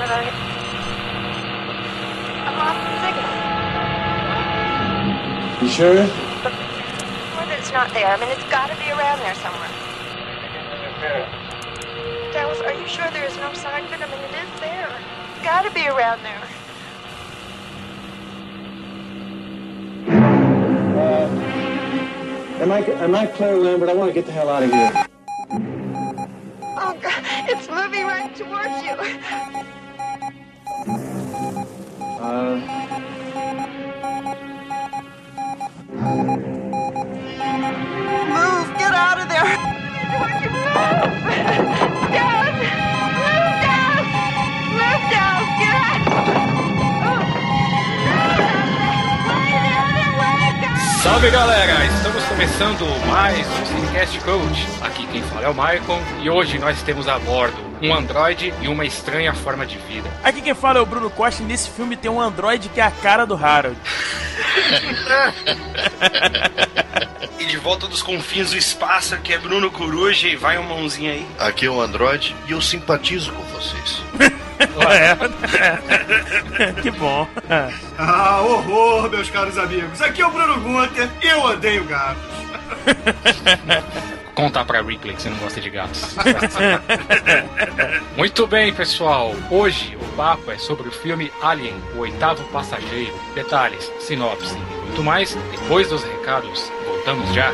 minute. I... I'm off the signal. You sure? But that it's not there. I mean, it's got to be around there somewhere. Dallas, are you sure there is no sign of it? I mean, it is there. It's got to be around there. Uh, am I am I Claire Lambert? I want to get the hell out of here. Move! Get out of there! Salve galera, estamos começando mais um Cinecast Coach. Aqui quem fala é o Michael e hoje nós temos a bordo um androide e uma estranha forma de vida. Aqui quem fala é o Bruno Costa e nesse filme tem um androide que é a cara do Harold. E de volta dos confins do espaço, que é Bruno Coruja e vai uma mãozinha aí. Aqui é o Android e eu simpatizo com vocês. é. que bom. Ah, horror, meus caros amigos. Aqui é o Bruno Gunter e eu odeio gatos. Contar pra Ripley que você não gosta de gatos. Muito bem, pessoal. Hoje o papo é sobre o filme Alien, o oitavo passageiro. Detalhes, sinopse e muito mais depois dos recados. Voltamos já.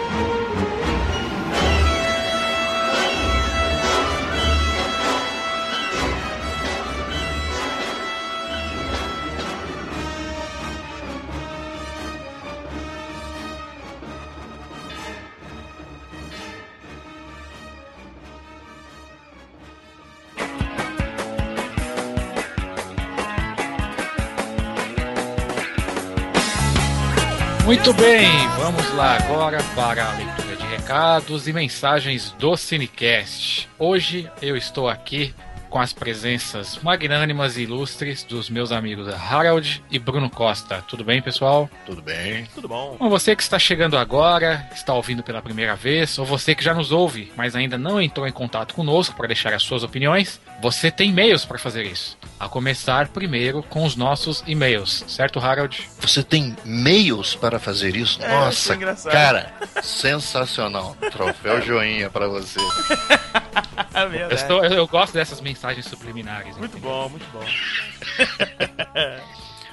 Muito bem, vamos lá agora para a leitura de recados e mensagens do Cinecast. Hoje eu estou aqui com as presenças magnânimas e ilustres dos meus amigos Harold e Bruno Costa. Tudo bem, pessoal? Tudo bem? Tudo bom. Bom, você que está chegando agora, está ouvindo pela primeira vez, ou você que já nos ouve, mas ainda não entrou em contato conosco para deixar as suas opiniões, você tem e-mails para fazer isso. A começar primeiro com os nossos e-mails, certo, Harold? Você tem meios para fazer isso? É, Nossa, é cara, sensacional. Troféu joinha para você. É Eu, estou- eu- eu gosto dessas mensagens subliminares. Muito entendeu? bom, muito bom.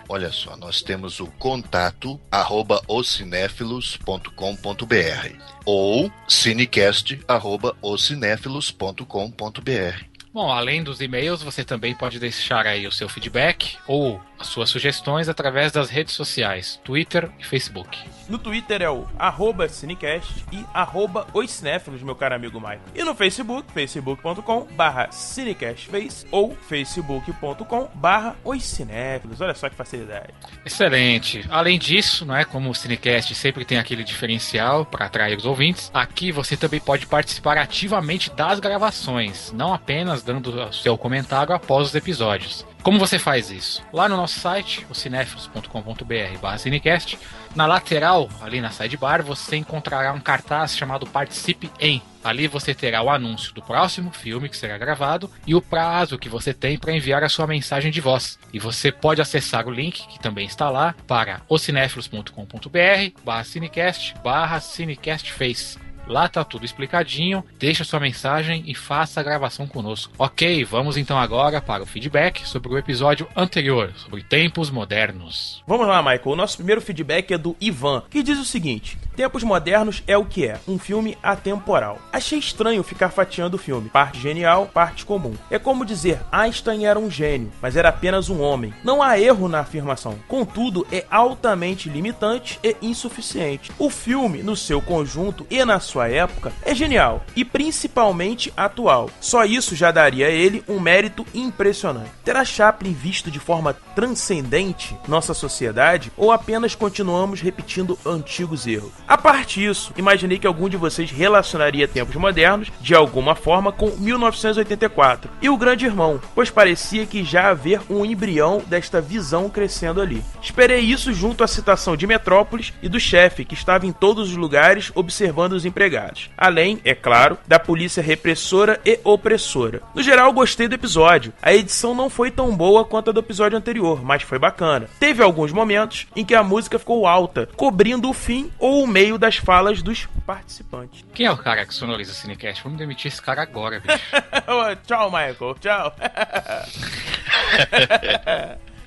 Olha só, nós temos o contato arroba ocinéfilos.com.br ou cinecast arroba ocinéfilos.com.br. Bom, além dos e-mails, você também pode deixar aí o seu feedback ou suas sugestões através das redes sociais, Twitter e Facebook. No Twitter é o arroba Cinecast e arroba Os Cinéfilos, meu caro amigo Michael. E no Facebook, facebook.com barra Cinecastface ou facebook.com barra Os Cinéfilos. Olha só que facilidade. Excelente. Além disso, não é como o Cinecast sempre tem aquele diferencial para atrair os ouvintes, aqui você também pode participar ativamente das gravações, não apenas dando seu comentário após os episódios. Como você faz isso? Lá no nosso site, o cinéfilos.com.br cinecast, na lateral, ali na sidebar, você encontrará um cartaz chamado Participe em. Ali você terá o anúncio do próximo filme que será gravado e o prazo que você tem para enviar a sua mensagem de voz. E você pode acessar o link, que também está lá, para ocinéfilos.com.br barra cinecast barra cinecastface. Lá tá tudo explicadinho, deixa sua mensagem e faça a gravação conosco. Ok, vamos então agora para o feedback sobre o episódio anterior, sobre tempos modernos. Vamos lá, Michael. O nosso primeiro feedback é do Ivan, que diz o seguinte: Tempos Modernos é o que é, um filme atemporal. Achei estranho ficar fatiando o filme, parte genial, parte comum. É como dizer Einstein era um gênio, mas era apenas um homem. Não há erro na afirmação, contudo, é altamente limitante e insuficiente. O filme, no seu conjunto e na sua época, é genial e principalmente atual. Só isso já daria a ele um mérito impressionante. Terá Chaplin visto de forma transcendente nossa sociedade ou apenas continuamos repetindo antigos erros? A parte disso, imaginei que algum de vocês relacionaria tempos modernos, de alguma forma, com 1984 e o Grande Irmão, pois parecia que já haver um embrião desta visão crescendo ali. Esperei isso junto à citação de Metrópolis e do chefe, que estava em todos os lugares observando os empregados. Além, é claro, da polícia repressora e opressora. No geral, gostei do episódio. A edição não foi tão boa quanto a do episódio anterior, mas foi bacana. Teve alguns momentos em que a música ficou alta, cobrindo o fim ou o meio das falas dos participantes. Quem é o cara que sonoriza o Cinecast? Vamos demitir esse cara agora, bicho. tchau, Michael. Tchau.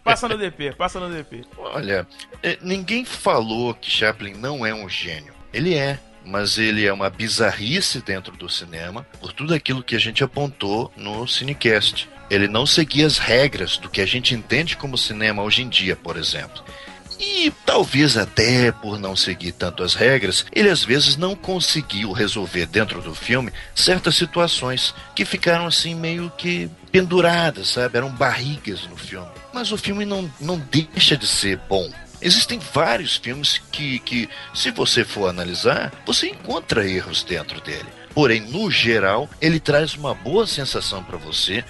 passa no DP, passa no DP. Olha, é, ninguém falou que Chaplin não é um gênio. Ele é. Mas ele é uma bizarrice dentro do cinema por tudo aquilo que a gente apontou no Cinecast. Ele não seguia as regras do que a gente entende como cinema hoje em dia, por exemplo. E talvez até por não seguir tanto as regras, ele às vezes não conseguiu resolver dentro do filme certas situações que ficaram assim meio que penduradas, sabe? Eram barrigas no filme. Mas o filme não, não deixa de ser bom. Existem vários filmes que, que, se você for analisar, você encontra erros dentro dele. Porém, no geral, ele traz uma boa sensação para você,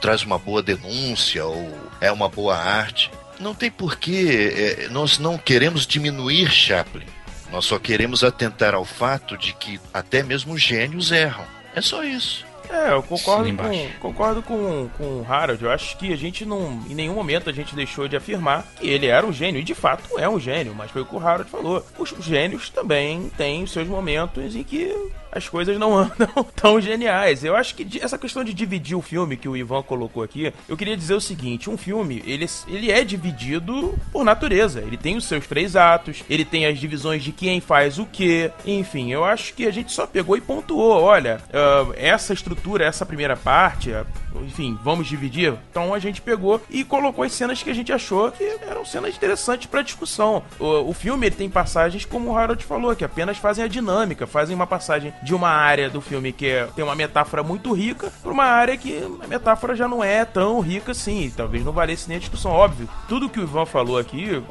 traz uma boa denúncia ou é uma boa arte. Não tem porquê, é, nós não queremos diminuir Chaplin. Nós só queremos atentar ao fato de que até mesmo gênios erram. É só isso. É, eu concordo com, concordo com, com o Harold. Eu acho que a gente não. Em nenhum momento a gente deixou de afirmar que ele era um gênio. E de fato é um gênio, mas foi o que o Harold falou. Os gênios também têm seus momentos em que as coisas não andam tão geniais. Eu acho que essa questão de dividir o filme que o Ivan colocou aqui, eu queria dizer o seguinte: um filme, ele, ele é dividido por natureza. Ele tem os seus três atos, ele tem as divisões de quem faz o que. Enfim, eu acho que a gente só pegou e pontuou. Olha, uh, essa estrutura, essa primeira parte, uh, enfim, vamos dividir. Então a gente pegou e colocou as cenas que a gente achou que eram cenas interessantes para discussão. O, o filme ele tem passagens, como o Harold falou, que apenas fazem a dinâmica, fazem uma passagem de uma área do filme que tem uma metáfora muito rica para uma área que a metáfora já não é tão rica assim. Talvez não valesse nem a discussão. Óbvio, tudo que o Ivan falou aqui,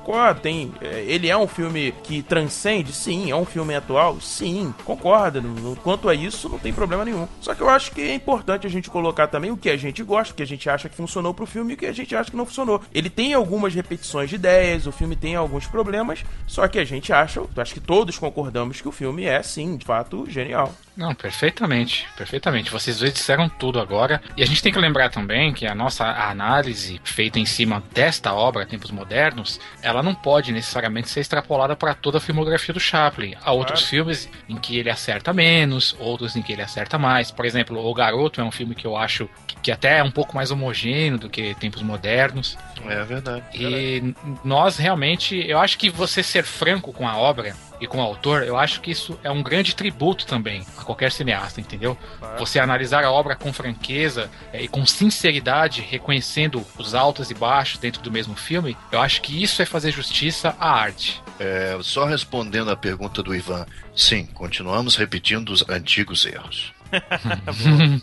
tem, é, ele é um filme que transcende? Sim. É um filme atual? Sim. Concorda. Quanto a isso, não tem problema nenhum. Só que eu acho que é importante a gente colocar também o que a gente gosta, o que a gente acha que funcionou pro filme e o que a gente acha que não funcionou. Ele tem algumas repetições de ideias, o filme tem alguns problemas, só que a gente acha, acho que todos concordamos que o filme é, sim, de fato, genial. Não, perfeitamente, perfeitamente. Vocês dois disseram tudo agora. E a gente tem que lembrar também que a nossa análise feita em cima desta obra, Tempos Modernos, ela não pode necessariamente ser extrapolada para toda a filmografia do Chaplin. Há outros claro. filmes em que ele acerta menos, outros em que ele acerta mais. Por exemplo, O Garoto é um filme que eu acho que até é um pouco mais homogêneo do que Tempos Modernos. É verdade. E verdade. nós realmente, eu acho que você ser franco com a obra e com o autor, eu acho que isso é um grande tributo também a qualquer cineasta, entendeu? Você analisar a obra com franqueza é, e com sinceridade, reconhecendo os altos e baixos dentro do mesmo filme, eu acho que isso é fazer justiça à arte. É, só respondendo à pergunta do Ivan, sim, continuamos repetindo os antigos erros.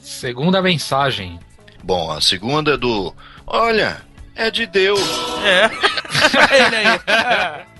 segunda mensagem. Bom, a segunda é do. Olha, é de Deus. É. Ele aí.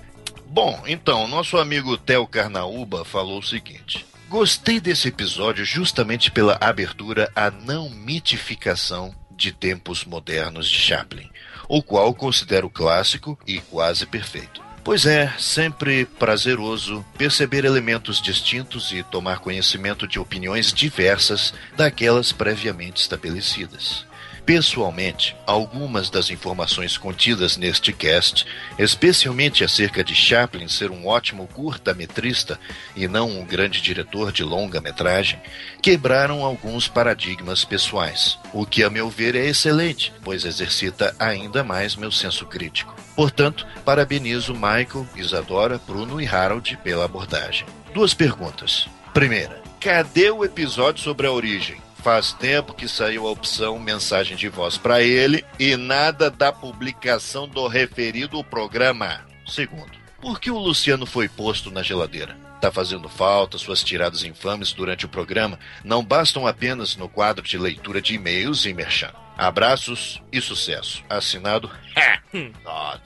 Bom, então, nosso amigo Theo Carnaúba falou o seguinte. Gostei desse episódio justamente pela abertura à não mitificação de tempos modernos de Chaplin, o qual considero clássico e quase perfeito. Pois é, sempre prazeroso perceber elementos distintos e tomar conhecimento de opiniões diversas daquelas previamente estabelecidas. Pessoalmente, algumas das informações contidas neste cast, especialmente acerca de Chaplin ser um ótimo curta-metrista e não um grande diretor de longa-metragem, quebraram alguns paradigmas pessoais, o que, a meu ver, é excelente, pois exercita ainda mais meu senso crítico. Portanto, parabenizo Michael, Isadora, Bruno e Harold pela abordagem. Duas perguntas. Primeira, cadê o episódio sobre a origem? Faz tempo que saiu a opção mensagem de voz para ele e nada da publicação do referido programa. Segundo, por que o Luciano foi posto na geladeira? Tá fazendo falta, suas tiradas infames durante o programa não bastam apenas no quadro de leitura de e-mails e merchan. Abraços e sucesso. Assinado. Todd.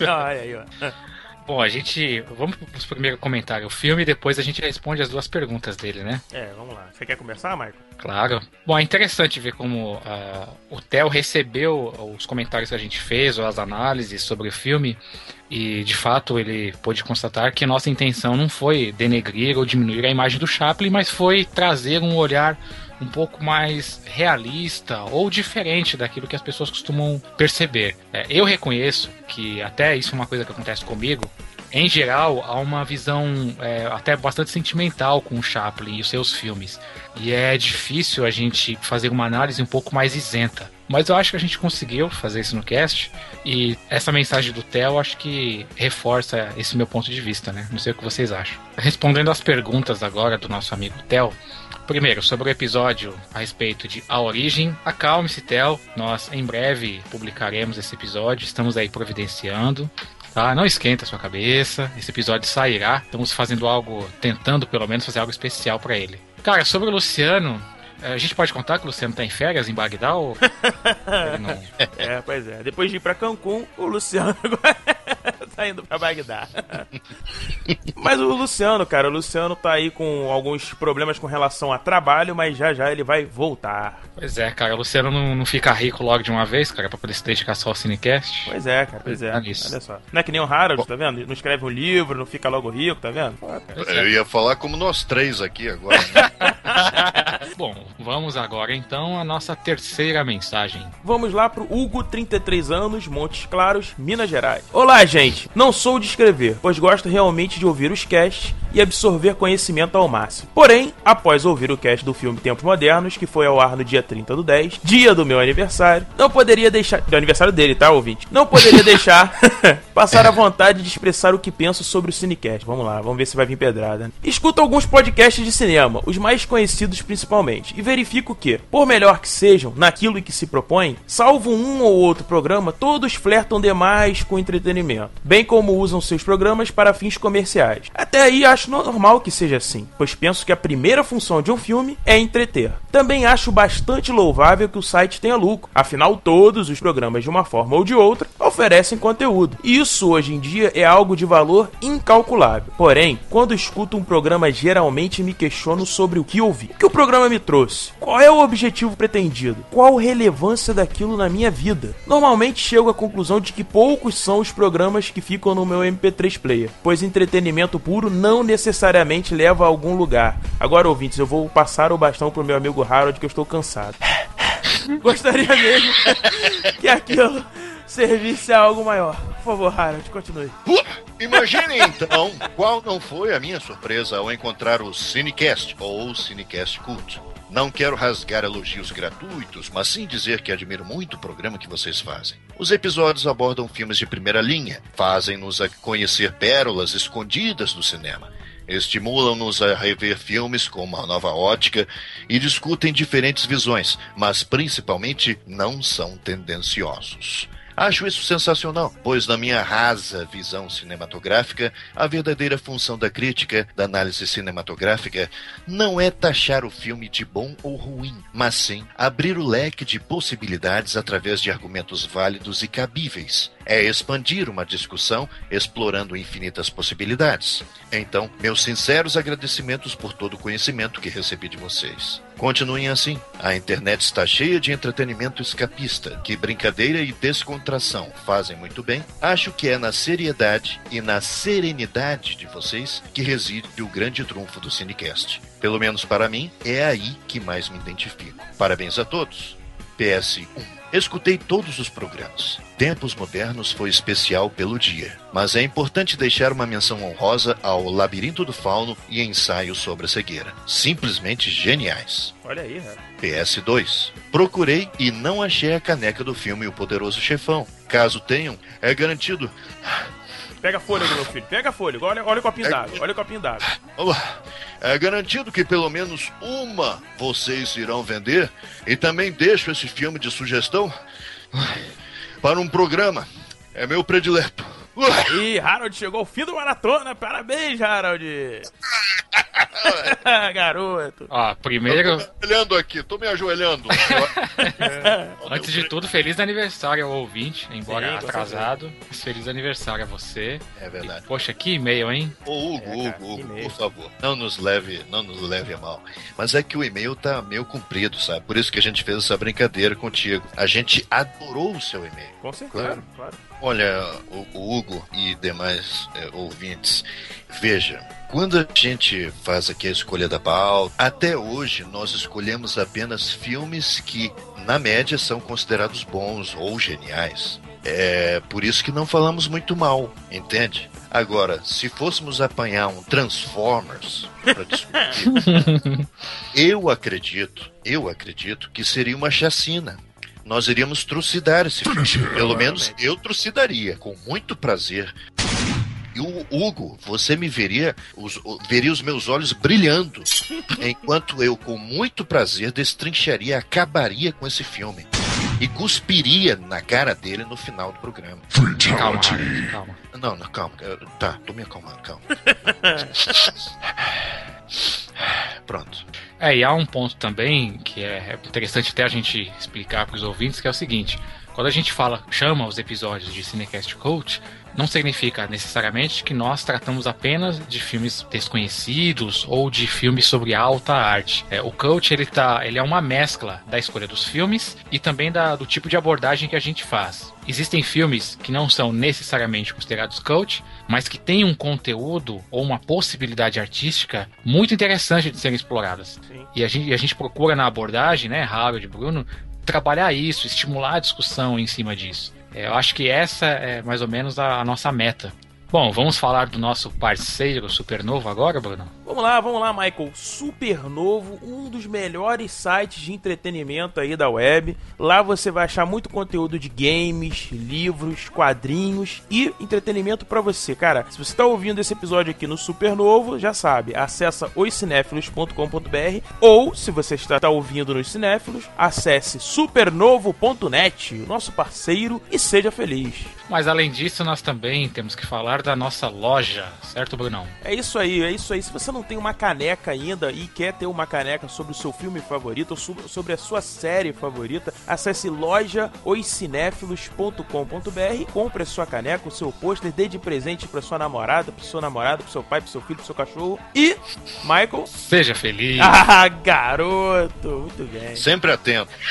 Olha aí, ó. Bom, a gente. Vamos pro primeiro comentário. O filme e depois a gente responde as duas perguntas dele, né? É, vamos lá. Você quer começar, Michael? Claro. Bom, é interessante ver como uh, o Theo recebeu os comentários que a gente fez, ou as análises sobre o filme, e de fato ele pôde constatar que nossa intenção não foi denegrir ou diminuir a imagem do Chaplin, mas foi trazer um olhar um pouco mais realista ou diferente daquilo que as pessoas costumam perceber. É, eu reconheço que até isso é uma coisa que acontece comigo. Em geral, há uma visão é, até bastante sentimental com o Chaplin e os seus filmes. E é difícil a gente fazer uma análise um pouco mais isenta. Mas eu acho que a gente conseguiu fazer isso no cast. E essa mensagem do Theo acho que reforça esse meu ponto de vista, né? Não sei o que vocês acham. Respondendo às perguntas agora do nosso amigo Theo, Primeiro, sobre o episódio a respeito de A Origem, acalme-se, Tel. Nós em breve publicaremos esse episódio, estamos aí providenciando. Tá? Não esquenta sua cabeça, esse episódio sairá. Estamos fazendo algo, tentando pelo menos fazer algo especial para ele. Cara, sobre o Luciano, a gente pode contar que o Luciano tá em férias em Bagdá ou. não... É, pois é. Depois de ir pra Cancún, o Luciano tá indo pra Bagdá. mas o Luciano, cara, o Luciano tá aí com alguns problemas com relação a trabalho, mas já já ele vai voltar. Pois é, cara, o Luciano não, não fica rico logo de uma vez, cara, pra poder se dedicar só ao Cinecast. Pois é, cara, pois é. Olha só. Não é que nem o Harold, tá vendo? Não escreve um livro, não fica logo rico, tá vendo? Pô, Eu ia falar como nós três aqui agora. Né? Bom, vamos agora então à nossa terceira mensagem. Vamos lá pro Hugo, 33 anos, Montes Claros, Minas Gerais. Olá, gente. Não sou de escrever, pois gosto realmente de ouvir os casts e absorver conhecimento ao máximo. Porém, após ouvir o cast do filme Tempos Modernos, que foi ao ar no dia 30 do 10, dia do meu aniversário, não poderia deixar. Do aniversário dele, tá, ouvinte? Não poderia deixar passar a vontade de expressar o que penso sobre o Cinecast. Vamos lá, vamos ver se vai vir pedrada. Escuto alguns podcasts de cinema, os mais conhecidos principalmente, e verifico que, por melhor que sejam naquilo que se propõem, salvo um ou outro programa, todos flertam demais com entretenimento, bem como usam seus programas para fins comerciais. Até aí acho normal que seja assim, pois penso que a primeira função de um filme é entreter. Também acho bastante louvável que o site tenha lucro, afinal todos os programas de uma forma ou de outra oferecem conteúdo. E isso hoje em dia é algo de valor incalculável. Porém, quando escuto um programa geralmente me questiono sobre o que ouvi. O que o programa me trouxe? Qual é o objetivo pretendido? Qual relevância daquilo na minha vida? Normalmente chego à conclusão de que poucos são os programas que ficam no meu MP3 player, pois entretenimento puro não necessariamente leva a algum lugar. Agora, ouvintes, eu vou passar o bastão pro meu amigo Harold que eu estou cansado. Gostaria mesmo que aquilo servisse a algo maior. Favor, Harold, continue. Imagine então qual não foi a minha surpresa ao encontrar o Cinecast ou Cinecast Cult. Não quero rasgar elogios gratuitos, mas sim dizer que admiro muito o programa que vocês fazem. Os episódios abordam filmes de primeira linha, fazem-nos conhecer pérolas escondidas do cinema estimulam-nos a rever filmes com uma nova ótica e discutem diferentes visões, mas principalmente não são tendenciosos. Acho isso sensacional, pois, na minha rasa visão cinematográfica, a verdadeira função da crítica, da análise cinematográfica, não é taxar o filme de bom ou ruim, mas sim abrir o leque de possibilidades através de argumentos válidos e cabíveis. É expandir uma discussão explorando infinitas possibilidades. Então, meus sinceros agradecimentos por todo o conhecimento que recebi de vocês. Continuem assim. A internet está cheia de entretenimento escapista, que brincadeira e descontração fazem muito bem. Acho que é na seriedade e na serenidade de vocês que reside o grande trunfo do Cinecast. Pelo menos para mim, é aí que mais me identifico. Parabéns a todos. PS1. Escutei todos os programas. Tempos Modernos foi especial pelo dia, mas é importante deixar uma menção honrosa ao Labirinto do Fauno e ensaio sobre a cegueira. Simplesmente geniais. Olha aí, cara. PS2. Procurei e não achei a caneca do filme O Poderoso Chefão. Caso tenham, é garantido. Pega fôlego, meu filho. Pega fôlego. Olha, olha o copinho d'água. Olha o copinho d'água. É garantido que pelo menos uma vocês irão vender. E também deixo esse filme de sugestão para um programa. É meu predileto. E Harold chegou ao fim do maratona. Parabéns, Harold. Garoto. Ó, primeiro, Olhando aqui, tô me ajoelhando. antes de tudo, feliz aniversário ao ouvinte, embora Sim, atrasado. Mas feliz aniversário a você. É verdade. E, poxa, que e-mail, hein? Ô, Hugo, É, cara, Hugo, Hugo, por favor, não nos leve, não nos leve a mal. Mas é que o e-mail tá meio comprido, sabe? Por isso que a gente fez essa brincadeira contigo. A gente adorou o seu e-mail. Com certeza, Claro. claro. Olha, o, Hugo e demais é, ouvintes, veja, quando a gente faz aqui a escolha da pauta, até hoje nós escolhemos apenas filmes que, na média, são considerados bons ou geniais. É por isso que não falamos muito mal, entende? Agora, se fôssemos apanhar um Transformers para discutir, eu acredito, eu acredito que seria uma chacina. Nós iríamos trucidar esse filme. Pelo menos eu trucidaria, com muito prazer. E o Hugo, você me veria os, veria os meus olhos brilhando, enquanto eu, com muito prazer, destrincharia, acabaria com esse filme. E cuspiria na cara dele no final do programa. Calma, calma. Não, não, calma. Tá, tô me acalmando, calma. Pronto. É, e há um ponto também que é interessante até a gente explicar para os ouvintes, que é o seguinte: quando a gente fala, chama os episódios de Cinecast Coach, não significa necessariamente que nós tratamos apenas de filmes desconhecidos ou de filmes sobre alta arte. É, o coach ele tá, ele é uma mescla da escolha dos filmes e também da, do tipo de abordagem que a gente faz. Existem filmes que não são necessariamente considerados coach, mas que têm um conteúdo ou uma possibilidade artística muito interessante de serem exploradas. Sim. E a gente, a gente procura na abordagem, né, Harold e Bruno, trabalhar isso, estimular a discussão em cima disso. É, eu acho que essa é mais ou menos a nossa meta. Bom, vamos falar do nosso parceiro Supernovo agora, Bruno? Vamos lá, vamos lá, Michael. Supernovo, um dos melhores sites de entretenimento aí da web. Lá você vai achar muito conteúdo de games, livros, quadrinhos e entretenimento pra você. Cara, se você tá ouvindo esse episódio aqui no Supernovo, já sabe, acessa oscinéfilos.com.br ou, se você está tá ouvindo nos Cinéfilos, acesse supernovo.net, nosso parceiro, e seja feliz. Mas além disso, nós também temos que falar da nossa loja, certo, Brunão? É isso aí, é isso aí. Se você não tem uma caneca ainda e quer ter uma caneca sobre o seu filme favorito ou sobre- a sua série favorita, acesse lojaoscinéfilos.com.br e compre a sua caneca, o seu pôster, dê de presente pra sua namorada, pro seu namorado, pro seu pai, pro seu filho, pro seu cachorro. E, Michael... Seja feliz! Ah, garoto! Muito bem. Sempre atento.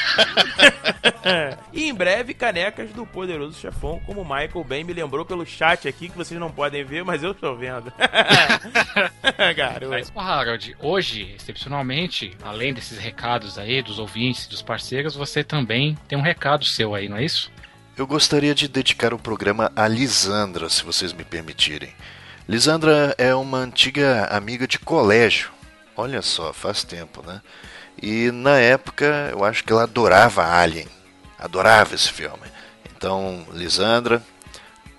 E em breve, canecas do Poderoso Chefão, como o Michael bem me lembrou pelo chat aqui, que vocês não podem ver, mas eu estou vendo. Garoto. Mas, Harold, hoje, excepcionalmente, além desses recados aí dos ouvintes, dos parceiros, você também tem um recado seu aí, não é isso? Eu gostaria de dedicar o programa a Lisandra, se vocês me permitirem. Lisandra é uma antiga amiga de colégio. Olha só, faz tempo, né? E na época eu acho que ela adorava Alien. Adorava esse filme. Então, Lisandra,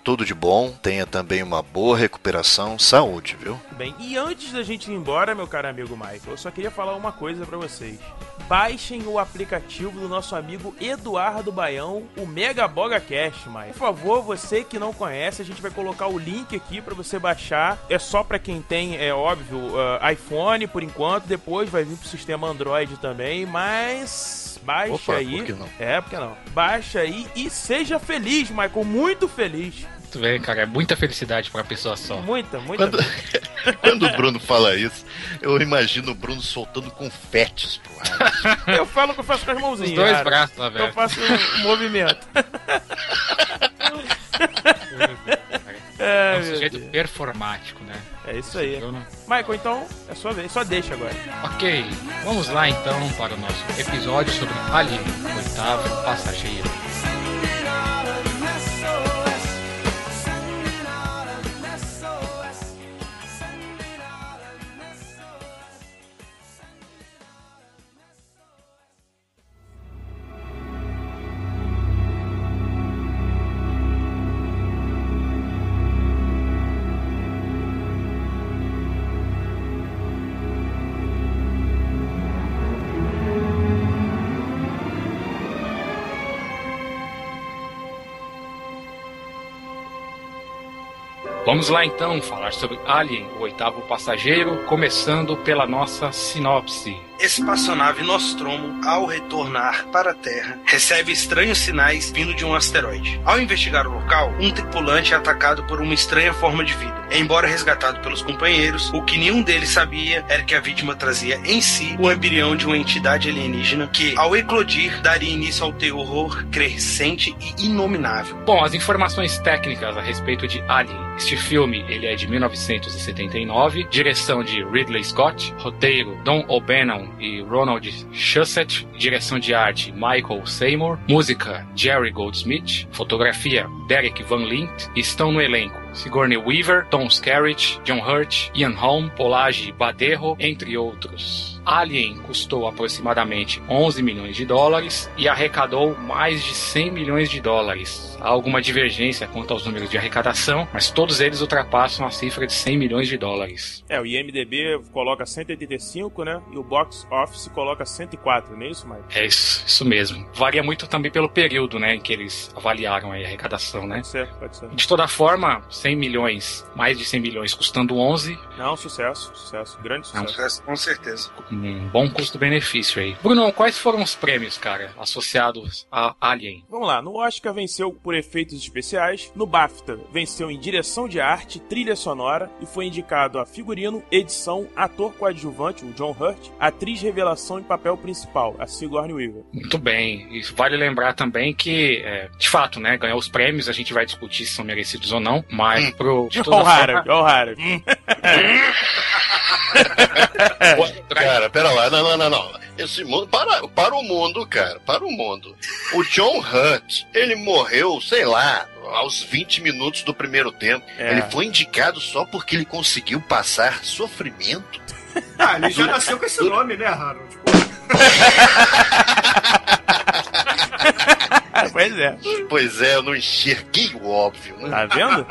tudo de bom. Tenha também uma boa recuperação. Saúde, viu? Bem, e antes da gente ir embora, meu caro amigo Michael, eu só queria falar uma coisa pra vocês. Baixem o aplicativo do nosso amigo Eduardo Baião, o Mega Boga Cash, Michael. Por favor, você que não conhece, a gente vai colocar o link aqui pra você baixar. É só pra quem tem, é óbvio, uh, iPhone por enquanto, depois vai vir pro sistema Android também, mas baixa Opa, aí. por que não? É, porque não? Baixa aí e seja feliz, Michael, muito feliz. Muito bem, cara, é muita felicidade pra uma pessoa só. Muita, muita. Quando, quando o Bruno fala isso, eu imagino o Bruno soltando confetes pro ar. Eu falo que eu faço com as Os mãozinhas. dois cara. braços lá, Eu velho. faço um movimento. É É, um sujeito Deus. performático, né? é isso aí. Bruno? Michael, então é sua vez. Só deixa agora. Ok, vamos lá então para o nosso episódio sobre Alien, oitavo passageiro. Vamos lá então falar sobre Alien, o oitavo passageiro, começando pela nossa sinopse. Espaçonave Nostromo, ao retornar para a Terra, recebe estranhos sinais vindo de um asteroide. Ao investigar o local, um tripulante é atacado por uma estranha forma de vida. Embora resgatado pelos companheiros, o que nenhum deles sabia era que a vítima trazia em si o embrião de uma entidade alienígena que, ao eclodir, daria início ao terror crescente e inominável. Bom, as informações técnicas a respeito de Alien. Este filme ele é de 1979, direção de Ridley Scott, roteiro Don O'Bannon e Ronald Shusett, direção de arte Michael Seymour, música Jerry Goldsmith, fotografia Derek Van Lint, estão no elenco Sigourney Weaver, Tom Skerritt, John Hurt, Ian Holm, Polage Baderro, entre outros. Alien custou aproximadamente 11 milhões de dólares e arrecadou mais de 100 milhões de dólares. Há alguma divergência quanto aos números de arrecadação, mas todos eles ultrapassam a cifra de 100 milhões de dólares. É, o IMDB coloca 185, né? E o Box Office coloca 104, não é isso, Mike? É isso, isso mesmo. Varia muito também pelo período, né, em que eles avaliaram a arrecadação, né? Pode ser, pode ser. De toda forma, 100 milhões, mais de 100 milhões custando 11, Não, sucesso, sucesso, grande Não. sucesso. Com certeza. um bom custo-benefício aí. Bruno, quais foram os prêmios, cara, associados a Alien? Vamos lá, no Oscar venceu por efeitos especiais, no BAFTA venceu em direção de arte, trilha sonora e foi indicado a figurino, edição, ator coadjuvante, o John Hurt, atriz revelação em papel principal, a Sigourney Weaver. Muito bem. E vale lembrar também que, é, de fato, né, ganhou os prêmios, a gente vai discutir se são merecidos ou não, mas pro, John forma, Harry, John Harry. Hum. Cara, pera lá, não, não, não, não. Esse mundo, para, para o mundo, cara, para o mundo. O John Hunt, ele morreu, sei lá, aos 20 minutos do primeiro tempo. É. Ele foi indicado só porque ele conseguiu passar sofrimento. Ah, ele já nasceu com esse nome, né, Harold? Tipo, pois é, Pois é, eu não enxerguei o óbvio, né? tá vendo?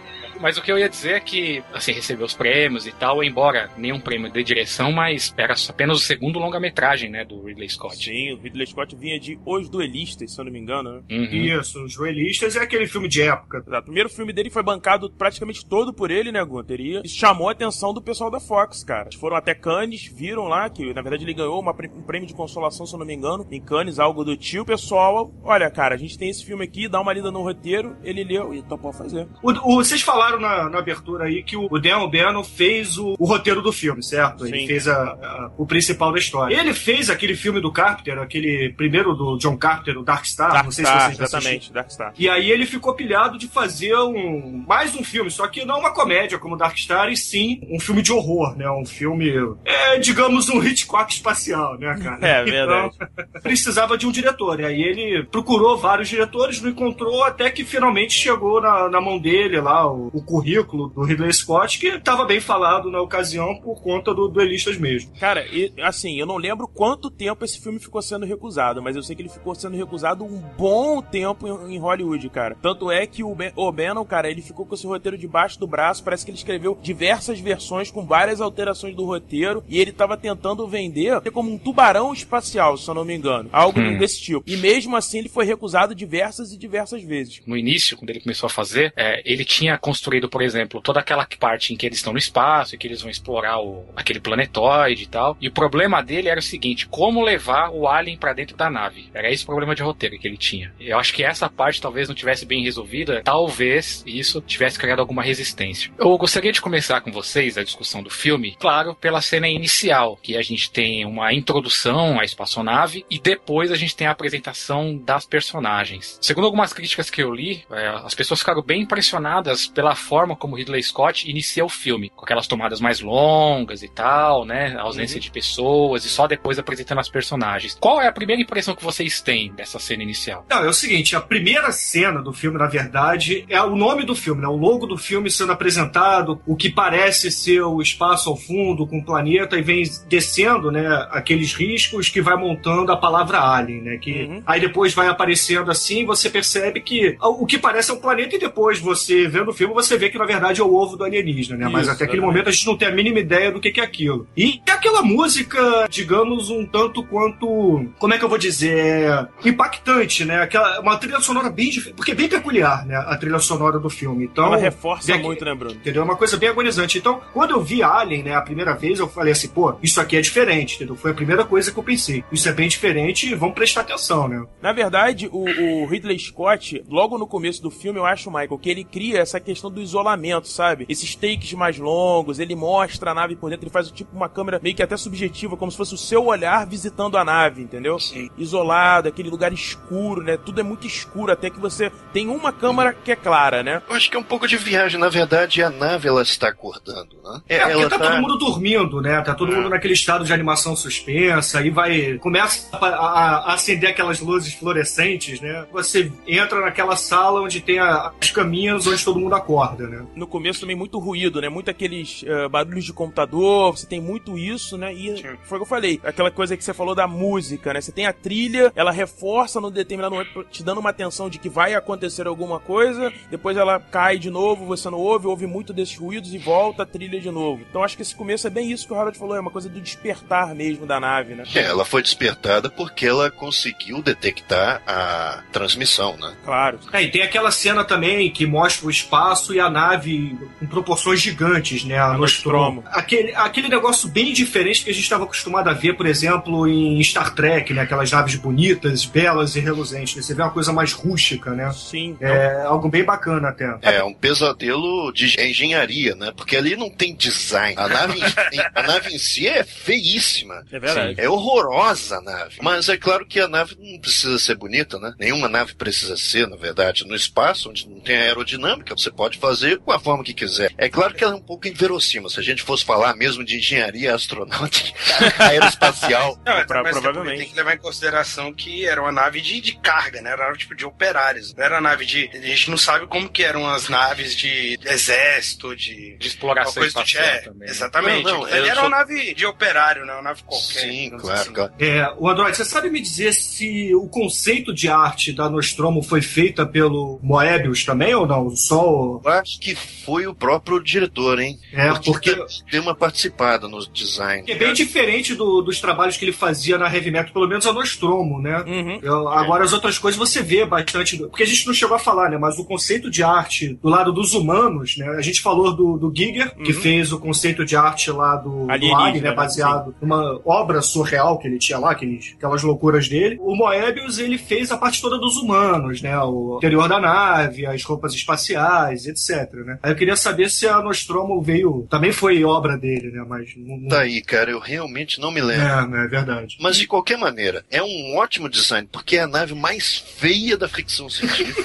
Mas o que eu ia dizer é que, assim, recebeu os prêmios e tal, embora nenhum prêmio de direção, mas era apenas o segundo longa-metragem, né, do Ridley Scott. Sim, o Ridley Scott vinha de Os Duelistas, se eu não me engano, né? Uhum. Isso, os duelistas é aquele filme de época. Exato. O primeiro filme dele foi bancado praticamente todo por ele, né, Gunter? E isso chamou a atenção do pessoal da Fox, cara. Eles foram até Cannes, viram lá que, na verdade, ele ganhou uma um prêmio de consolação, se eu não me engano, em Cannes, algo do tio. O pessoal, olha, cara, a gente tem esse filme aqui, dá uma lida no roteiro. Ele leu e topou fazer. O- o- vocês falaram na, na abertura aí que o, o Dan O'Bannon fez o, o roteiro do filme, certo? Ele Sim. fez a- a- o principal da história. Ele fez aquele filme do Carpenter, aquele primeiro do John Carpenter, o Dark Star. Dark não sei se Star, vocês já assistiram. exatamente, Dark Star. E aí ele ficou pilhado de fazer um mais um filme, só que não uma comédia como Dark Star, e sim um filme de horror, né? Um filme, é, digamos, um Hitchcock espacial, né, cara? É, verdade. Então, precisava de um diretor. E aí ele procurou vários diretores, não encontrou, até que finalmente chegou na, na mão dele lá o, o currículo do Ridley Scott, que estava bem falado na ocasião por conta do Duelistas mesmo. Cara, e, assim, eu não lembro quanto tempo esse filme ficou sendo recusado, mas eu sei que ele ficou sendo recusado um bom tempo em, em Hollywood, cara. Tanto é que o Ben- o Bannon, cara, ele ficou com esse roteiro debaixo do braço, parece que ele escreveu diversas versões com várias alterações do roteiro, e ele tava tentando vender como um tubarão espacial, se eu não me engano. Algo Hum. desse tipo. E mesmo assim ele foi recusado diversas e diversas vezes. no início, quando ele começou a fazer, é, ele tinha construído, por exemplo, toda aquela parte em que eles estão no espaço e que eles vão explorar o- aquele planetoide e tal. E o problema dele era o seguinte: como levar o alien pra dentro da nave? Era esse o problema de roteiro que ele tinha. Eu acho que essa parte talvez não tivesse bem resolvida, talvez isso tivesse criado alguma resistência. Eu gostaria de começar com vocês a discussão do filme, claro, pela cena inicial, que a gente tem uma introdução à espaçonave e depois a gente tem a apresentação das personagens. Segundo algumas críticas que eu li, é, as pessoas ficaram bem impressionadas pela forma como Ridley Scott inicia o filme, com aquelas tomadas mais longas e tal, né, a ausência de pessoas e só depois apresentando as personagens. Qual é a primeira impressão que vocês têm dessa cena inicial? Não, é o seguinte, a primeira cena do filme, na verdade, é o nome do filme, né? O logo do filme sendo apresentado, o que parece ser o espaço ao fundo com o planeta e vem descendo, né, aqueles riscos que vai montando a palavra alien, né, que Uhum. aí depois vai aparecendo assim, você percebe que o que parece é um planeta e depois você vendo o filme você vê que na verdade é o ovo do alienígena, né? Mas Isso, até aquele exatamente. momento a gente não tem a mínima ideia do que, que é aquilo. E é aquela música, digamos, um tanto quanto. Como é que eu vou dizer? É, impactante, né? Aquela, uma trilha sonora bem diferente. Porque é bem peculiar, né? A trilha sonora do filme. Então, Ela reforça muito, né, Bruno? Entendeu? É uma coisa bem agonizante. Então, quando eu vi Alien, né, a primeira vez, eu falei assim, pô, isso aqui é diferente, entendeu? Foi a primeira coisa que eu pensei. Isso é bem diferente e vamos prestar atenção, né? Na verdade, o, o Ridley Scott, logo no começo do filme, eu acho, Michael, que ele cria essa questão do isolamento, sabe? Esses takes mais longos, ele mostra a nave por dentro, ele faz tipo uma câmera meio que até subjetiva, como se fosse o seu olhar visitando a nave, entendeu? Sim. Isolado, aquele lugar escuro, né? Tudo é muito escuro, até que você tem uma câmera que é clara, né? Eu acho que é um pouco de viagem. Na verdade, a nave ela está acordando, né? É, porque ela tá, todo mundo dormindo, né? Tá todo É. mundo naquele estado de animação suspensa, aí vai. Começa a, a- a acender aquelas luzes fluorescentes, né? Você entra naquela sala onde tem a- as caminhas onde todo mundo acorda, né? No começo também muito ruído, né? Muito aqueles eh, barulhos de computador, você tem muito isso, né? E Sim. foi o que eu falei, aquela coisa que você falou da música, né? Você tem a trilha, ela reforça no determinado momento, te dando uma atenção de que vai acontecer alguma coisa, depois ela cai de novo, você não ouve, ouve muito desses ruídos e volta a trilha de novo. Então acho que esse começo é bem isso que o Harold falou, é uma coisa do despertar mesmo da nave, né? É, ela foi despertada porque ela conseguiu detectar a transmissão, né? Claro. É, e tem aquela cena também que mostra o espaço e a nave em proporções gigantes, né? A Nostromo. Aquele, aquele negócio bem diferente que a gente estava acostumado a ver, por exemplo, em Star Trek, né? Aquelas naves bonitas, belas e reluzentes. né? Você vê uma coisa mais rústica, né? Sim. É algo bem bacana até. É um pesadelo de engenharia, né? Porque ali não tem design. A nave, em, a nave em si é feíssima. É verdade. É horrorosa a nave. Mas é claro que a nave não precisa ser bonita, né? Nenhuma nave precisa ser, na verdade. No espaço, onde não tem aerodinâmica, você pode fazer com a forma que quiser. É claro que ela é um pouco inverossímil. Se a gente fosse falar mesmo de engenharia astronáutica aeroespacial, Não, é, Pra- provavelmente. tem que levar em consideração que era uma nave de, de carga, né? Era uma nave tipo de operários. Não era nave de. A gente não sabe como que eram as naves de exército, de. De exploração coisa do espacial é, também. Exatamente. Não, não, ali eu era sou- uma nave de operário, né? Uma nave qualquer. sim, claro, assim. claro. É, o Android, você sabe me dizer se o conceito de arte da Nostromo foi feita pelo Moebius também ou não? Só. o- acho que foi o próprio diretor, hein? É, porque. deu uma participada no design. É bem diferente do- dos trabalhos que ele fazia na Heavy Metal, pelo menos a Nostromo, né? Uhum. Eu- agora as outras coisas você vê bastante. Porque a gente não chegou a falar, né? Mas o conceito de arte do lado dos humanos, né? A gente falou do, do Giger, que Uhum. fez o conceito de arte lá do, do Alien, né? né? Baseado numa obra surreal que ele tinha lá, aqueles, aquelas loucuras dele. O Moebius, ele fez a parte toda dos humanos, né? O interior da nave, as roupas espaciais, etc, né? Aí eu queria saber se a Nostromo veio... Também foi obra dele, né? Mas... Não, não... Tá aí, cara, eu realmente não me lembro. É, né? é verdade. Mas de qualquer maneira, é um ótimo design, porque é a nave mais feia da ficção científica.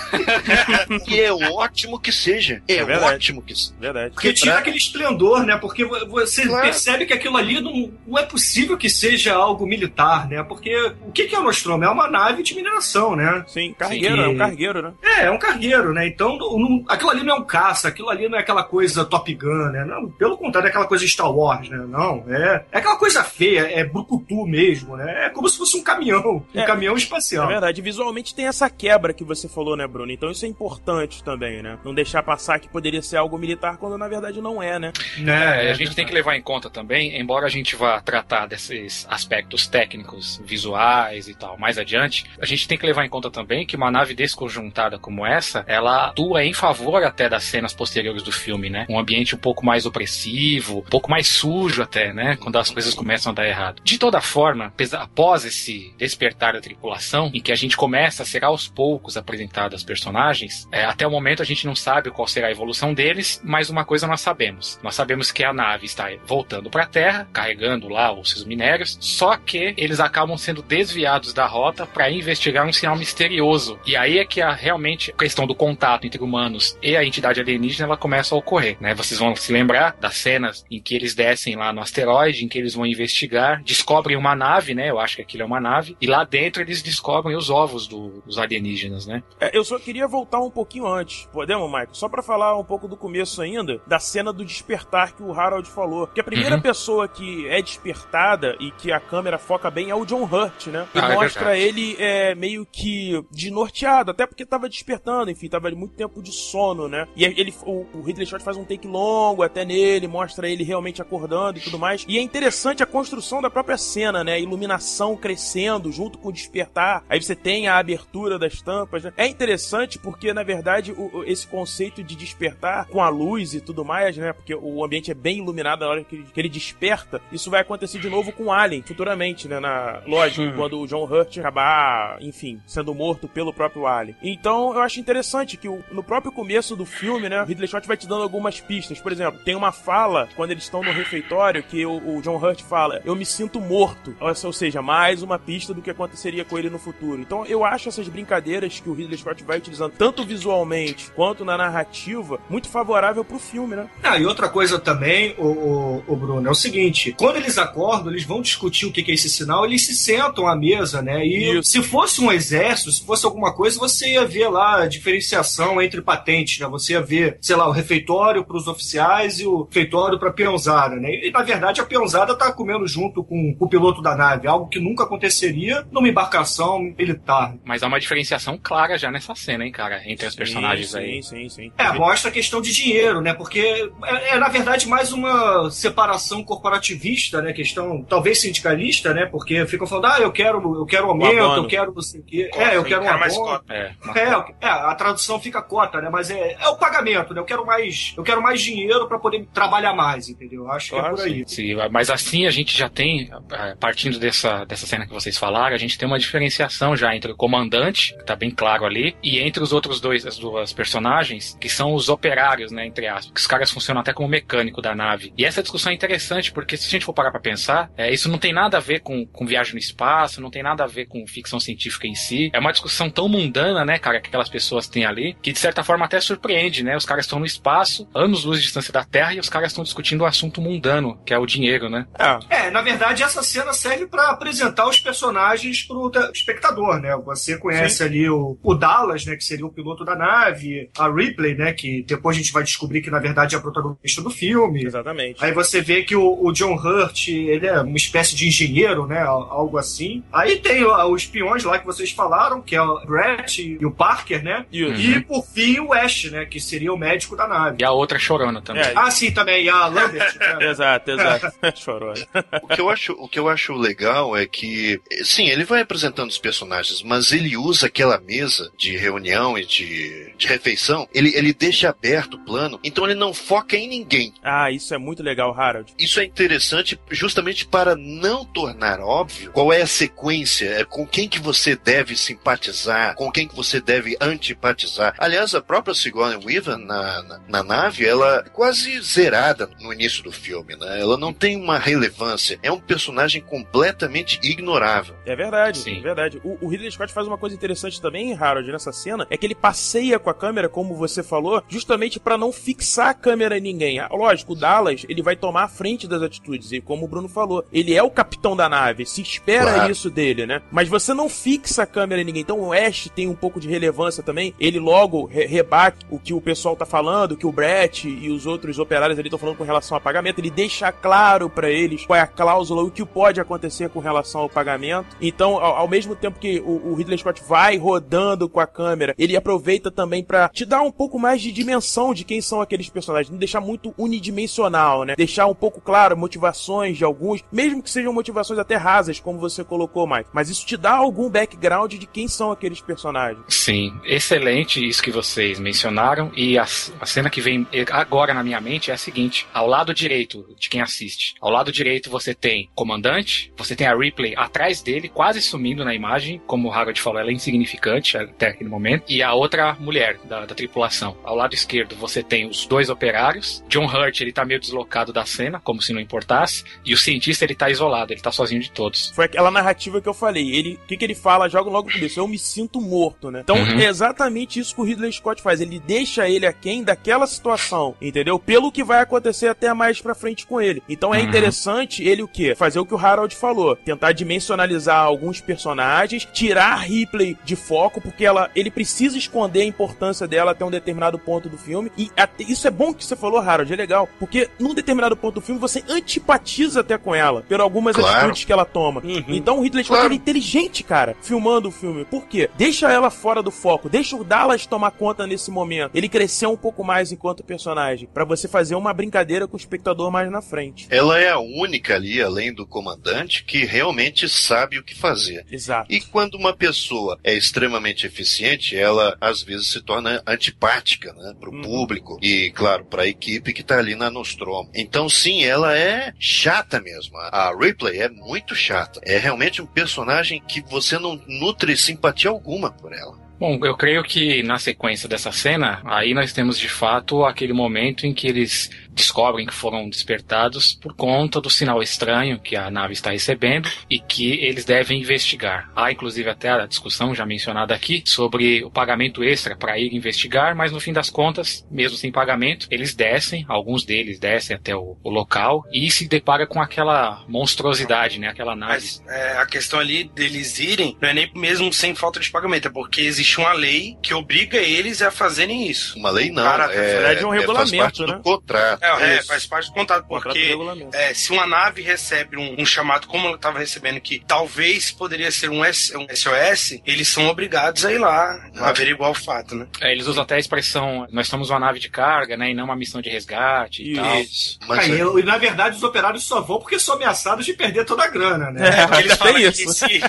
e é ótimo que seja. É, É ótimo que seja. Verdade. Porque tira pra- aquele esplendor, né? Porque vo- você Claro. percebe que aquilo ali não, não é possível que seja algo militar, né? Porque o que que é o Nostromo? É uma nave de mineração, né? Sim, cargueiro, Sim. é um cargueiro, né? É, é um cargueiro, né? Então, não- não- aquilo ali não é um caça, aquilo ali não é aquela coisa Top Gun, né? Não, pelo contrário, é aquela coisa Star Wars, né? Não, é, é aquela coisa feia, é brucutu mesmo, né? É como se fosse um caminhão, um É. caminhão É espacial. verdade, visualmente tem essa quebra que você falou, né, Bruno? Então isso é importante também, né? Não deixar passar que poderia ser algo militar quando na verdade não é, né? né? É, a gente tem que levar em conta também, embora a gente vá tratar desses aspectos técnicos, visuais e tal mais adiante, a gente tem que levar em conta também que uma nave desconjuntada como essa, ela atua em favor até das cenas posteriores do filme, né? Um ambiente um pouco mais opressivo, um pouco mais sujo até, né? Quando as coisas começam a dar errado. De toda forma, após esse despertar da tripulação, em que a gente começa a ser aos poucos apresentado aos personagens, é, até o momento a gente não sabe qual será a evolução deles, mas uma coisa nós sabemos. Nós sabemos que a nave está voltando para a Terra, carregando lá os seus minérios, só que eles acabam sendo desviados da rota para investigar um sinal misterioso. E aí é que a, realmente a questão do contato entre humanos e a entidade alienígena ela começa a ocorrer, né? Vocês vão se lembrar das cenas em que eles descem lá no asteroide, em que eles vão investigar, descobrem uma nave, né? Eu acho que aquilo é uma nave, e lá dentro eles descobrem os ovos do- dos alienígenas, né? É, eu só queria voltar um pouquinho antes, podemos, Michael? Só pra falar um pouco do começo ainda, da cena do despertar que o Harold falou. Que a primeira Uhum. pessoa que é despertada e que a câmera foca bem é o John Hurt, né? E Ah, é mostra verdade. ele é, meio que desnorteado, até porque tava despertando, enfim, tava ali muito tempo de sono, né? Né? E ele, o, o Ridley Scott faz um take longo até nele, mostra ele realmente acordando e tudo mais. E é interessante a construção da própria cena, né? A iluminação crescendo junto com o despertar. Aí você tem a abertura das tampas. Né? É interessante porque, na verdade, o, esse conceito de despertar com a luz e tudo mais, né? Porque o ambiente é bem iluminado na hora que ele, que ele desperta. Isso vai acontecer de novo com Alien futuramente, né? Na, lógico, hum. quando o John Hurt acabar, enfim, sendo morto pelo próprio Alien. Então eu acho interessante que o, no próprio começo do filme, né? Ridley Scott vai te dando algumas pistas. Por exemplo, tem uma fala quando eles estão no refeitório que o, o John Hurt fala: Eu me sinto morto. Ou seja, mais uma pista do que aconteceria com ele no futuro. Então eu acho essas brincadeiras que o Ridley Scott vai utilizando, tanto visualmente quanto na narrativa, muito favorável pro filme, né? Ah, e outra coisa também, o, o, o Bruno, é o seguinte: quando eles acordam, eles vão discutir o que é esse sinal, eles se sentam à mesa, né? E Isso. se fosse um exército, se fosse alguma coisa, você ia ver lá a diferenciação entre patentes, né? Você ia ver, sei lá, o refeitório para os oficiais e o refeitório para a peãozada, né? E na verdade a peãozada tá comendo junto com o piloto da nave, algo que nunca aconteceria numa embarcação militar. Mas há uma diferenciação clara já nessa cena, hein, cara, entre os personagens sim, aí. Sim, sim, sim. É, mostra a questão de dinheiro, né? Porque é, é, na verdade mais uma separação corporativista, né? Questão talvez sindicalista, né? Porque ficam falando, ah, eu quero, eu quero aumento, eu quero não sei o quê. É, eu quero um abono. É, é, é, a tradução fica cota, né? Mas é, é o pagamento, né? Eu quero mais, eu quero mais dinheiro para poder trabalhar mais, entendeu? Acho claro, que é por aí. Sim, mas assim a gente já tem, é, partindo dessa, dessa cena que vocês falaram, a gente tem uma diferenciação já entre o comandante, que tá bem claro ali, e entre os outros dois, as duas personagens, que são os operários, né, entre aspas, que os caras funcionam até como mecânico da nave. E essa discussão é interessante, porque se a gente for parar pra pensar, é, isso não tem nada a ver com, com viagem no espaço, não tem nada a ver com ficção científica em si. É uma discussão tão mundana, né, cara, que aquelas pessoas têm ali, que de certa forma até surpreende, né? Os caras estão no espaço, anos-luz de distância da Terra, e os caras estão discutindo um assunto mundano, que é o dinheiro, né? É, é na verdade, essa cena serve para apresentar os personagens pro espectador, né? Você conhece Sim. ali o, o Dallas, né, que seria o piloto da nave, a Ripley, né, que depois a gente vai descobrir que na verdade é a protagonista do filme. Exatamente. Aí você vê que o, o John Hurt, ele é uma espécie de engenheiro, né, algo assim. Aí tem os peões lá que vocês falaram, que é o Brett e o Parker, né? Uhum. E por fim o Ash, né? Que seria o médico da nave. E a outra chorona também. É. Ah, sim, também. E a Lambert. né? exato, exato. chorona. o, que eu acho, o que eu acho legal é que, sim, ele vai apresentando os personagens, mas ele usa aquela mesa de reunião e de, de refeição, ele, ele deixa aberto o plano, então ele não foca em ninguém. Ah, isso é muito legal, Harold. Isso é interessante justamente para não tornar óbvio qual é a sequência, é com quem que você deve simpatizar, com quem que você deve antipatizar. Aliás, a própria Sigourney Weaver na, na, na, nave, ela é quase zerada no início do filme, né? Ela não tem uma relevância. É um personagem completamente ignorável. É verdade, Sim. é verdade. O, o Ridley Scott faz uma coisa interessante também, Harold, nessa cena, é que ele passeia com a câmera, como você falou, justamente para não fixar a câmera em ninguém. Ah, lógico, o Dallas, ele vai tomar a frente das atitudes, e como o Bruno falou, ele é o capitão da nave, se espera claro. isso dele, né? Mas você não fixa a câmera em ninguém. Então o Ash tem um pouco de relevância também. Ele logo re rebate o que o pessoal tá falando, que o Brett e os outros operários ali estão falando com relação ao pagamento. Ele deixa claro para eles qual é a cláusula, o que pode acontecer com relação ao pagamento. Então, ao, ao mesmo tempo que o, o, Ridley Scott vai rodando com a câmera, ele aproveita também para te dar um pouco mais de dimensão de quem são aqueles personagens, não deixar muito unidimensional, né? Deixar um pouco claro motivações de alguns, mesmo que sejam motivações até rasas, como você colocou mais. Mas isso te dá algum background de quem são aqueles personagens. Sim, excelente isso que vocês mencionaram. E a, a cena que vem agora na minha mente é a seguinte: ao lado direito de quem assiste, ao lado direito você tem o comandante, você tem a Ripley atrás dele, quase sumindo na imagem, como o Harold falou, ela é insignificante até aquele momento, e a outra mulher da, da tripulação. Ao lado esquerdo você tem os dois operários, John Hurt ele tá meio deslocado da cena, como se não importasse, e o cientista ele tá isolado, ele tá sozinho de todos. Foi aquela narrativa que eu falei, ele, o que, que ele fala, joga logo no começo, eu me sinto morto, né? Então uhum. é exatamente isso que o Ridley Scott faz, ele deixa ele aquém daquela situação, entendeu? Pelo que vai acontecer até mais pra frente com ele. Então é uhum. interessante ele o quê? Fazer o que o Harold falou, tentar dimensionalizar alguns personagens, tirar a Ripley de foco, porque ela, ele precisa esconder a importância dela até um determinado ponto do filme, e até, isso é bom que você falou, Harold, é legal, porque num determinado ponto do filme você antipatiza até com ela, por algumas claro. atitudes que ela toma. Uhum. Então o Ridley Scott claro. é inteligente, cara, filmando o filme. Por quê? Deixa ela fora do foco, deixa o Dallas tomar conta nesse momento. Ele crescer um pouco mais enquanto personagem, para você fazer uma brincadeira com o espectador mais na frente. Ela é a única ali, além do comandante, que realmente sabe o que fazer. Exato. E quando uma pessoa é extremamente eficiente, ela às vezes se torna antipática, né, pro Uhum. público e, claro, pra equipe que tá ali na Nostromo. Então, sim, ela é chata mesmo. A Ripley é muito chata. É realmente um personagem que você não nutre simpatia alguma por ela. Bom, eu creio que na sequência dessa cena, aí nós temos de fato aquele momento em que eles descobrem que foram despertados por conta do sinal estranho que a nave está recebendo e que eles devem investigar. Há inclusive até a discussão já mencionada aqui sobre o pagamento extra para ir investigar, mas no fim das contas, mesmo sem pagamento, eles descem, alguns deles descem até o, o local e se depara com aquela monstruosidade, né? Aquela nave. Mas é, a questão ali deles irem não é nem mesmo sem falta de pagamento, é porque existe uma lei que obriga eles a fazerem isso. Uma lei não, Cara, é, na verdade é um faz regulamento, parte né? do contrato. É, é, faz parte do contrato, Contrato porque regulamento. é, se uma nave recebe um, um chamado como ela estava recebendo, que talvez poderia ser um, S- um SOS, eles são obrigados a ir lá Ah. averiguar o fato, né? É, eles usam até a expressão, nós somos uma nave de carga, né? E não uma missão de resgate e Isso. tal. Isso. Mas Aí, é- eu- e na verdade os operários só vão porque são ameaçados de perder toda a grana, né? É, Porque eles falam que isso. se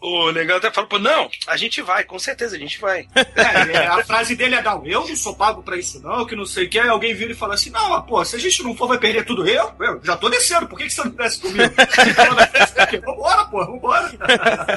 o negão até fala, pô, não, a gente vai, com certeza a gente vai. É, é, a frase dele é não, eu não sou pago pra isso não, que não sei o que. Aí alguém vira e fala assim, não, pô, se a gente não for vai perder tudo eu? Eu já tô descendo, por que, que você não desce comigo? Daqui, Vambora, pô, vambora.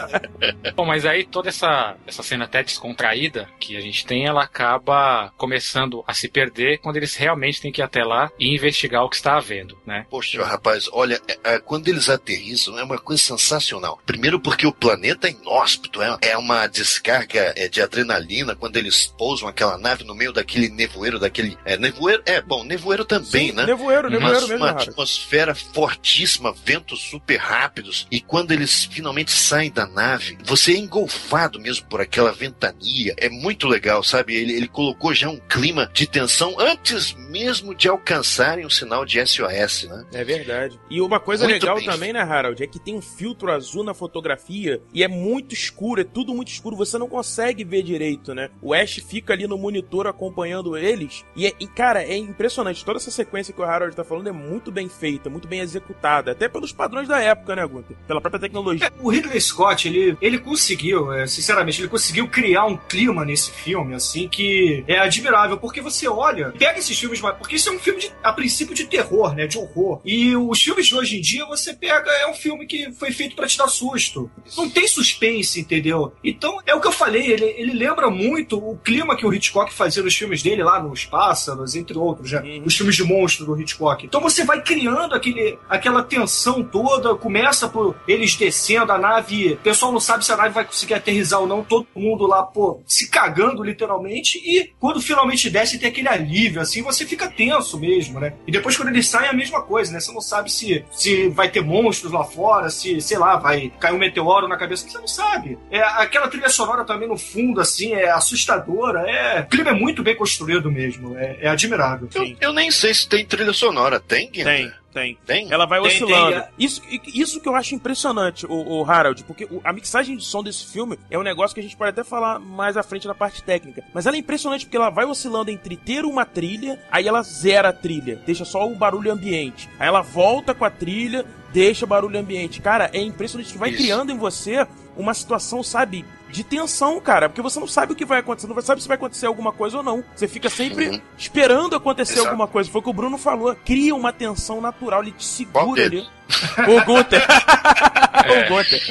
Bom, mas aí toda essa, essa cena até descontraída que a gente tem, ela acaba começando a se perder quando eles realmente têm que ir até lá e investigar o que está havendo, né? Poxa, rapaz, olha, é- é, quando eles aterrissam é uma coisa sensacional. Primeiro porque o planeta é inóspito, é, é uma descarga é, de adrenalina quando eles pousam aquela nave no meio daquele nevoeiro, daquele... É, nevoeiro, é, bom, nevoeiro também, Sim, né? Nevoeiro, Uma, nevoeiro mesmo, uma atmosfera fortíssima, ventos super rápidos. E quando eles finalmente saem da nave, você é engolfado mesmo por aquela ventania. É muito legal, sabe? Ele, ele colocou já um clima de tensão antes mesmo de alcançarem o sinal de SOS, né? É verdade. E uma coisa Muito legal bem também, né, Harold, é que tem um filtro azul na fotografia e é muito escuro, é tudo muito escuro, você não consegue ver direito, né? O Ash fica ali no monitor acompanhando eles e, é- e, cara, é impressionante. Toda essa sequência que o Harold tá falando é muito bem feita, muito bem executada, até pelos padrões da época, né, Gunther? Pela própria tecnologia. O Ridley Scott, ele, ele conseguiu, é, sinceramente, ele conseguiu criar um clima nesse filme, assim, que é admirável, porque você olha, pega esses filmes, porque isso é um filme, de, a princípio, de terror, né, de horror. E os filmes de hoje em dia, você pega, é um filme que foi feito pra te dar susto. Não tem suspense, entendeu? Então, é o que eu falei, ele, ele lembra muito o clima que o Hitchcock fazia nos filmes dele, lá nos Pássaros, entre outros, né? Uhum. Os filmes de monstro do Hitchcock. Então você vai criando aquele, aquela tensão toda, começa por eles descendo a nave, o pessoal não sabe se a nave vai conseguir aterrizar ou não, todo mundo lá, pô, se cagando literalmente, e quando finalmente desce tem aquele alívio, assim, você fica tenso mesmo, né? E depois quando eles saem é a mesma coisa, né? Você não sabe se, se vai ter monstros lá fora, se, sei lá, vai cair um meteoro na cabeça, você não sabe. É, aquela trilha sonora também no fundo, assim, é assustadora, é... O clima é muito bem construído mesmo, é, é admirável. Eu, eu nem sei se tem trilha sonora. Tem, Guinter? Tem, tem. Tem? Ela vai Tem, oscilando. tem, é. Isso, isso que eu acho impressionante, o, Harold, porque o- a mixagem de som desse filme é um negócio que a gente pode até falar mais à frente na parte técnica. Mas ela é impressionante porque ela vai oscilando entre ter uma trilha, aí ela zera a trilha, deixa só o barulho ambiente. Aí ela volta com a trilha, deixa barulho ambiente. Cara, é impressionante que vai Isso. criando em você uma situação, sabe, de tensão, cara, porque você não sabe o que vai acontecer, não sabe se vai acontecer alguma coisa ou não. Você fica sempre Uhum. esperando acontecer Exato. alguma coisa. Foi o que o Bruno falou. Cria uma tensão natural, ele te segura ali. O Gunter. É. o Gunter.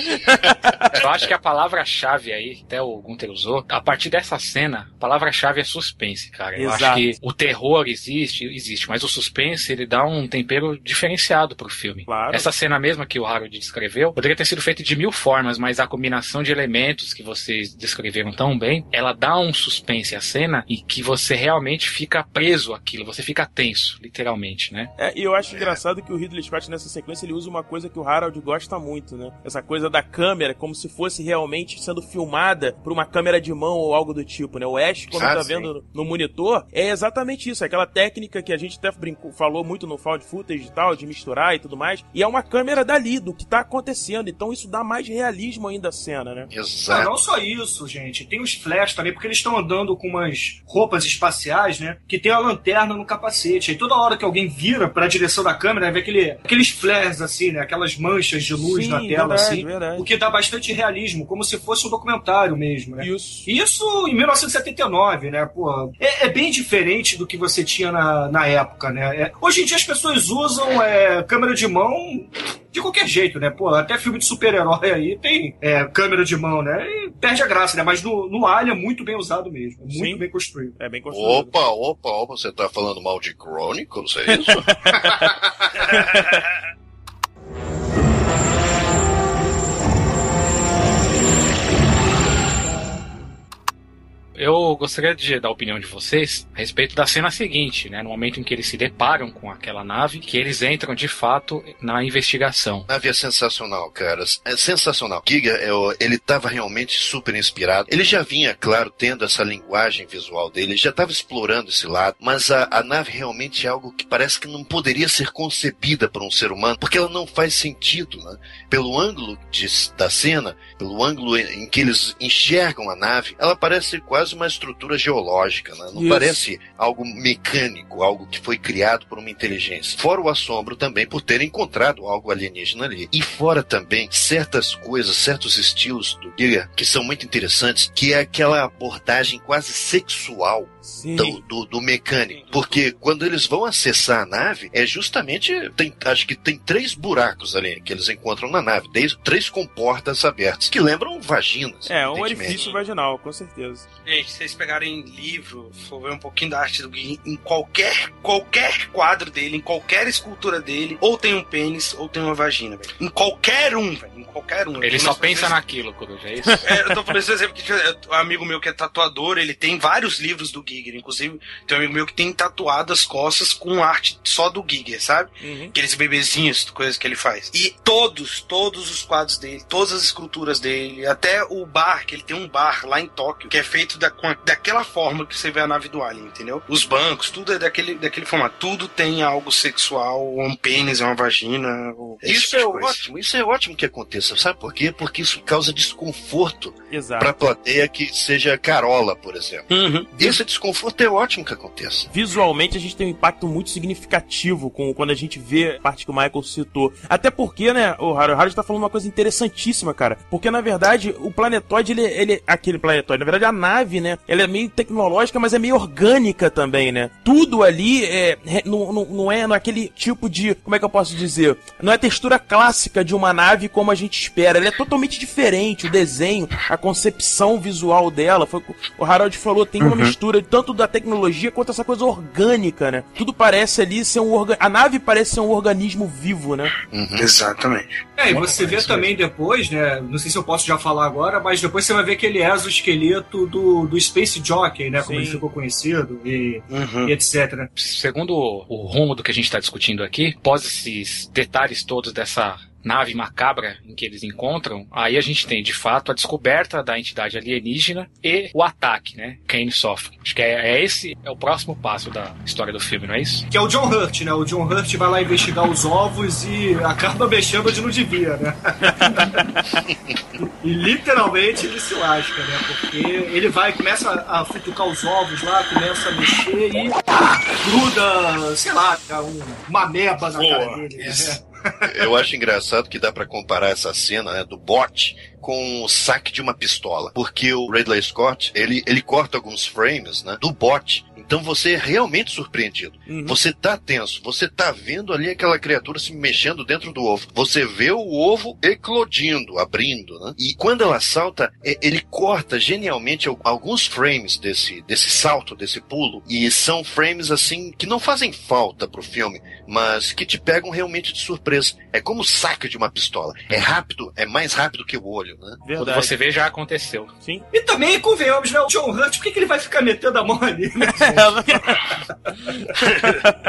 Eu acho que a palavra-chave aí, que até o Gunter usou, a partir dessa cena, a palavra-chave é suspense, cara. Eu Exato. acho que o terror existe, existe, mas o suspense ele dá um tempero diferenciado pro filme. Claro. Essa cena mesma que o Harold descreveu poderia ter sido feita de mil formas, mas a combinação de elementos que vocês descreveram tão bem, ela dá um suspense à cena e que você realmente fica preso àquilo, você fica tenso, literalmente, né? É, e eu acho engraçado que o Ridley Scott nessa sequência ele usa uma coisa que o Harold gosta muito, né? Essa coisa da câmera, como se fosse realmente sendo filmada por uma câmera de mão ou algo do tipo, né? O Ash, quando Ah, tá sim. vendo no monitor, é exatamente isso. é Aquela técnica que a gente até brincou, falou muito no found footage e tal, de misturar e tudo mais. E é uma câmera dali, do que tá acontecendo. Então isso dá mais realismo ainda à cena, né? Ah, Exato. não só isso, gente. Tem os flash também, porque eles estão andando com umas roupas espaciais, né? Que tem a lanterna no capacete. Aí toda hora que alguém vira pra direção da câmera, vê aquele, aqueles flares, assim, né? Aquelas manchas de luz Sim, na tela, verdade, assim. verdade. O que dá bastante realismo, como se fosse um documentário mesmo, né? Isso. Isso em 1979, né? Pô, é, é bem diferente do que você tinha na, na época, né? É- hoje em dia as pessoas usam é, câmera de mão de qualquer jeito, né? Pô, até filme de super-herói aí tem é, câmera de mão, né? E perde a graça, né? Mas no, no Alien é muito bem usado mesmo. é Muito Sim. bem construído. É bem construído. Opa, opa, opa, você tá falando mal de Chronicles, é isso? Eu gostaria de dar a opinião de vocês a respeito da cena seguinte, né? No momento em que eles se deparam com aquela nave, que eles entram de fato na investigação. A nave é sensacional, caras. É sensacional. Giga, é ele estava realmente super inspirado. Ele já vinha, claro, tendo essa linguagem visual dele, ele já estava explorando esse lado, mas a, a nave realmente é algo que parece que não poderia ser concebida por um ser humano, porque ela não faz sentido, né? Pelo ângulo de- da cena, pelo ângulo em que eles enxergam a nave, ela parece quase uma estrutura geológica, né? Não Isso. parece algo mecânico, algo que foi criado por uma inteligência. Fora o assombro também por ter encontrado algo alienígena ali. E fora também certas coisas, certos estilos do Giga que são muito interessantes, que é aquela abordagem quase sexual do, do, do mecânico. Porque quando eles vão acessar a nave, é justamente. Tem, acho que tem três buracos ali que eles encontram na nave. Três, três comportas abertas, que lembram vaginas. É, um orifício vaginal, com certeza. Gente, se vocês pegarem livro, for ver um pouquinho da arte do Gui, em qualquer, qualquer quadro dele, em qualquer escultura dele, ou tem um pênis, ou tem uma vagina, velho. Em qualquer um, velho. Em qualquer um. Ele só pensa coisas- naquilo, Coruja, é isso? É, eu tô falando esse exemplo que um amigo meu que é tatuador, ele tem vários livros do Giger. Inclusive, tem um amigo meu que tem tatuado as costas com arte só do Giger, sabe? Uhum. Aqueles bebezinhos, coisas que ele faz. E todos, todos os quadros dele, todas as esculturas dele, até o bar, que ele tem um bar lá em Tóquio, que é feito da, com a- daquela forma que você vê a nave do Alien, entendeu? Os bancos, tudo é daquele, daquele formato. Tudo tem algo sexual, um pênis, uma vagina. Isso tipo é coisa. ótimo, isso é ótimo que aconteça. Sabe por quê? Porque isso causa desconforto Exato. pra plateia que seja carola, por exemplo. Uhum. Esse desconforto é ótimo que aconteça. Visualmente a gente tem um impacto muito significativo com quando a gente vê a parte que o Michael citou. Até porque, né, o Harold, o Harold tá falando uma coisa interessantíssima, cara. Porque na verdade o planetoide, ele, ele. Aquele planetoide, na verdade a nave, né? Ela é meio tecnológica, mas é meio orgânica também, né? Tudo ali é, é- não, não, não é naquele tipo de. Como é que eu posso dizer? Não é a textura clássica de uma nave como a gente espera. Ela é totalmente diferente. O desenho, a concepção visual dela. Foi o que o Harold falou, tem uma mistura tanto da tecnologia quanto essa coisa orgânica, né? Tudo parece ali ser um. A nave parece ser um organismo vivo, né? Uhum. Exatamente. É, e você vê também depois, né? Não sei se eu posso já falar agora, mas depois você vai ver aquele exoesqueleto do, do Space Jockey, né? Como Sim. ele ficou conhecido e, Uhum. e etc. Segundo o rumo do que a gente está discutindo aqui, após esses detalhes todos dessa nave macabra em que eles encontram, aí a gente tem de fato a descoberta da entidade alienígena e o ataque, né? Kane sofre. Acho que é, é esse é o próximo passo da história do filme, não é isso? Que é o John Hurt, né? O John Hurt vai lá investigar os ovos e acaba mexendo onde não devia, né? e literalmente ele se lasca, né? Porque ele vai, começa a futucar os ovos lá, começa a mexer e gruda, sei lá, um- uma meba na cara Boa, dele. isso. Né? Eu acho engraçado que dá pra comparar essa cena né, do bot com o saque de uma pistola, porque o Ridley Scott ele, ele corta alguns frames né, do bot. Então você é realmente surpreendido. Uhum. Você tá tenso, você tá vendo ali aquela criatura se mexendo dentro do ovo. Você vê o ovo eclodindo, abrindo, né? E quando ela salta, ele corta genialmente al- alguns frames desse, desse salto, desse pulo. E são frames assim que não fazem falta pro filme, mas que te pegam realmente de surpresa. É como o saque de uma pistola. É rápido, é mais rápido que o olho. Né? Quando você vê, já aconteceu. Sim. E também, convenhamos, né? O John Hurt, por que, que ele vai ficar metendo a mão ali, né?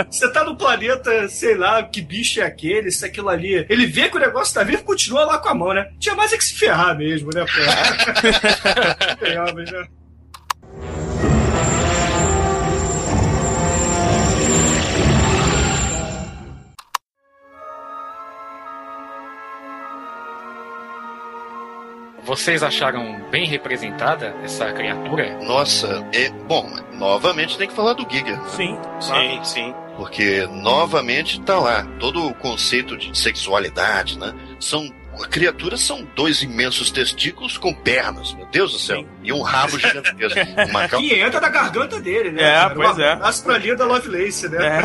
Você tá no planeta, sei lá, que bicho é aquele, se aquilo ali. Ele vê que o negócio tá vivo e continua lá com a mão, né? Tinha mais é que se ferrar mesmo, né, pô? Convenhamos, né? Vocês acharam bem representada essa criatura? Nossa, é. Bom, novamente tem que falar do Giga. né? Sim. Sim, sim. Porque novamente tá lá todo o conceito de sexualidade, né? São criaturas são dois imensos testículos com pernas, meu Deus do céu, e um rabo gigantesco. Uma cal... Que entra na garganta dele, né? É, cara? pois é. pra Linda Lovelace, né?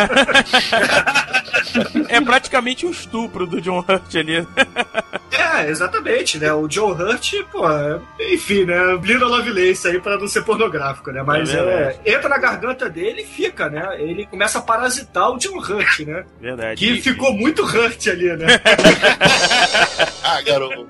É. é praticamente um estupro do John Hurt ali. É, exatamente, né? O John Hurt, pô, é- enfim, né? Linda Lovelace aí pra não ser pornográfico, né? Mas É é, entra na garganta dele e fica, né? Ele começa a parasitar o John Hurt, né? Verdade. Que E- ficou muito Hurt ali, né? Ah, garoto.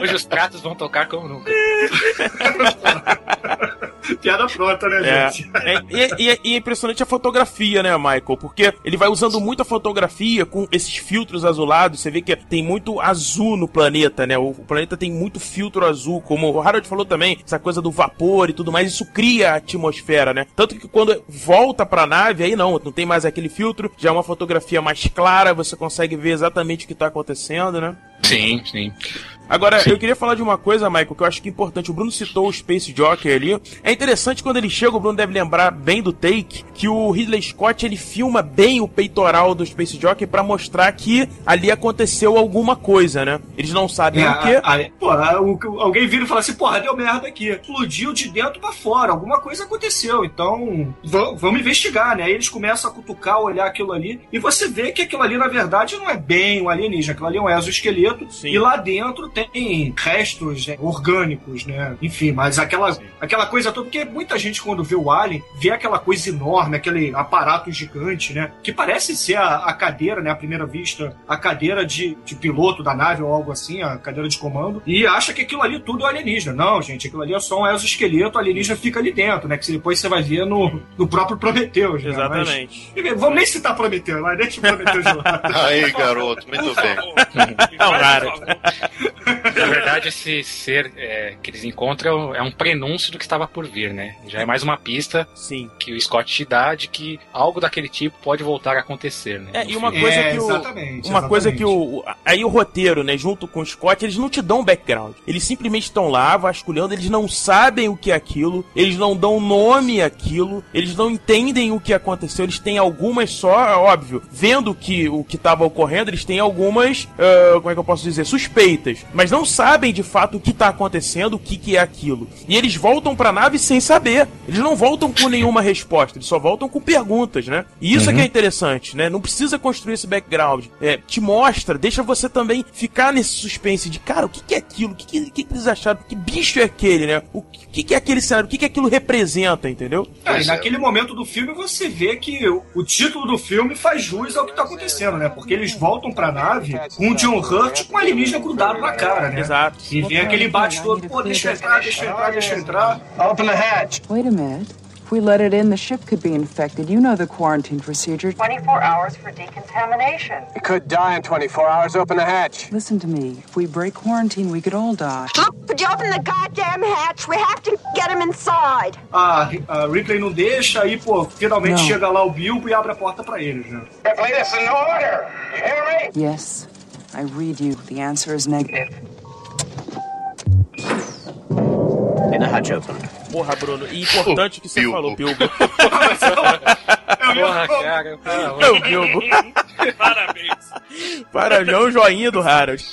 Hoje os pratos vão tocar como nunca. Piada pronta, né, É. gente? É, e, e- e é impressionante a fotografia, né, Michael? Porque ele vai usando muita fotografia com esses filtros azulados. Você vê que tem muito azul no planeta, né? O, o planeta tem muito filtro azul, como o Harold falou também, essa coisa do vapor e tudo mais. Isso cria a atmosfera, né? Tanto que quando volta pra nave, aí não, não tem mais aquele filtro, já é uma fotografia mais clara, você consegue ver exatamente o que tá acontecendo, né? Sim, sim. Agora, eu queria falar de uma coisa, Michael, que eu acho que é importante. O Bruno citou o Space Jockey ali. É interessante quando ele chega, o Bruno deve lembrar bem do take, que o Ridley Scott ele filma bem o peitoral do Space Jockey pra mostrar que ali aconteceu alguma coisa, né? Eles não sabem É, o quê. a- a- porra, o- alguém vira e fala assim, porra, deu merda aqui. Explodiu de dentro pra fora, alguma coisa aconteceu. Então, va- vamos investigar, né? Aí eles começam a cutucar, olhar aquilo ali, e você vê que aquilo ali, na verdade, não é bem um alienígena, aquilo ali é um exoesqueleto, Sim. e lá dentro tem restos né, orgânicos, né? Enfim, mas aquela, aquela coisa toda, porque muita gente, quando vê o Alien, vê aquela coisa enorme, aquele aparato gigante, né? Que parece ser a, a cadeira, né? À primeira vista, a cadeira de, de piloto da nave ou algo assim, a cadeira de comando, e acha que aquilo ali tudo é alienígena. Não, gente, aquilo ali é só um exoesqueleto, o alienígena fica ali dentro, né? Que depois você vai ver no, no próprio Prometheus, né? Exatamente. Mas, vamos nem citar Prometheus, mas deixa o Prometheus de lado. Aí, garoto, muito bem. Não, cara. Na verdade, esse ser é, que eles encontram é um prenúncio do que estava por vir, né? Já é mais uma pista Sim. que o Scott te dá de que algo daquele tipo pode voltar a acontecer, né? É, e uma coisa É, que o. exatamente, Uma coisa exatamente. que o. Aí o roteiro, né, junto com o Scott, eles não te dão background. Eles simplesmente estão lá vasculhando, eles não sabem o que é aquilo, eles não dão nome àquilo, eles não entendem o que aconteceu, eles têm algumas só, é óbvio, vendo que o que estava ocorrendo, eles têm algumas, ah, como é que eu posso dizer, suspeitas, mas não sabem de fato o que está acontecendo, o que, que é aquilo. E eles voltam pra nave sem saber. Eles não voltam com nenhuma resposta, eles só voltam com perguntas, né? E isso é que é interessante, né? Não precisa construir esse background. É, te mostra, deixa você também ficar nesse suspense de, cara, o que, que é aquilo? O que, que, que eles acharam? Que bicho é aquele, né? O que, que, é aquele cenário? O que, que aquilo representa, entendeu? É, naquele momento do filme você vê que o, o título do filme faz jus ao que tá acontecendo, né? Porque eles voltam pra nave com o John Hurt com o alienígena grudado na cara, né? Exato. E vem aquele embate todo, pô, deixa entrar, deixa entrar, deixa entrar. Open the hatch. Wait a minute. If we let it in, the ship could be infected. You know the quarantine procedure. 24 hours for decontamination. It could die in 24 hours. Open the hatch. Listen to me. If we break quarantine, we could all die. Look, would you open the goddamn hatch? We have to get him inside. A, a Ripley não deixa, aí, pô, finalmente Não. chega lá o Bilbo e abre a porta pra eles, né? Ripley, this is no order. You hear me? Yes, I read you. The answer is negative. In the hatch open. Porra, Bruno. E importante o que você Bilbo. falou, Bilbo. Porra, cara. pelo Bilbo. Parabéns. Para, um joinha do Harold.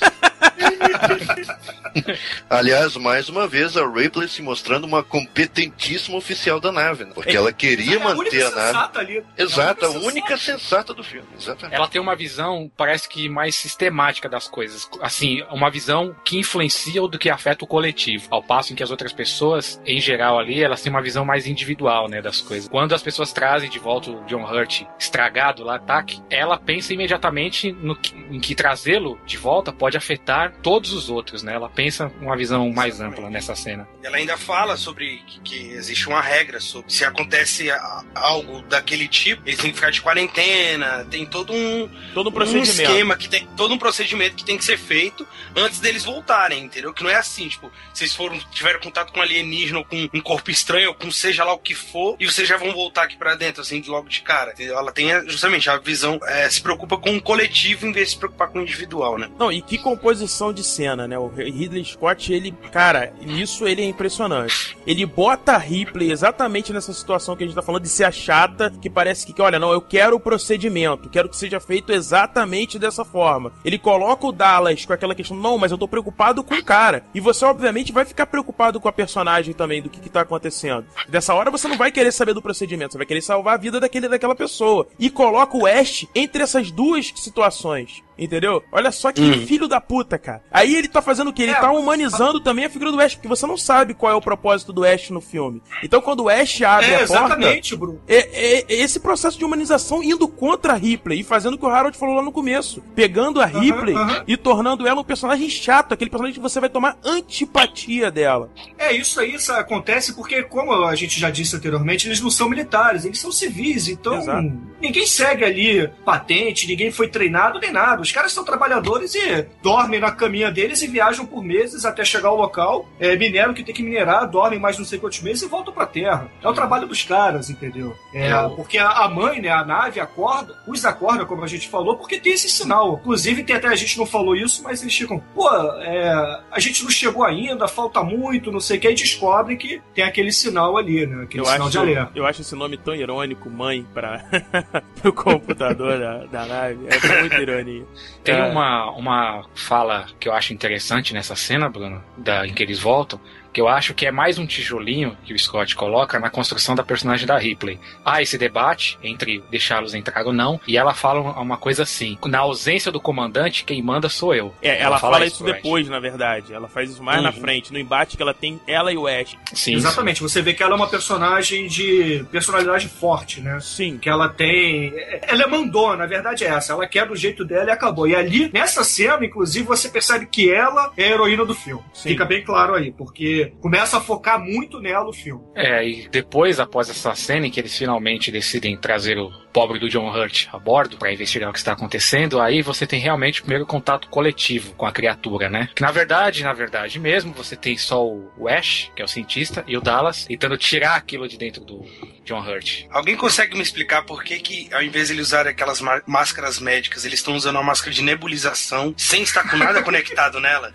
Aliás, mais uma vez, a Ripley se mostrando uma competentíssima oficial da nave, né? Porque ela queria É a única manter a nave. sensata ali. Exato, a sensata. única sensata do filme. Exatamente. Ela tem uma visão, parece que mais sistemática das coisas. Assim, uma visão que influencia ou do que afeta o coletivo. Ao passo em que as outras pessoas, em geral ali, elas têm uma visão mais individual, né, das coisas. Quando as pessoas trazem de volta o John Hurt estragado lá, ataque, ela pensa imediatamente no que, em que trazê-lo de volta pode afetar para todos os outros, né? Ela pensa uma visão mais Exatamente. ampla nessa cena. Ela ainda fala sobre que, que existe uma regra sobre se acontece a- algo daquele tipo, eles têm que ficar de quarentena, tem todo um, Todo um um procedimento. esquema que tem todo um procedimento que tem que ser feito antes deles voltarem, entendeu? Que não é assim, tipo, vocês foram tiveram contato com um alienígena ou com um corpo estranho ou com seja lá o que for e vocês já vão voltar aqui pra dentro assim logo de cara. entendeu? Ela tem justamente a visão é, se preocupa com o coletivo em vez de se preocupar com o individual, né? Não, e que composição de cena, né? O Ridley Scott, ele, cara, nisso ele é impressionante. Ele bota a Ripley exatamente nessa situação que a gente tá falando de ser a chata, que parece que, que, olha, não, eu quero o procedimento, quero que seja feito exatamente dessa forma. Ele coloca o Dallas com aquela questão, não, mas eu tô preocupado com o cara. E você, obviamente, vai ficar preocupado com a personagem também, do que que tá acontecendo. Dessa hora você não vai querer saber do procedimento, você vai querer salvar a vida daquele, daquela pessoa. E coloca o Ash entre essas duas situações. Entendeu? Olha só que Uhum. filho da puta, cara. Aí ele tá fazendo o quê? Ele É, tá humanizando também a figura do Ash, porque você não sabe qual é o propósito do Ash no filme. Então quando o Ash abre É, a porta, exatamente, Bruno. é, é- é esse processo de humanização indo contra a Ripley e fazendo o que o Harold falou lá no começo. Pegando a Ripley e tornando ela um personagem chato, aquele personagem que você vai tomar antipatia dela. É, isso aí isso acontece porque, como a gente já disse anteriormente, eles não são militares, eles são civis, então Exato. ninguém segue ali patente, ninguém foi treinado nem nada. Os caras são trabalhadores e dormem na caminha deles e viajam por meses até chegar ao local, é, mineram o que tem que minerar, dormem mais não sei quantos meses e voltam pra terra. É o trabalho dos caras, entendeu? É, É porque a, a mãe, né, a nave acorda, os acorda, como a gente falou, porque tem esse sinal. Inclusive, tem até a gente não falou isso, mas eles ficam, pô, é, a gente não chegou ainda, falta muito, não sei o que, e descobrem que tem aquele sinal ali, né? Aquele Eu sinal acho, de alerta. eu acho esse nome tão irônico, mãe, pra pro computador da, da nave. É muita ironia. Tem É. uma, uma fala que eu acho interessante nessa cena, Bruno, da, em que eles voltam, que eu acho que é mais um tijolinho que o Scott coloca na construção da personagem da Ripley. Há esse debate entre deixá-los entrar ou não, e ela fala uma coisa assim: na ausência do comandante, quem manda sou eu. É, ela, fala, isso pro Ash. depois, na verdade. Ela faz isso mais na Uhum. frente, no embate que ela tem ela e o Ash. Sim, Exatamente, você vê que ela é uma personagem de personalidade forte, né? Sim. Que ela tem. Ela é mandona, a verdade é essa. Ela quer do jeito dela e acabou. E ali, nessa cena, inclusive, você percebe que ela é a heroína do filme. Sim. Fica bem claro aí, porque começa a focar muito nela o filme. É, e depois, após essa cena em que eles finalmente decidem trazer o pobre do John Hurt a bordo para investigar o que está acontecendo, aí você tem realmente o primeiro contato coletivo com a criatura, né? Que na verdade, na verdade mesmo, você tem só o Ash, que é o cientista, e o Dallas tentando tirar aquilo de dentro do John Hurt. Alguém consegue me explicar por que, que ao invés de eles usarem aquelas má- máscaras médicas, eles estão usando uma máscara de nebulização sem estar com nada conectado nela?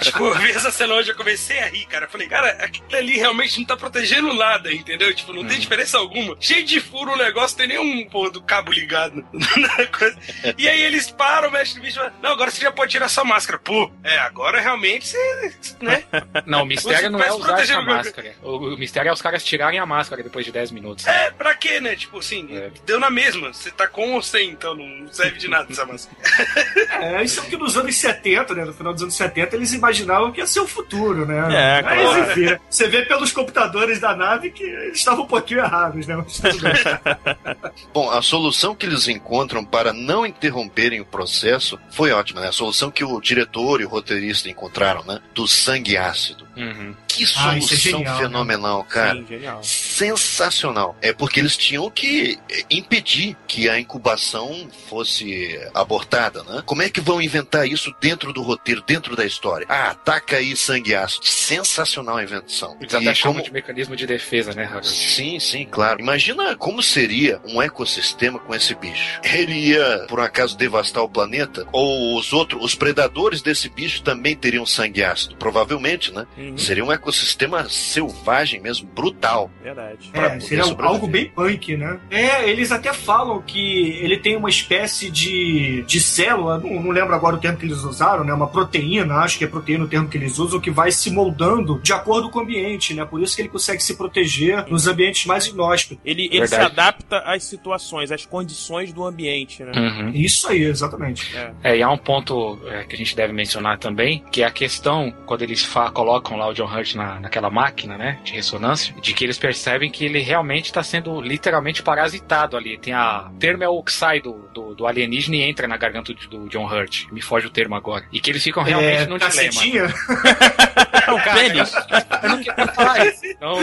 tipo, eu vi essa cena hoje, eu comecei a rir, cara. Eu falei, cara, aquilo ali realmente não tá protegendo nada, entendeu? Tipo, não tem diferença alguma. Cheio de furo o negócio, tem nenhum pô, do cabo ligado. na coisa. e aí eles param, mexem no bicho e falam, não, agora você já pode tirar sua máscara. Pô, é, agora realmente você, né? Não, o mistério Você não é usar proteger essa o máscara. O, o mistério é os caras tirarem a máscara depois de 10 minutos. É, pra quê, né? Tipo assim, É. deu na mesma. Você tá com ou sem, então não serve de nada essa máscara. É, isso é porque nos anos 70, né? No final dos anos 70, eles imaginavam que ia ser o futuro, né? É, Mas, claro. enfim, você vê pelos computadores da nave que eles estavam um pouquinho errados, né? Mas tudo bem. Bom, a solução que eles encontram para não interromperem o processo foi ótima, né? A solução que o diretor e o roteirista encontraram, né? Do sangue ácido. Uhum. Que Ah, isso é solução genial, né? fenomenal, cara. Sim, genial. Sensacional. É porque eles tinham que eh, impedir que a incubação fosse abortada, né? Como é que vão inventar isso dentro do roteiro, dentro da história? Ah, taca aí sangue ácido. Sensacional a invenção. Eles até chamam como- de mecanismo de defesa, né, Harold? Sim, sim, claro. Imagina como seria um ecossistema com esse bicho. Ele ia, por um acaso, devastar o planeta? Ou os outros, os predadores desse bicho também teriam sangue ácido? Provavelmente, né? Uhum, Seria um ecossistema selvagem mesmo, brutal. verdade. É, seria sobreviver. algo bem punk, né? É, eles até falam que ele tem uma espécie de, de célula, não, não lembro agora o termo que eles usaram, né? Uma proteína, acho que é proteína o termo que eles usam, que vai se moldando de acordo com o ambiente, né? Por isso que ele consegue se proteger nos ambientes mais inóspitos. Ele, ele se adapta às situações, às condições do ambiente, né? Uhum. Isso aí, exatamente. É, e há um ponto é, que a gente deve mencionar também, que é a questão, quando eles colocam lá o John Hurt na, naquela máquina, né, de ressonância, de que eles percebem que ele realmente está sendo literalmente parasitado ali. Tem a termo é o que sai do, do, do alienígena e entra na garganta do, do, John Hurt. Me foge o termo agora. E que eles ficam realmente é, no cacetinha? dilema. É um pênis. Eu não queria falar isso. Então,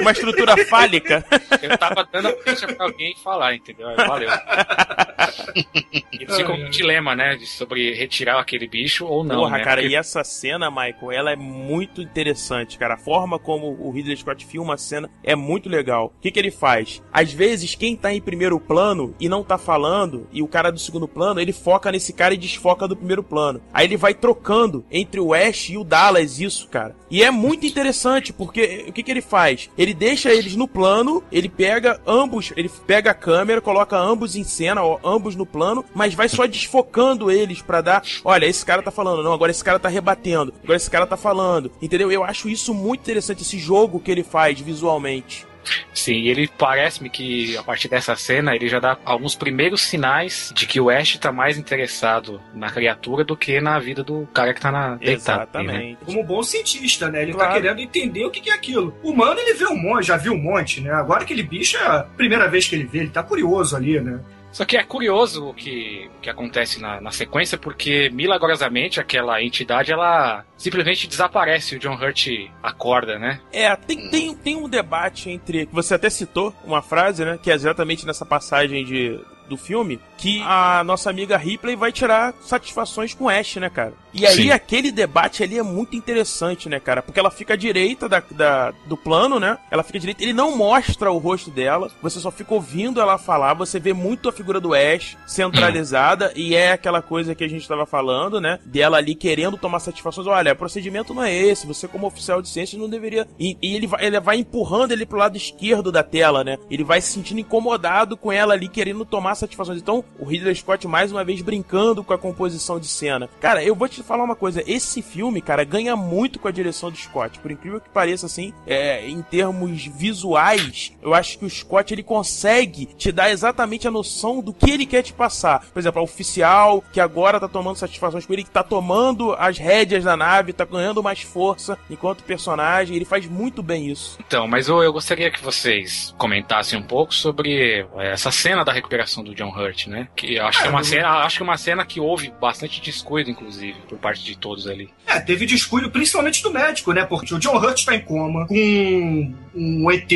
Uma estrutura fálica. Eu tava dando a pra alguém falar, entendeu? Valeu. Eles ficam com um dilema, né? Sobre retirar aquele bicho ou não. Porra, né? cara, Porque... e essa cena, Michael, ela é muito interessante, cara. A forma como o Ridley Scott filma a cena é muito legal. O que, que ele faz? Às vezes, quem tá em primeiro plano e não tá falando, e o cara do segundo plano, ele foca nesse cara e desfoca do primeiro plano. Aí ele vai trocando entre o Ash e o Dallas, isso, cara. E é muito interessante, porque o que, que ele faz? Ele deixa eles no plano, ele pega ambos, ele pega a câmera, coloca ambos em cena, ó, ambos no plano, mas vai só desfocando eles para dar, olha, esse cara tá falando, não, agora esse cara tá rebatendo, agora esse cara tá falando, entendeu? Eu acho isso muito interessante, esse jogo que ele faz visualmente. Sim, ele parece-me que a partir dessa cena ele já dá alguns primeiros sinais de que o Ash tá mais interessado na criatura do que na vida do cara que tá na deitado. Exatamente. Né? Como bom cientista, né? Ele claro. tá querendo entender o que, que é aquilo. O humano ele vê um monte, já viu um monte, né? Agora aquele bicho é a primeira vez que ele vê, ele tá curioso ali, né? Só que é curioso o que, o que acontece na, na sequência, porque milagrosamente aquela entidade ela simplesmente desaparece. O John Hurt acorda, né? É, tem, tem, tem um debate entre. Você até citou uma frase, né? Que é exatamente nessa passagem de do filme, que a nossa amiga Ripley vai tirar satisfações com Ash, né, cara? E aí Sim. aquele debate ali é muito interessante, né, cara? Porque ela fica à direita da, da, do plano, né? Ela fica à direita, ele não mostra o rosto dela, você só fica ouvindo ela falar, você vê muito a figura do Ash centralizada e é aquela coisa que a gente tava falando, né? Dela ali querendo tomar satisfações. Olha, o procedimento não é esse, você como oficial de ciências não deveria... E, e ele, vai, ele vai empurrando ele pro lado esquerdo da tela, né? Ele vai se sentindo incomodado com ela ali querendo tomar satisfações. Então, o Ridley Scott mais uma vez brincando com a composição de cena. Cara, eu vou te falar uma coisa, esse filme, cara, ganha muito com a direção do Scott. Por incrível que pareça, assim, é, em termos visuais, eu acho que o Scott ele consegue te dar exatamente a noção do que ele quer te passar. Por exemplo, o oficial que agora tá tomando satisfações com ele, que tá tomando as rédeas da nave, tá ganhando mais força enquanto personagem, ele faz muito bem isso. Então, mas eu, eu gostaria que vocês comentassem um pouco sobre é, essa cena da recuperação do John Hurt, né? Que acho que é uma cena, acho que é uma cena que houve bastante descuido, inclusive, por parte de todos ali. É, teve descuido principalmente do médico, né? Porque o John Hurt tá em coma, com um ET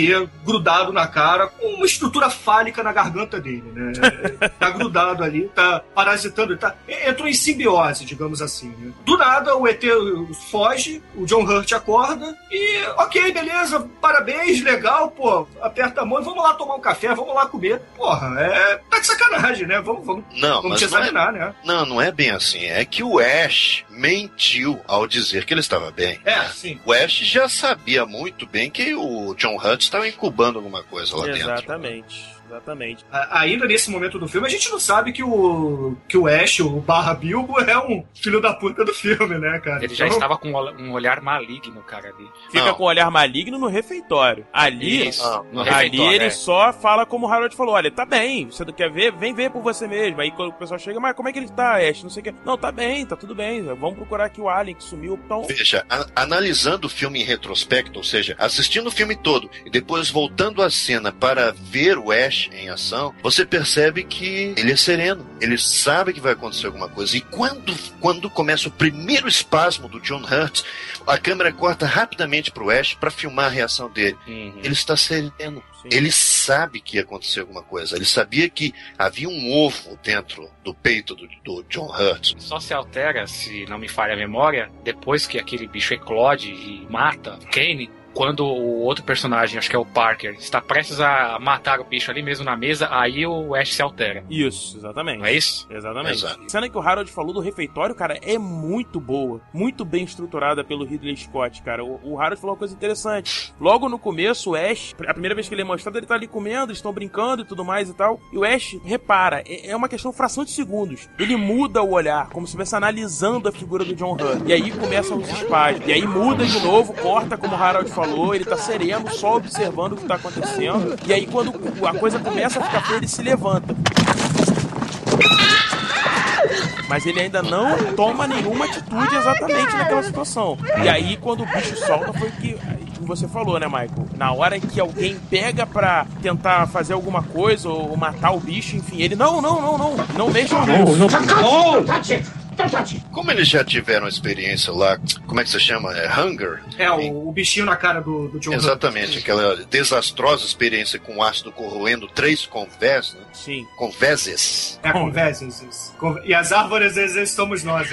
grudado na cara, com uma estrutura fálica na garganta dele, né? tá grudado ali, tá parasitando, tá, entrou em simbiose, digamos assim, né? Do nada, o ET foge, o John Hurt acorda e, ok, beleza, parabéns, legal, pô, aperta a mão e vamos lá tomar um café, vamos lá comer. Porra, é, tá de sacanagem, né? Vamos, vamos, não, vamos te examinar, não é, né? Não, não é bem assim. É que o Ash mentiu ao dizer que ele estava bem. É, sim. O Ash já sabia muito bem que o John Hunt estava incubando alguma coisa lá Exatamente. dentro. Exatamente. Exatamente. Ainda nesse momento do filme, a gente não sabe que o, que o Ash, o barra Bilbo, é um filho da puta do filme, né, cara? Ele já então... estava com um olhar maligno, cara, ali. Fica não. com um olhar maligno no refeitório. Ali, Isso, ali refeitório, ele é. só fala como o Harold falou: olha, tá bem, você não quer ver? Vem ver por você mesmo. Aí quando o pessoal chega, mas como é que ele tá, Ash? Não sei o que. Não, tá bem, tá tudo bem. Vamos procurar aqui o Alien que sumiu. Então... Veja, analisando o filme em retrospecto, ou seja, assistindo o filme todo e depois voltando a cena para ver o Ash em ação, você percebe que ele é sereno. Ele sabe que vai acontecer alguma coisa. E quando, quando começa o primeiro espasmo do John Hurt, a câmera corta rapidamente pro Ash para filmar a reação dele. Uhum. Ele está sereno. Sim. Ele sabe que ia acontecer alguma coisa. Ele sabia que havia um ovo dentro do peito do, do John Hurt. Só se altera, se não me falha a memória, depois que aquele bicho eclode e mata Kane quando o outro personagem, acho que é o Parker, está prestes a matar o bicho ali mesmo na mesa, aí o Ash se altera. Isso, exatamente. Não é isso? Exatamente. Exato. A cena que o Harold falou do refeitório, cara, é muito boa. Muito bem estruturada pelo Ridley Scott, cara. O, o Harold falou uma coisa interessante. Logo no começo, o Ash, a primeira vez que ele é mostrado, ele tá ali comendo, estão brincando e tudo mais e tal. E o Ash, repara, é, é uma questão fração de segundos. Ele muda o olhar, como se estivesse analisando a figura do John Hunt. E aí começam os espalhos. E aí muda de novo, corta como o Harold falou falou, ele tá sereno, só observando o que tá acontecendo. E aí, quando a coisa começa a ficar feia, ele se levanta. mas ele ainda não toma nenhuma atitude exatamente naquela situação. E aí, quando o bicho solta, foi que você falou, né, Michael? Na hora que alguém pega pra tentar fazer alguma coisa ou matar o bicho, enfim, ele não, não, não, não, não mexa no bicho. Não, não, não. Como eles já tiveram experiência lá, como é que se chama? É Hunger? É, o, o bichinho na cara do, do John Exatamente, aquela desastrosa experiência com ácido corroendo três convés, né? Sim. Conveses. É, conveses. E as árvores, às vezes, somos nós.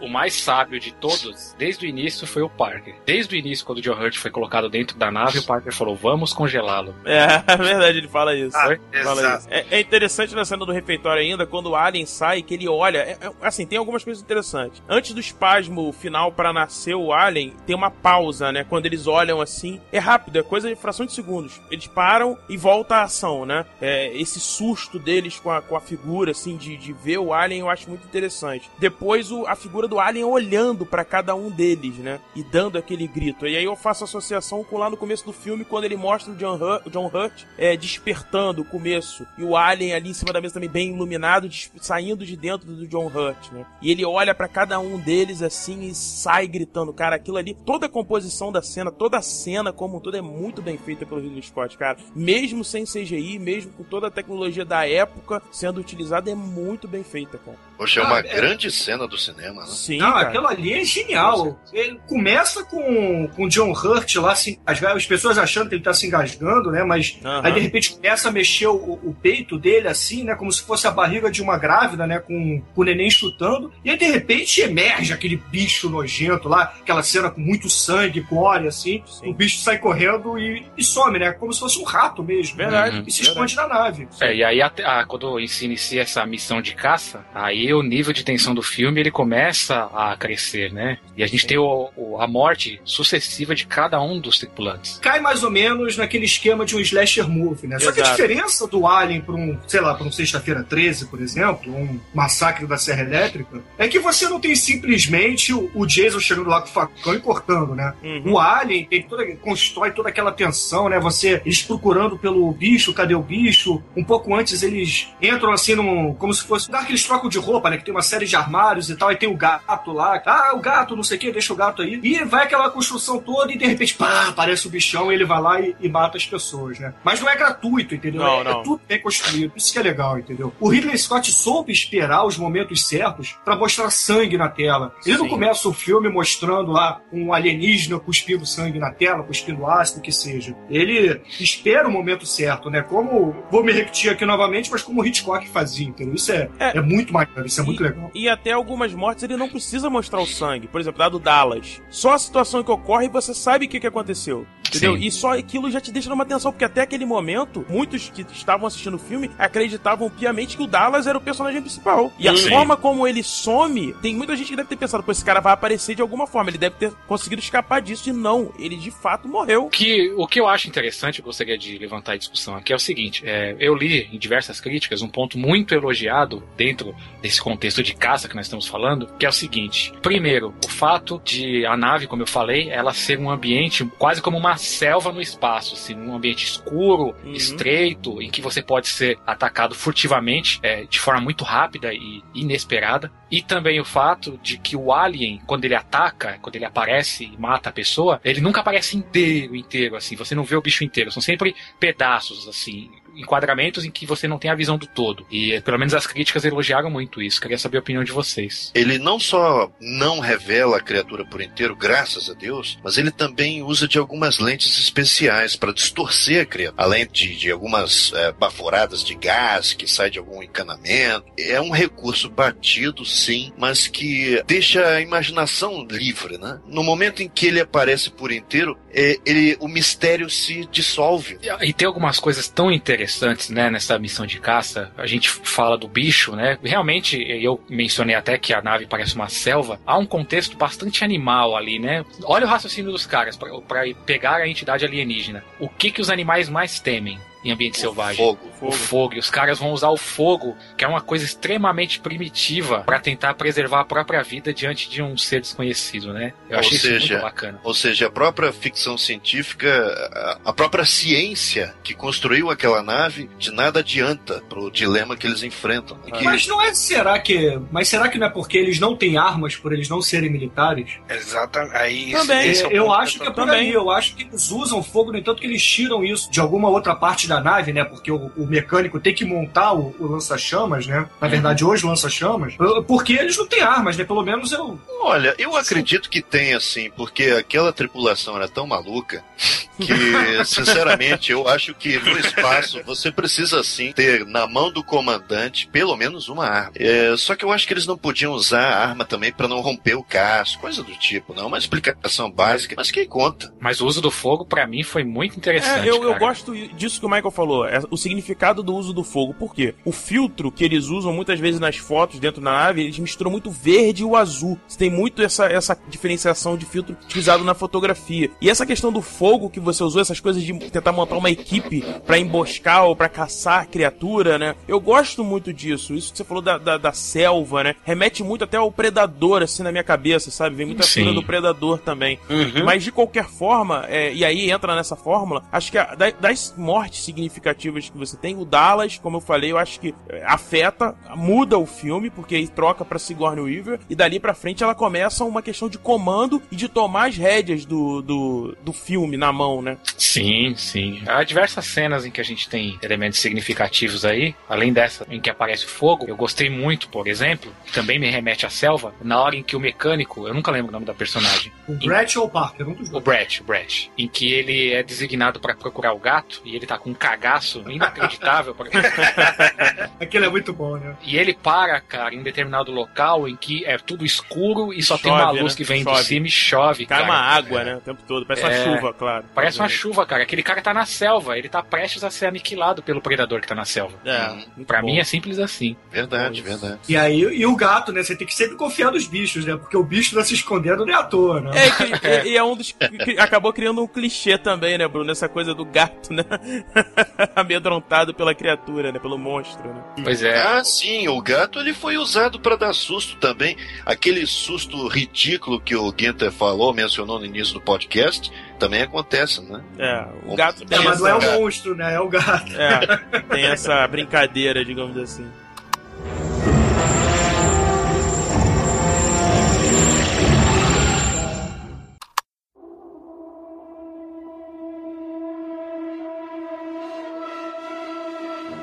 o mais sábio de todos, desde o início, foi o Parker. Desde o início, quando o John Hurt foi colocado dentro da nave, o Parker falou: vamos congelá-lo. É, é verdade, ele fala isso. Ah, fala isso. É, é, interessante na cena do refeitório ainda, quando o Alien sai, que ele olha. É, é assim, tem algumas coisas interessantes. Antes do espasmo final para nascer o Alien, tem uma pausa, né? Quando eles olham assim. É rápido, é coisa de fração de segundos. Eles param e volta a ação, né? É, esse susto deles com a, com a figura, assim, de, de ver o Alien, eu acho muito interessante. Depois, o, a figura do Alien olhando para cada um deles, né? E dando aquele grito. E aí eu faço associação com lá no começo do filme, quando ele mostra o John Hurt, John Hurt é, despertando o começo. E o Alien ali em cima da mesa também bem iluminado, saindo de dentro do John Hurt, né? E ele olha para cada um deles assim e sai gritando. Cara, aquilo ali, toda a composição da cena, toda a cena como um todo é muito bem feita pelo Ridley Scott, cara. Mesmo sem CGI, mesmo com toda a tecnologia da época sendo utilizada, é muito bem feita, cara. Poxa, é uma ah, é... grande cena do cinema, né? Sim, Não, cara. aquilo ali é genial. Ele começa com, com John Hurt lá, assim, as, as pessoas achando que ele tá se engasgando, né? Mas uhum. aí de repente começa a mexer o, o, peito dele assim, né? Como se fosse a barriga de uma grávida, né? Com, com o neném chutando. E aí de repente emerge aquele bicho nojento lá, aquela cena com muito sangue, gore, assim. Sim. O bicho sai correndo e, e, some, né? Como se fosse um rato mesmo. Né? Verdade. Né? E se esconde na nave. É, e aí a, a, quando se inicia essa missão de caça, aí o nível de tensão do filme ele começa a crescer, né? E a gente tem o, o, a morte sucessiva de cada um dos tripulantes. Cai mais ou menos naquele esquema de um slasher movie, né? Exato. Só que a diferença do Alien para um, sei lá, para um Sexta-feira 13, por exemplo, um massacre da Serra Elétrica, é que você não tem simplesmente o, Jason chegando lá com o facão e cortando, né? Uhum. O Alien tem toda, constrói toda aquela tensão, né? Você, eles procurando pelo bicho, cadê o bicho? Um pouco antes eles entram assim num, como se fosse, dá aqueles trocos de roupa, né? Que tem uma série de armários e tal, e tem o gato lá. Ah, o gato, não sei o que, deixa o gato aí. E vai aquela construção toda e de repente, pá, aparece o bichão e ele vai lá e, e mata as pessoas, né? Mas não é gratuito, entendeu? Não, é, não. é, tudo bem construído. Isso que é legal, entendeu? O Ridley Scott soube esperar os momentos certos para mostrar sangue na tela. Ele Sim. não começa o filme mostrando lá um alienígena cuspindo sangue na tela, cuspindo ácido, que seja. Ele espera o momento certo, né? Como, vou me repetir aqui novamente, mas como o Hitchcock fazia, entendeu? Isso é, é, é muito maneiro, isso é muito legal. E até algumas mortes ele não precisa mostrar o sangue. Por exemplo, dado Dallas. Só a situação que ocorre você sabe o que, que aconteceu. Entendeu? Sim. E só aquilo já te deixa numa tensão, porque até aquele momento, muitos que estavam assistindo o filme acreditavam piamente que o Dallas era o personagem principal. E a Sim. forma como ele some, tem muita gente que deve ter pensado, pô, esse cara vai aparecer de alguma forma, ele deve ter conseguido escapar disso. E não, ele de fato morreu. Que, o que eu acho interessante, eu gostaria de levantar a discussão aqui, é o seguinte: é, eu li em diversas críticas um ponto muito elogiado dentro desse contexto de caça que nós estamos falando, que é o seguinte: primeiro, o fato de a nave, como eu falei, ela ser um ambiente quase como uma selva no espaço, assim, um ambiente escuro, uhum. estreito, em que você pode ser atacado furtivamente, é, de forma muito rápida e inesperada. E também o fato de que o alien, quando ele ataca, quando ele aparece e mata a pessoa, ele nunca aparece inteiro, inteiro, assim. Você não vê o bicho inteiro, são sempre pedaços, assim enquadramentos em que você não tem a visão do todo. E pelo menos as críticas elogiaram muito isso. Queria saber a opinião de vocês. Ele não só não revela a criatura por inteiro, graças a Deus, mas ele também usa de algumas lentes especiais para distorcer a criatura. Além de, de algumas é, baforadas de gás que sai de algum encanamento. É um recurso batido, sim, mas que deixa a imaginação livre, né? No momento em que ele aparece por inteiro, é, ele, o mistério se dissolve. E tem algumas coisas tão interessantes, né, nessa missão de caça. A gente fala do bicho, né? Realmente, eu mencionei até que a nave parece uma selva. Há um contexto bastante animal ali, né? Olha o raciocínio dos caras para pegar a entidade alienígena. O que que os animais mais temem? Em ambiente o selvagem. Fogo. o fogo. E os caras vão usar o fogo, que é uma coisa extremamente primitiva, para tentar preservar a própria vida diante de um ser desconhecido, né? Eu ou achei seja, isso muito bacana. Ou seja, a própria ficção científica, a- própria ciência que construiu aquela nave, de nada adianta pro dilema que eles enfrentam. né? Que- Mas não é, será que. Mas será que não é porque eles não têm armas por eles não serem militares? Exatamente. Aí Também. esse é o eu acho que é por também. aí. Eu acho que eles usam fogo, no entanto, que eles tiram isso de alguma outra parte da nave, né? Porque o, o mecânico tem que montar o, o lança-chamas, né? Na verdade, hoje lança-chamas. Porque eles não têm armas, né? Pelo menos eu. Olha, eu acredito que tem assim, porque aquela tripulação era tão maluca que, sinceramente, eu acho que no espaço você precisa sim ter na mão do comandante pelo menos uma arma. É, só que eu acho que eles não podiam usar a arma também para não romper o casco, coisa do tipo, não. Uma explicação básica, mas que conta. Mas o uso do fogo, pra mim, foi muito interessante. É, eu, eu gosto disso que o Michael falou, é o significado do uso do fogo. Por quê? O filtro que eles usam muitas vezes nas fotos dentro da nave, eles misturam muito verde e o azul. Você tem muito essa, essa diferenciação de filtro utilizado na fotografia. E essa questão do fogo que você usou, essas coisas de tentar montar uma equipe pra emboscar ou pra caçar a criatura, né? Eu gosto muito disso. Isso que você falou da, da, da selva, né? Remete muito até ao predador, assim, na minha cabeça, sabe? Vem muita figura do predador também. Uhum. Mas de qualquer forma, é, e aí entra nessa fórmula, acho que a- da- das mortes significativas que você tem, o Dallas, como eu falei, eu acho que é, afeta, muda o filme, porque aí troca pra Sigourney Weaver, e dali pra frente ela começa uma questão de comando e de tomar as rédeas do, do, do filme na mão, né? Sim, sim. Há diversas cenas em que a gente tem elementos significativos aí, além dessa em que aparece o fogo. Eu gostei muito, por exemplo, que também me remete à selva, na hora em que o mecânico, eu nunca lembro o nome da personagem, O Brett ou o Parker? Um dos o dois. Brett, o Brett, em que ele é designado pra procurar o gato e ele tá com um cagaço inacreditável. pra- Aquele é muito bom, né? E ele para, cara, em determinado local em que é tudo escuro e só tem Chove, uma luz né? que vem Chove. de cima e chove, Cai cara. uma água, né? O tempo todo. Parece É. uma chuva, claro. Parece uma chuva, cara. Aquele cara tá na selva, ele tá prestes a ser aniquilado pelo predador que tá na selva. É, Hum, Pra bom. mim é simples assim. Verdade, verdade. E aí, e o gato, né? Você tem que sempre confiar nos bichos, né? Porque o bicho tá se escondendo não é à toa, né? É, que- e, e é um dos acabou criando um clichê também, né, Bruno? Essa coisa do gato, né? Amedrontado pela criatura, né? Pelo monstro, né? Pois é. Ah, sim, o gato ele foi usado para dar susto também. Aquele susto ridículo que o Ginter falou, mencionou no início do podcast, também acontece, né? É, o gato É, tem mas não é essa, o monstro, né? É o gato. é, tem essa brincadeira, digamos assim.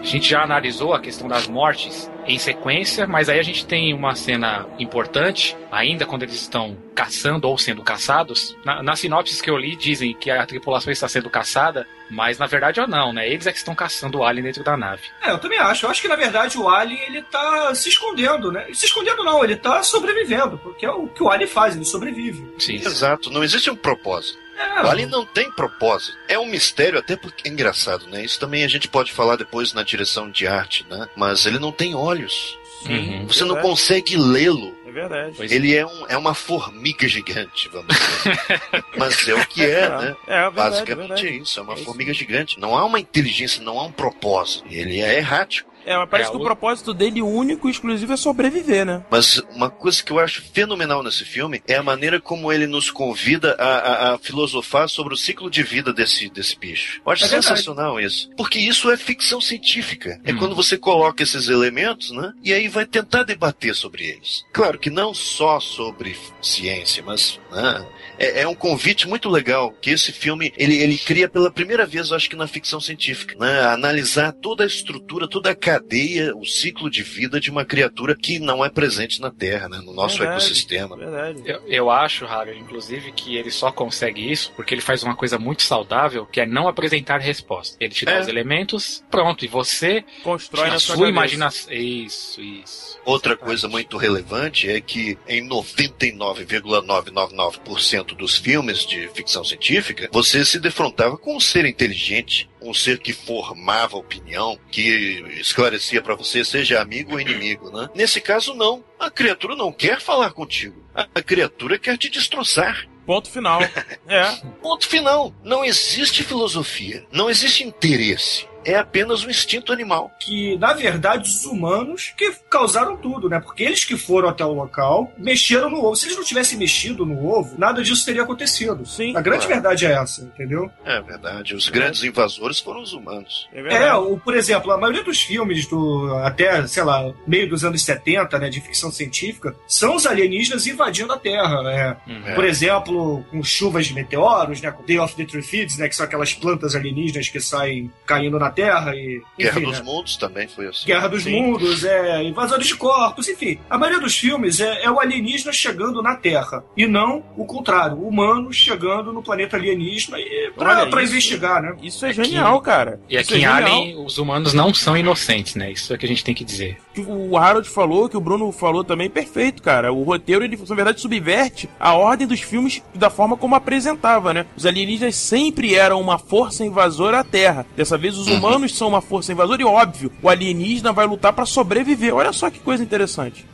A gente já analisou a questão das mortes em sequência, mas aí a gente tem uma cena importante, ainda quando eles estão caçando ou sendo caçados. Na, nas sinopses que eu li, dizem que a tripulação está sendo caçada, mas na verdade ou não, né? Eles é que estão caçando o alien dentro da nave. É, eu também acho. Eu acho que, na verdade, o Alien, ele tá se escondendo, né? Se escondendo não, ele tá sobrevivendo, porque é o que o Alien faz, ele sobrevive. Sim. Exato, não existe um propósito. É, O Alien não tem propósito. É um mistério, até porque é engraçado, né? Isso também a gente pode falar depois na direção de arte, né? Mas ele não tem olhos. Uhum. Você não consegue lê-lo. É verdade. Ele é, um, é uma formiga gigante, vamos dizer. Mas é o que é, né? É, é verdade, Basicamente é verdade. é isso, é uma É isso. formiga gigante. Não há uma inteligência, não há um propósito. Ele é errático. É, mas parece É, que o o- propósito dele único e exclusivo é sobreviver, né? Mas uma coisa que eu acho fenomenal nesse filme é a maneira como ele nos convida a, a- a filosofar sobre o ciclo de vida desse, desse bicho. Eu acho É verdade. sensacional isso. Porque isso é ficção científica. É Hum. quando você coloca esses elementos, né? E aí vai tentar debater sobre eles. Claro que não só sobre ciência, mas. né, é, é um convite muito legal que esse filme ele, ele cria pela primeira vez, eu acho que na ficção científica, né? Analisar toda a estrutura, toda a cadeia, o ciclo de vida de uma criatura que não é presente na Terra, né? No nosso Verdade, ecossistema. Verdade. Eu, eu acho, Hager, inclusive, que ele só consegue isso porque ele faz uma coisa muito saudável, que é não apresentar resposta. Ele te dá É. os elementos, pronto, e você, Constrói na sua, sua, imaginação. Isso, isso. Outra coisa muito relevante é que em 99,999% dos filmes de ficção científica, você se defrontava com um ser inteligente, um ser que formava opinião, que esclarecia pra você, seja amigo ou inimigo, né? Nesse caso, não. A criatura não quer falar contigo. A a criatura quer te destroçar. Ponto final. É. Ponto final. Não existe filosofia. Não existe interesse. É apenas um instinto animal. Que, na verdade, os humanos que causaram tudo, né? Porque eles que foram até o local mexeram no ovo. Se eles não tivessem mexido no ovo, nada disso teria acontecido. Sim. A grande Claro. verdade é essa, entendeu? É verdade. Os grandes invasores foram os humanos. É É, verdade. o, por exemplo, a maioria dos filmes do até, sei lá, meio dos anos 70, né, de ficção científica, são os alienígenas invadindo a Terra, né? É. Por exemplo, com chuvas de meteoros, né, com Day of the Triffids, né, que são aquelas plantas alienígenas que saem caindo na Terra e Guerra enfim, dos né? Mundos também foi assim. Guerra dos Sim. Mundos, é, invasores de corpos, enfim. A maioria dos filmes é, é o alienígena chegando na Terra e não o contrário, o humano chegando no planeta alienígena e pra, Olha, pra isso- investigar, né? Isso é Aqui- genial, cara. E aqui é em genial. Alien, os humanos não são inocentes, né? Isso é que a gente tem que dizer. Que o Harold falou, que o Bruno falou também, perfeito, cara. O roteiro, ele, na verdade, subverte a ordem dos filmes da forma como apresentava, né? Os alienígenas sempre eram uma força invasora à Terra. Dessa vez, os humanos são uma força invasora e, óbvio, o alienígena vai lutar pra sobreviver. Olha só que coisa interessante.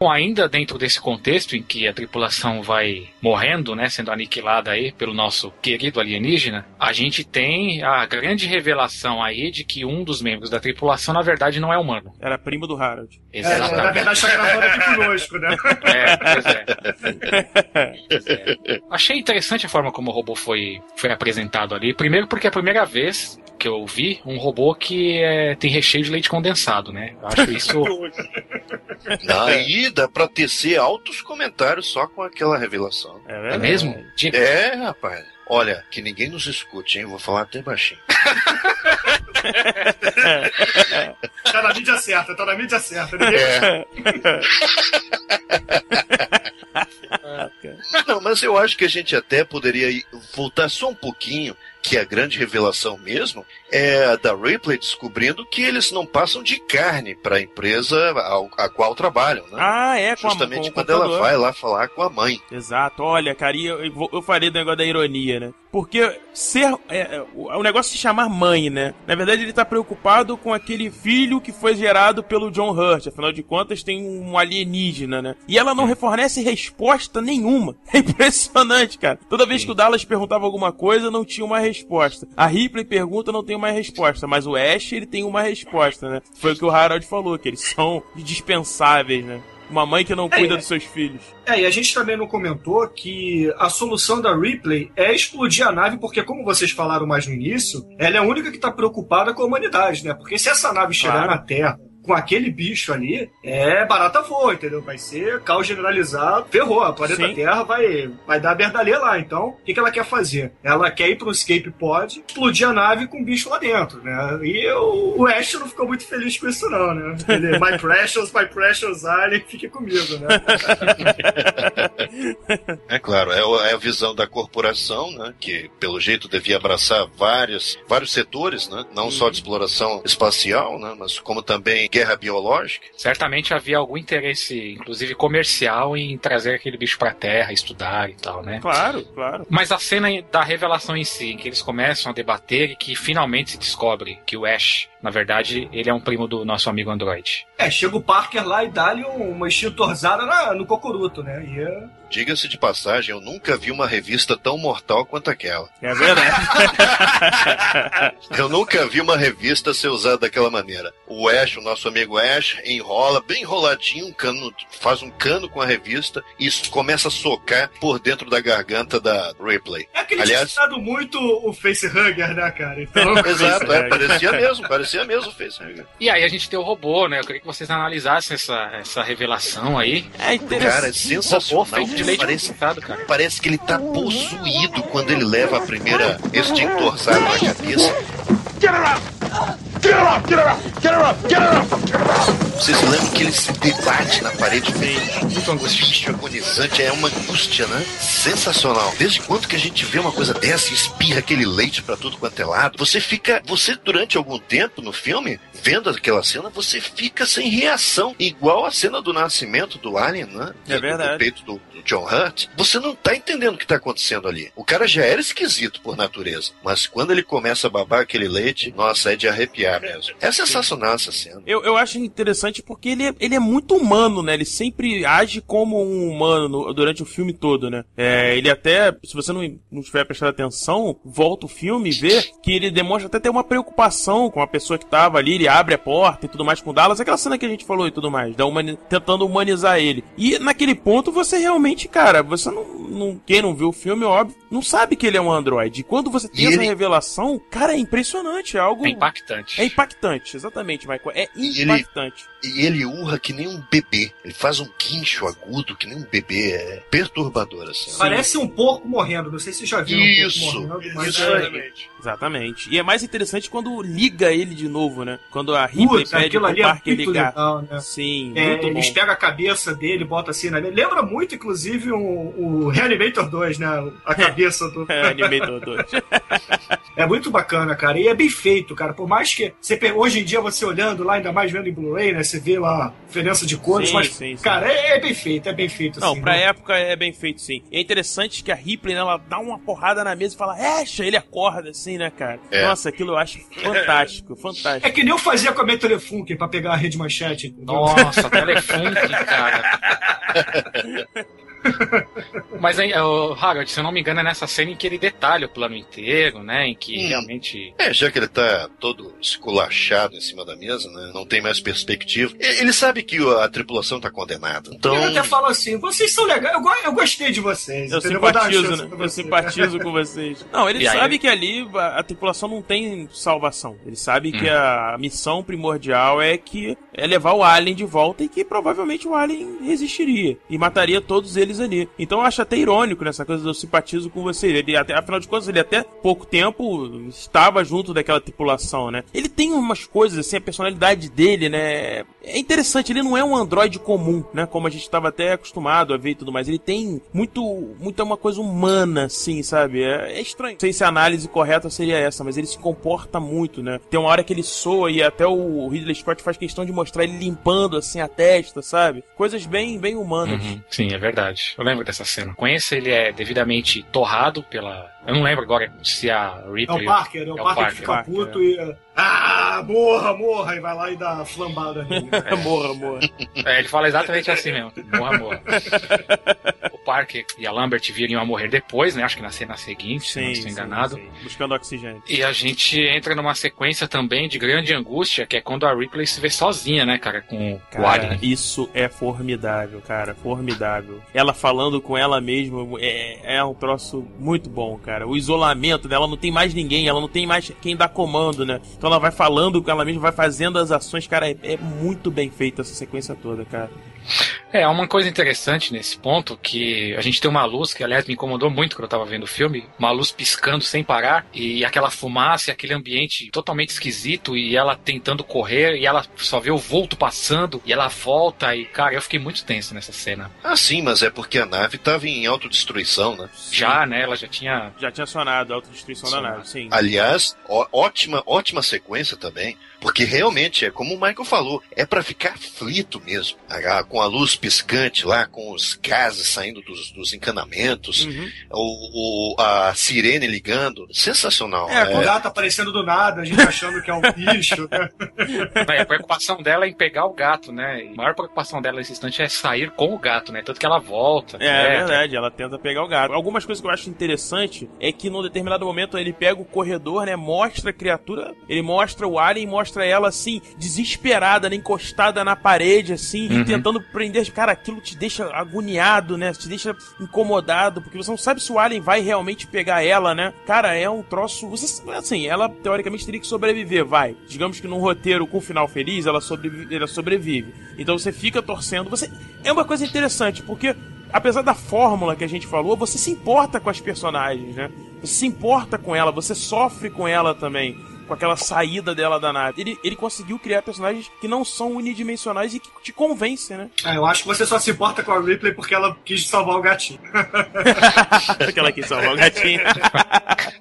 Bom, ainda dentro desse contexto em que a tripulação vai morrendo, né, sendo aniquilada aí pelo nosso querido alienígena, a gente tem a grande revelação aí de que um dos membros da tripulação, na verdade, não é humano. Era primo do Harold. É, na verdade, tá gravando aqui conosco, né? É, pois é. Pois é. Achei interessante a forma como o robô foi, foi apresentado ali. Primeiro porque é a primeira vez que eu vi um robô que é, tem recheio de leite condensado, né? Eu acho isso. Aí dá pra tecer altos comentários só com aquela revelação. É É mesmo? De- É, rapaz. Olha, que ninguém nos escute, hein? Vou falar até baixinho. Tá na mídia certa, tá na mídia certa. Ninguém- É. Não, mas eu acho que a gente até poderia voltar só um pouquinho, que a grande revelação mesmo é a da Ripley descobrindo que eles não passam de carne para a empresa ao- a qual trabalham, né? Ah, é, com a- Justamente com quando ela vai lá falar com a mãe. Exato, olha, cara, eu, eu, eu falei do negócio da ironia, né? Porque ser. É, é, o, o negócio se chamar mãe, né? Na verdade, ele tá preocupado com aquele filho que foi gerado pelo John Hurt. Afinal de contas, tem um alienígena, né? E ela não fornece resposta nenhuma. É impressionante, cara. Toda vez que o Dallas perguntava alguma coisa, não tinha uma resposta. A Ripley pergunta, não tem uma resposta. Mas o Ash, ele tem uma resposta, né? Foi o que o Harold falou, que eles são dispensáveis, né? Uma mãe que não cuida é. dos seus filhos. É, e a gente também não comentou que a solução da Ripley é explodir a nave, porque, como vocês falaram mais no início, ela é a única que tá preocupada com a humanidade, né? Porque se essa nave chegar Claro. na Terra com aquele bicho ali, é barata voa, entendeu? Vai ser caos generalizado, ferrou. A planeta Sim. Terra vai, vai dar berdalê lá. Então, o que, que ela quer fazer? Ela quer ir pro escape pod, explodir a nave com o bicho lá dentro, né? E o, o Ash não ficou muito feliz com isso, não, né? Ele, my precious, my precious alien, fique comigo, né? É claro, é é a visão da corporação, né? Que pelo jeito devia abraçar vários, vários setores, né? Não só de exploração espacial, né? Mas como também guerra biológica. Certamente havia algum interesse, inclusive comercial, em trazer aquele bicho pra terra, estudar e tal, né? Claro, claro. Mas a cena da revelação em si, em que eles começam a debater e que finalmente se descobre que o Ash, na verdade, ele é um primo do nosso amigo Android. É, chega o Parker lá e dá-lhe um- uma extintorzada na- no cocoruto, né? E é- Diga-se de passagem, eu nunca vi uma revista tão mortal quanto aquela. É verdade. Eu nunca vi uma revista ser usada daquela maneira. O Ash, o nosso amigo Ash, enrola bem enroladinho, um cano, faz um cano com a revista e isso começa a socar por dentro da garganta da Ripley. É que ele Aliás- muito o facehugger, né, cara? Então, Exato, é, parecia mesmo, parecia mesmo o facehugger. E aí a gente tem o robô, né? Eu queria que vocês analisassem essa, essa revelação aí. É interessante. Cara, é sensacional. Robô feito de leite Parece, cara. parece que ele tá possuído quando ele leva a primeira extintorzada na cabeça. Você se lembra que ele se debate na parede muito angustioso, agonizante, é uma angústia, né? Sensacional. Desde quando que a gente vê uma coisa dessa e espirra aquele leite pra tudo quanto é lado? Você fica, você durante algum tempo no filme, vendo aquela cena, você fica sem reação, igual a cena do nascimento do Alien, né? É verdade. Do peito do, do John Hurt. Você não tá entendendo o que tá acontecendo ali. O cara já era esquisito por natureza, mas quando ele começa a babar aquele leite, nossa, é de arrepiar mesmo. É sensacional. sensacional essa cena. Eu, eu acho interessante porque ele é, ele é muito humano, né? Ele sempre age como um humano no- durante o filme todo, né? É, ele até, se você não, não tiver prestado atenção, volta o filme e vê que ele demonstra até ter uma preocupação com a pessoa que tava ali, ele abre a porta e tudo mais com o Dallas, aquela cena que a gente falou e tudo mais, da humani tentando humanizar ele. E naquele ponto você realmente, cara, você não, não. Quem não viu o filme, óbvio, não sabe que ele é um androide. E quando você tem E essa ele- revelação, cara, é impressionante, é algo. É impactante. É impactante, exatamente, Michael. É impactante. E ele urra que nem um bebê. Ele faz um guincho agudo que nem um bebê. É perturbador, assim. Parece um porco morrendo. Não sei se vocês já viram Isso, um porco morrendo, é... aí. Exatamente. E é mais interessante quando liga ele de novo, né? Quando a Ripley Putz, pede aquilo pro ali é Parker muito ligar. legal, né? Sim, É, muito bom. eles pegam a cabeça dele, botam assim na Lembra muito, inclusive, o, o Reanimator 2, né? A cabeça do. É, Animator 2. É muito bacana, cara. E é bem feito, cara. Por mais que você hoje em dia você olhando lá, ainda mais vendo em Blu-ray, né? Você vê lá a diferença de cores, Sim, mas, sim, sim. cara, é, é bem feito, é bem feito. Não, assim, pra né? época é bem feito, sim. E é interessante que a Ripley, né, ela dá uma porrada na mesa e fala, Acha, ele acorda assim, né, cara? É. Nossa, aquilo eu acho fantástico, fantástico. É que nem eu fazia com a minha Telefunken pra pegar a rede manchete. entendeu? Nossa, telefone, cara. Mas aí, o Harold, se eu não me engano, é nessa cena em que ele detalha o plano inteiro, né? Em que Hum. realmente. É, já que ele tá todo esculachado em cima da mesa, né? Não tem mais perspectiva. Ele sabe que a tripulação tá condenada. Então. Ele até fala assim: vocês são legais, eu, go- eu gostei de vocês. Eu entendeu? Simpatizo, né? Eu simpatizo com vocês. Não, ele E aí- sabe que ali a, a tripulação não tem salvação. Ele sabe Hum. que a missão primordial é que é levar o Alien de volta e que provavelmente o Alien resistiria e mataria todos eles ali. Então eu acho até irônico nessa coisa do simpatizo com você. Ele até, afinal de contas, ele até pouco tempo estava junto daquela tripulação, né? Ele tem umas coisas assim, a personalidade dele, né? É interessante, ele não é um androide comum, né? Como a gente estava até acostumado a ver e tudo mais. Ele tem muito, muita uma coisa humana, assim, sabe? É, é estranho. Não sei se a análise correta seria essa, mas ele se comporta muito, né? Tem uma hora que ele soa e até o Ridley Scott faz questão de mostrar ele limpando assim a testa, sabe? Coisas bem, bem humanas. Uhum. Sim, é verdade. Eu lembro dessa cena. Conheço, ele é devidamente torrado pela. Eu não lembro agora se a É Ripley. o Parker, é o Parker, que fica Parker, puto e. Ah, morra, morra! E vai lá e dá flambada nele. morra, morra. É, ele fala exatamente assim mesmo. Morra, morra. o Parker e a Lambert viriam a morrer depois, né? Acho que na cena seguinte, se não estou enganado. sim. Buscando oxigênio. E a gente entra numa sequência também de grande angústia, que é quando a Ripley se vê sozinha, né, cara, com o Cara, Alien. isso é formidável, cara, formidável. Ela falando com ela mesma é, é um troço muito bom, cara. O isolamento dela não tem mais ninguém, ela não tem mais quem dá comando, né? Então ela vai falando com ela mesma, vai fazendo as ações, cara, é, é muito bem feita essa sequência toda, cara. É, uma coisa interessante nesse ponto, que a gente tem uma luz, que aliás me incomodou muito quando eu tava vendo o filme, uma luz piscando sem parar, e aquela fumaça, e aquele ambiente totalmente esquisito, e ela tentando correr, e ela só vê o vulto passando, e ela volta, e cara, eu fiquei muito tenso nessa cena. Ah, sim, mas é porque a nave tava em autodestruição, né? Já, né, ela já tinha... Já tinha acionado a autodestruição da Sonado. nave, sim. Aliás, ó- ótima, ótima sequência também, porque realmente é como o Michael falou, é pra ficar aflito mesmo, Ah, com a luz piscante lá, com os gases saindo dos, dos encanamentos, Uhum. o, o- a sirene ligando, sensacional. É, com o é. gato aparecendo do nada, a gente achando que é um bicho, né? É, a preocupação dela é em pegar o gato, né, e a maior preocupação dela nesse instante é sair com o gato, né, tanto que ela volta. É, é né, verdade, ela tenta pegar o gato. Algumas coisas que eu acho interessante é que num determinado momento ele pega o corredor, né? Mostra a criatura, ele mostra o alien, mostra ela assim, desesperada, né, encostada na parede, assim, Uhum. e tentando prender. Cara, aquilo te deixa agoniado, né? Te deixa incomodado, porque você não sabe se o alien vai realmente pegar ela, né? Cara, é um troço. Você, assim, ela teoricamente teria que sobreviver, vai. Digamos que num roteiro com final feliz, ela sobrevive. Ela sobrevive. Então você fica torcendo. Você. É uma coisa interessante, porque apesar da fórmula que a gente falou, você se importa com as personagens, né? Você se importa com ela, você sofre com ela também. Com aquela saída dela da nave. Ele, ele conseguiu criar personagens que não são unidimensionais e que te convencem, né? Ah, eu acho que você só se importa com a Ripley porque ela quis salvar o gatinho. Aquela que salva o gatinho.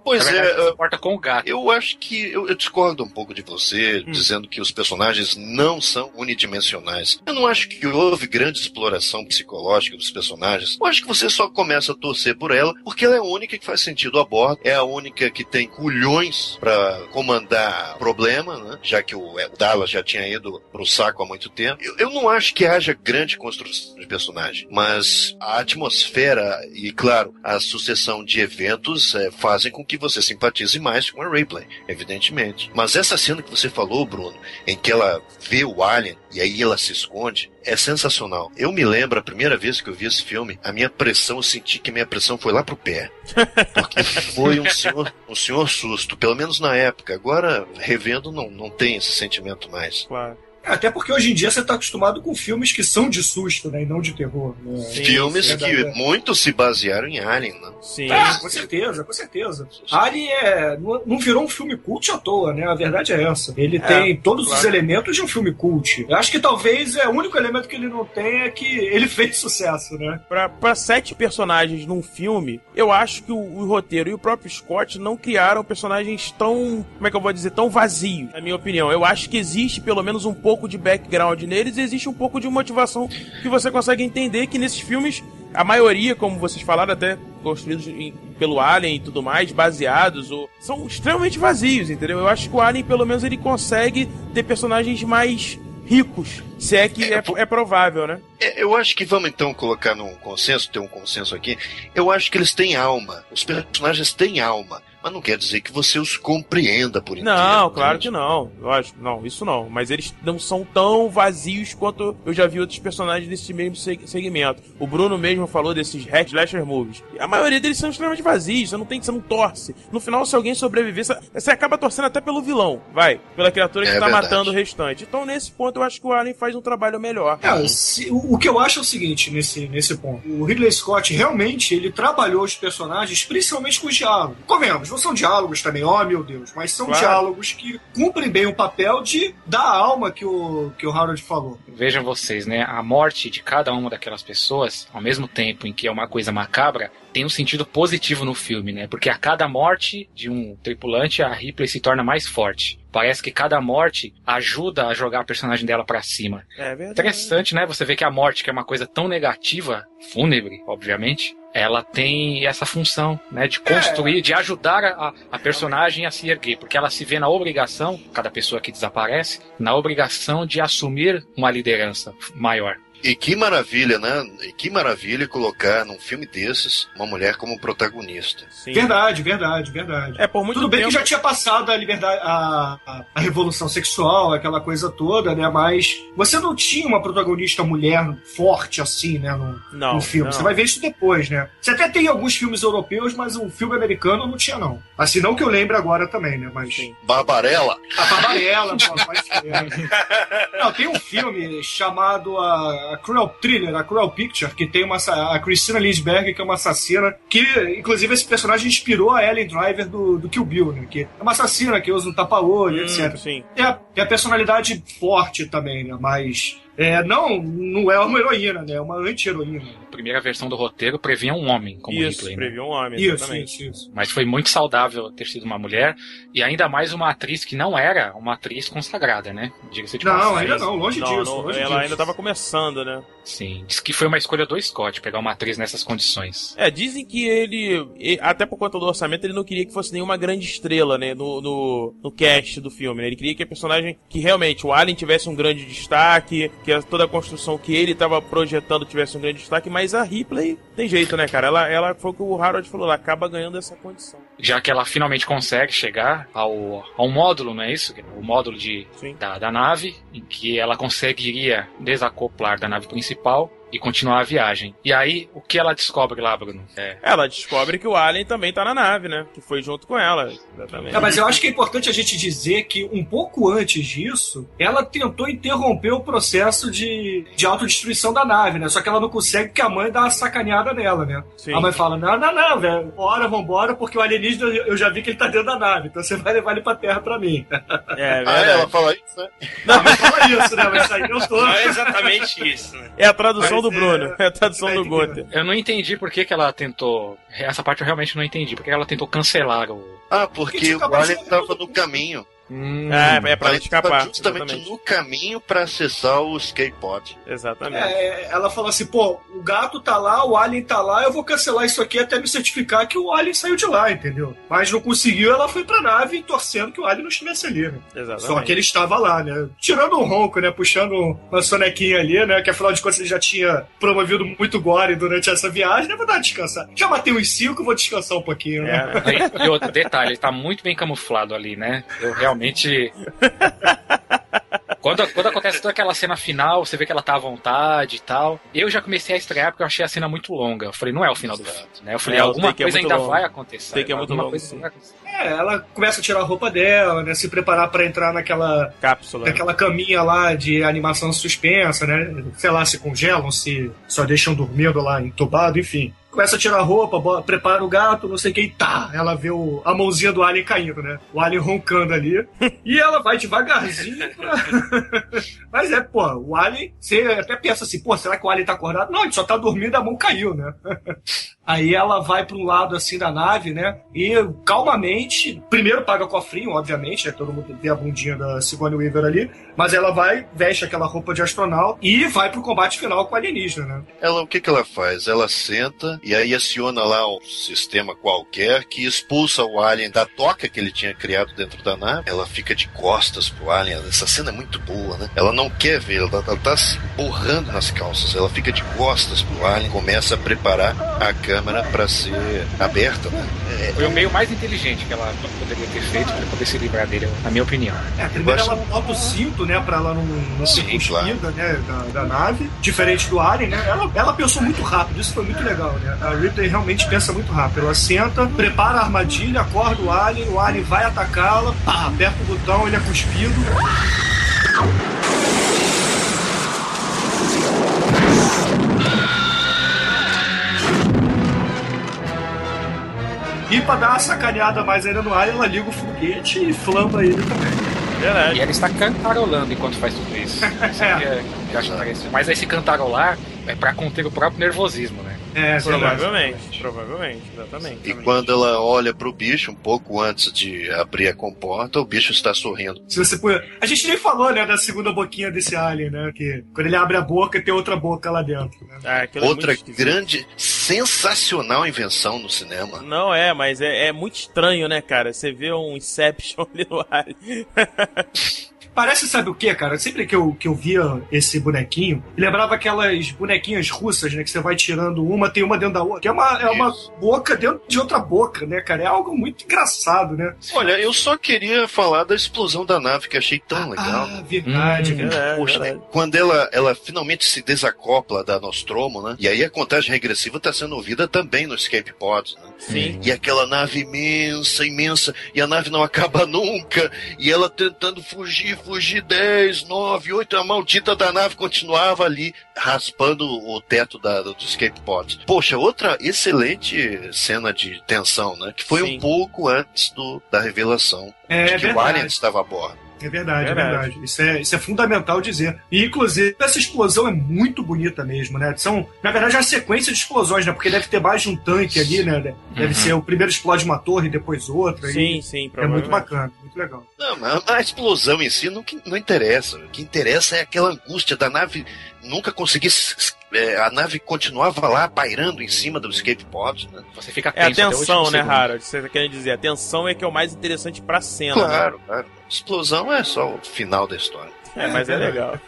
Pois é, se importa com o gato. eu acho que eu, eu discordo um pouco de você, Hum. dizendo que os personagens não são unidimensionais. Eu não acho que houve grande exploração psicológica dos personagens. Eu acho que você só começa a torcer por ela porque ela é a única que faz sentido a bordo, é a única que tem culhões pra comandar mandar problema, né? Já que o é, Dallas já tinha ido pro saco há muito tempo. Eu, eu não acho que haja grande construção de personagem, mas a atmosfera e, claro, a sucessão de eventos é, fazem com que você simpatize mais com a Ripley, evidentemente. Mas essa cena que você falou, Bruno, em que ela vê o Alien e aí ela se esconde, é sensacional. Eu me lembro a primeira vez que eu vi esse filme, a minha pressão, eu senti que minha pressão foi lá pro pé. Porque foi um senhor, um senhor susto, pelo menos na época. Agora, revendo, não, não tem esse sentimento mais. Claro. Até porque hoje em dia você está acostumado com filmes que são de susto, né? E não de terror. Né? Sim, Filmes é que verdade. muitos se basearam em Alien, né? Sim. Ah, com certeza, com certeza. Alien é, não não virou um filme cult à toa, né? A verdade é essa. Ele tem todos os claro. elementos de um filme cult. Eu acho que talvez é o único elemento que ele não tem é que ele fez sucesso, né? Pra, pra sete personagens num filme, eu acho que o, o roteiro e o próprio Scott não criaram personagens tão, como é que eu vou dizer, tão vazios, na minha opinião. Eu acho que existe pelo menos um pouco de background neles existe um pouco de motivação que você consegue entender que nesses filmes, a maioria, como vocês falaram, até construídos em- pelo Alien e tudo mais, baseados, ou, são extremamente vazios, entendeu? Eu acho que o Alien, pelo menos, ele consegue ter personagens mais ricos, se é que é, é provável, né? É, Eu acho que vamos então colocar num consenso, ter um consenso aqui. Eu acho que eles têm alma. Os personagens têm alma. Mas não quer dizer que você os compreenda por inteiro. Não, claro entende? que não. Lógico, não, isso não. Mas eles não são tão vazios quanto eu já vi outros personagens desse mesmo seg- segmento. O Bruno mesmo falou desses Red Slasher movies. A maioria deles são extremamente vazios, você não tem, você não torce. No final, se alguém sobreviver, você, você acaba torcendo até pelo vilão, vai. Pela criatura que É tá verdade. matando o restante. Então, nesse ponto, eu acho que o Alien faz um trabalho melhor. É, se- o, o que eu acho é o seguinte nesse, nesse ponto. O Ridley Scott realmente ele trabalhou os personagens, principalmente com os diálogos. Comemos, não são diálogos também, oh meu Deus, mas são Claro. diálogos que cumprem bem o papel de dar a alma que o, que o Harold falou. Vejam vocês, né? A morte de cada uma daquelas pessoas, ao mesmo tempo em que é uma coisa macabra, tem um sentido positivo no filme, né? Porque a cada morte de um tripulante, a Ripley se torna mais forte. Parece que cada morte ajuda a jogar a personagem dela pra cima. É verdade. Interessante, né? Você vê que a morte, que é uma coisa tão negativa, fúnebre, obviamente, ela tem essa função, né? De construir, de ajudar a, a personagem a se erguer. Porque ela se vê na obrigação, cada pessoa que desaparece, na obrigação de assumir uma liderança maior. E que maravilha, né? E que maravilha colocar num filme desses uma mulher como protagonista. Sim. Verdade, verdade, verdade. É, por muito Tudo bem tempo... que já tinha passado a liberdade, a, a, a revolução sexual, aquela coisa toda, né? Mas você não tinha uma protagonista mulher forte assim, né? No, Não, no filme. não. Você vai ver isso depois, né? Você até tem alguns filmes europeus, mas o filme americano não tinha, não. Assim, não que eu lembre agora também, né? Mas. Sim. Barbarella? A Barbarella, pô. Não, tem um filme chamado a, a Cruel Thriller, a Cruel Picture, que tem uma, a Christina Lindbergh, que é uma assassina, que inclusive esse personagem inspirou a Ellen Driver do, do Kill Bill, né? Que é uma assassina que usa um tapa-olho, Hum, etc. sim. Tem a, tem a personalidade forte também, né? Mas é, não, não é uma heroína, né? É uma anti-heroína. Primeira versão do roteiro previa um homem como Isso, Ripley. né? previu um homem, Isso, exatamente. isso, isso. Mas foi muito saudável ter sido uma mulher e ainda mais uma atriz que não era uma atriz consagrada, né? Diga-se de Não, passagem. ainda não, longe Não, disso. não, longe ela disso. ainda tava começando, né? Sim, diz que foi uma escolha do Scott pegar uma atriz nessas condições. É, dizem que ele, até por conta do orçamento, ele não queria que fosse nenhuma grande estrela, né, no, no, no cast do filme, né? Ele queria que a personagem, que realmente o Alien tivesse um grande destaque, que toda a construção que ele tava projetando tivesse um grande destaque, mas a Ripley tem jeito, né, cara? Ela, ela foi o que o Harold falou, ela acaba ganhando essa condição. Já que ela finalmente consegue chegar ao, ao módulo, não é isso? O módulo de, Sim. da, da nave, em que ela conseguiria desacoplar da nave principal e continuar a viagem. E aí, o que ela descobre lá, Bruno? É, Ela descobre que o Alien também tá na nave, né? Que foi junto com ela, exatamente. É, mas eu acho que é importante a gente dizer que um pouco antes disso, ela tentou interromper o processo de, de autodestruição da nave, né? Só que ela não consegue porque a mãe dá uma sacaneada nela, né? Sim. A mãe fala: Não, não, não, velho, bora, vambora, porque o alienígena eu já vi que ele tá dentro da nave, então você vai levar ele pra terra pra mim. É, Ah, verdade. ela fala isso, né? Não, mas fala isso, né? Mas isso aí eu tô. Não é exatamente isso, né? É a tradução Mas do é- Bruno, é a tradução do é- Gunter. eu não entendi por que, que ela tentou. Essa parte eu realmente não entendi. Por que ela tentou cancelar o. Ah, Porque porque o Alien estava no caminho. Hum, é, é pra ela escapar. justamente exatamente. no caminho pra acessar o pod. Exatamente. É, ela falou assim, pô, o gato tá lá, o alien tá lá, eu vou cancelar isso aqui até me certificar que o alien saiu de lá, entendeu? Mas não conseguiu, ela foi pra nave torcendo que o alien não estivesse ali, né? Exatamente. Só que ele estava lá, né? Tirando um ronco, né? Puxando uma sonequinha ali, né? Que afinal de contas ele já tinha promovido muito gore durante essa viagem, né? Vou dar uma descansar. Já matei uns cinco, vou descansar um pouquinho, né? É, E outro detalhe, ele tá muito bem camuflado ali, né? Eu realmente. Quando, quando acontece toda aquela cena final, você vê que ela tá à vontade e tal. Eu já comecei a estrear porque eu achei a cena muito longa. Eu falei, não é o final do filme, né? Eu falei, É, alguma é coisa muito ainda longo. vai acontecer. Take é muito Alguma longo, coisa sim. vai acontecer. É, ela começa a tirar a roupa dela, né? Se preparar pra entrar naquela, Cápsula. naquela caminha lá de animação suspensa, né? Sei lá, se congelam, se só deixam dormindo lá entubado, enfim. Começa a tirar a roupa, prepara o gato, não sei o que, e tá! Ela vê o, a mãozinha do alien caindo, né? O alien roncando ali. e ela vai devagarzinho pra... Mas é, pô, o alien, você até pensa assim, pô, será que o alien tá acordado? Não, ele só tá dormindo, a mão caiu, né? Aí ela vai para um lado assim da nave, né? E calmamente, primeiro paga cofrinho, obviamente, né? Todo mundo vê a bundinha da Sigourney Weaver ali, mas ela vai, veste aquela roupa de astronauta e vai pro combate final com o alienígena, né? Ela, o que que ela faz? Ela senta e aí aciona lá um sistema qualquer que expulsa o alien da toca que ele tinha criado dentro da nave. Ela fica de costas pro alien. Essa cena é muito boa, né? Ela não quer ver, ela, ela tá se borrando nas calças. Ela fica de costas pro alien, começa a preparar a câmera para ser aberta, né? É, Foi o meio mais inteligente que ela poderia ter feito pra poder se livrar dele, na minha opinião. É, ela bota o cinto, né, pra ela não, não ser cuspida, né, da, da nave, diferente do Alien, né, ela, ela pensou muito rápido, isso foi muito legal, né, a Ripley realmente pensa muito rápido, ela senta, prepara a armadilha, acorda o Alien, o Alien vai atacá-la, pá, aperta o botão, ele é cuspido, E pra dar uma sacaneada mais ainda no ar, ela liga o foguete e flamba ele também. Verdade. E ela está cantarolando enquanto faz tudo isso. Isso É. que é- que eu acho interessante. Mas esse cantarolar é pra conter o próprio nervosismo, né? É, verdade. Provavelmente, provavelmente, exatamente. E quando ela olha pro bicho, um pouco antes de abrir a comporta, o bicho está sorrindo. Se você puder. A gente nem falou, né, da segunda boquinha desse alien, né? Que quando ele abre a boca, tem outra boca lá dentro. Né? Ah, é Outra esquisito. grande, sensacional invenção no cinema. Não é, mas é, é muito estranho, né, cara? Você vê um Inception ali no ar. Parece, sabe o que, cara? Sempre que eu, que eu via esse bonequinho, lembrava aquelas bonequinhas russas, né? Que você vai tirando uma, tem uma dentro da outra. Que é uma, é uma boca dentro de outra boca, né, cara? É algo muito engraçado, né? Olha, eu só queria falar da explosão da nave, que achei tão legal. Ah, verdade, Hum, verdade. É, Poxa, verdade. quando ela, ela finalmente se desacopla da Nostromo, né? E aí a contagem regressiva tá sendo ouvida também no Escape Pod, né? Sim. E aquela nave imensa, imensa, e a nave não acaba nunca, e ela tentando fugir, fugir 10, 9, 8, a maldita da nave continuava ali, raspando o teto da, do Escape Pod. Poxa, outra excelente cena de tensão, né? Que foi Sim. um pouco antes do, da revelação É de que o verdade. Alien estava a bordo. É verdade, é Verdade. verdade. Isso é, isso é fundamental dizer. E, inclusive, essa explosão é muito bonita mesmo, né? São, na verdade, é uma sequência de explosões, né? Porque deve ter mais de um tanque ali, né? Deve Uhum. ser o primeiro explode uma torre, depois outra. Sim, e sim, É muito bacana, muito legal. Não, mas a explosão em si não, que- não interessa. O que interessa é aquela angústia da nave nunca s- é, a nave continuava lá pairando em cima do escape pod, né? Você fica É a tenso até o tensão, último né. Harold? Você tá querendo dizer. A tensão é que é o mais interessante pra cena. né? Claro, claro. Explosão é só o final da história. É, mas é legal.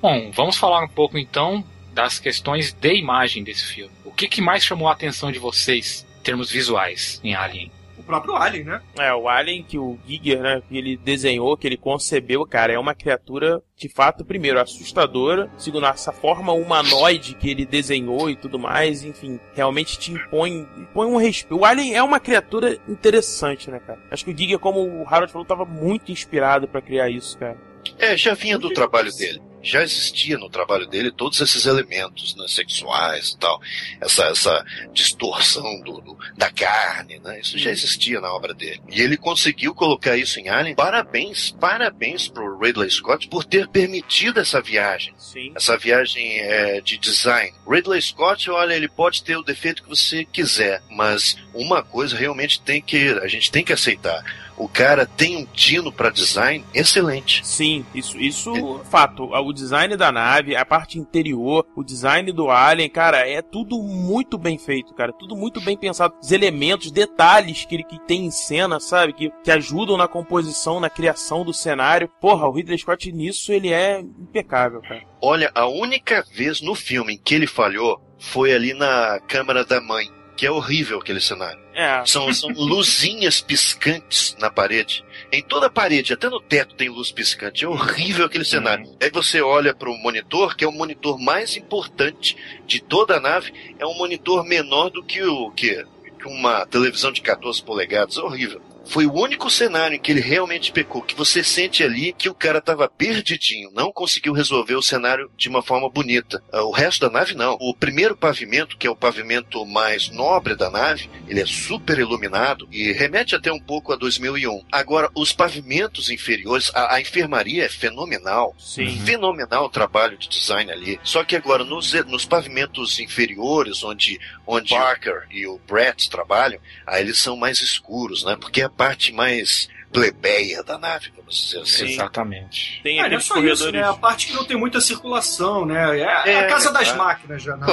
Bom, vamos falar um pouco então das questões de imagem desse filme. O que, que mais chamou a atenção de vocês em termos visuais em Alien? O próprio Alien, né? É, o Alien que o Giger, né, que ele desenhou, que ele concebeu, cara, é uma criatura, de fato, primeiro, assustadora, segundo, essa forma humanoide que ele desenhou e tudo mais, enfim, realmente te impõe, impõe um respeito. O Alien é uma criatura interessante, né, cara? Acho que o Giger, como o Harold falou, tava muito inspirado pra criar isso, cara. É, já vinha do trabalho dele já existia no trabalho dele todos esses elementos né, sexuais e tal, essa, essa distorção do, do, da carne, né? Isso já existia na obra dele. E ele conseguiu colocar isso em Alien. Parabéns, parabéns pro Ridley Scott por ter permitido essa viagem. Sim. Essa viagem é, de design. Ridley Scott, olha, ele pode ter o defeito que você quiser, mas uma coisa realmente tem que a gente tem que aceitar o cara tem um tino para design excelente. Sim, isso, isso é fato. O design da nave, a parte interior, o design do Alien, cara, é tudo muito bem feito, cara. Tudo muito bem pensado. Os elementos, detalhes que ele que tem em cena, sabe? Que, que ajudam na composição, na criação do cenário. Porra, o Ridley Scott nisso ele é impecável, cara. Olha, a única vez no filme em que ele falhou foi ali na câmara da mãe que é horrível aquele cenário. É. São, são luzinhas piscantes na parede. Em toda a parede, até no teto tem luz piscante. É horrível aquele cenário. Uhum. Aí você olha para o monitor, que é o monitor mais importante de toda a nave. É um monitor menor do que o que uma televisão de 14 polegadas. É horrível. Foi o único cenário em que ele realmente pecou, que você sente ali que o cara estava perdidinho, não conseguiu resolver o cenário de uma forma bonita. Ah, o resto da nave não. O primeiro pavimento, que é o pavimento mais nobre da nave, ele é super iluminado e remete até um pouco a 2001. Agora, os pavimentos inferiores, a, a enfermaria é fenomenal. Sim. Fenomenal o trabalho de design ali. Só que agora, nos, nos pavimentos inferiores, onde, onde o Parker e o Brett trabalham, aí eles são mais escuros, né? Porque a parte mais plebeia da nave, vamos dizer assim. Sim. Exatamente. Tem é, não é só corredores... isso, né? A parte que não tem muita circulação, né? É, é a casa das é, máquinas já, né?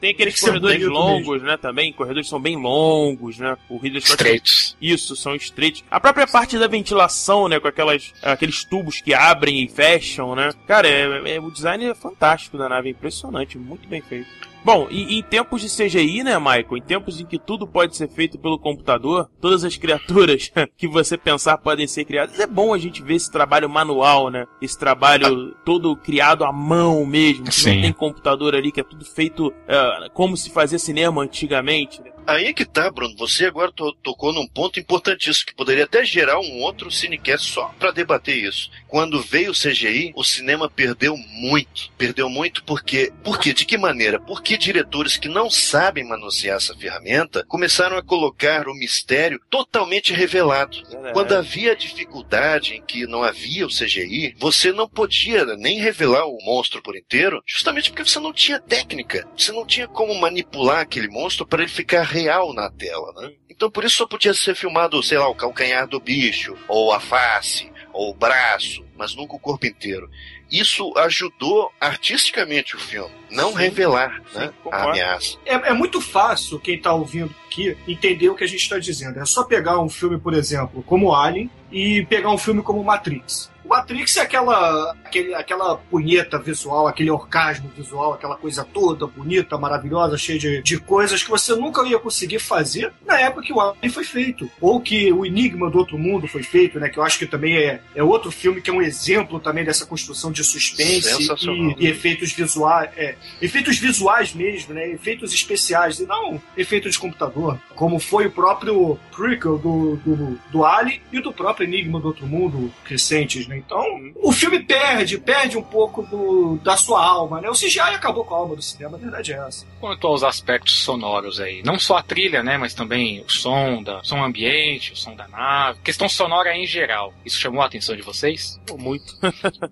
Tem aqueles corredores longos, mesmo. né? Também, corredores são bem longos, né? O Ridley Scott... Estreitos. Isso, são estreitos. A própria parte da ventilação, né? Com aquelas, aqueles tubos que abrem e fecham, né? Cara, é, é o design é fantástico da nave, é impressionante, muito bem feito. Bom, e em tempos de CGI, né, Michael? Em tempos em que tudo pode ser feito pelo computador, todas as criaturas que você pensar podem ser criadas, é bom a gente ver esse trabalho manual, né? Esse trabalho todo criado à mão mesmo, que Sim. não tem computador ali, que é tudo feito uh, como se fazia cinema antigamente. Né? Aí é que tá, Bruno. Você agora to tocou num ponto importantíssimo que poderia até gerar um outro cinecast só para debater isso. Quando veio o CGI, o cinema perdeu muito. Perdeu muito porque. Por quê? De que maneira? Porque diretores que não sabem manusear essa ferramenta começaram a colocar o mistério totalmente revelado. É. Quando havia dificuldade em que não havia o CGI, você não podia nem revelar o monstro por inteiro, justamente porque você não tinha técnica. Você não tinha como manipular aquele monstro para ele ficar real na tela, né? Então por isso só podia ser filmado, sei lá, o calcanhar do bicho, ou a face, ou o braço, mas nunca o corpo inteiro. Isso ajudou artisticamente o filme, não Sim. revelar Sim, né, a ameaça. É, é, muito fácil quem está ouvindo aqui entender o que a gente está dizendo. É só pegar um filme, por exemplo, como Alien e pegar um filme como Matrix. Matrix é aquela, aquele, aquela punheta visual, aquele orgasmo visual, aquela coisa toda bonita, maravilhosa, cheia de, de coisas que você nunca ia conseguir fazer na época que o Alien foi feito. Ou que o Enigma do Outro Mundo foi feito, né? Que eu acho que também é, é outro filme que é um exemplo também dessa construção de suspense e, e, efeitos visuais. É, efeitos visuais mesmo, né? Efeitos especiais, e não efeitos de computador. Como foi o próprio prequel do, do, do Alien e do próprio Enigma do Outro Mundo recentes, né? Então, o filme perde, perde um pouco do, da sua alma, né? O CGI acabou com a alma do cinema, a verdade é essa. Quanto aos aspectos sonoros aí, não só a trilha, né, mas também o som, da, som ambiente, o som da nave, questão sonora em geral. Isso chamou a atenção de vocês? Muito.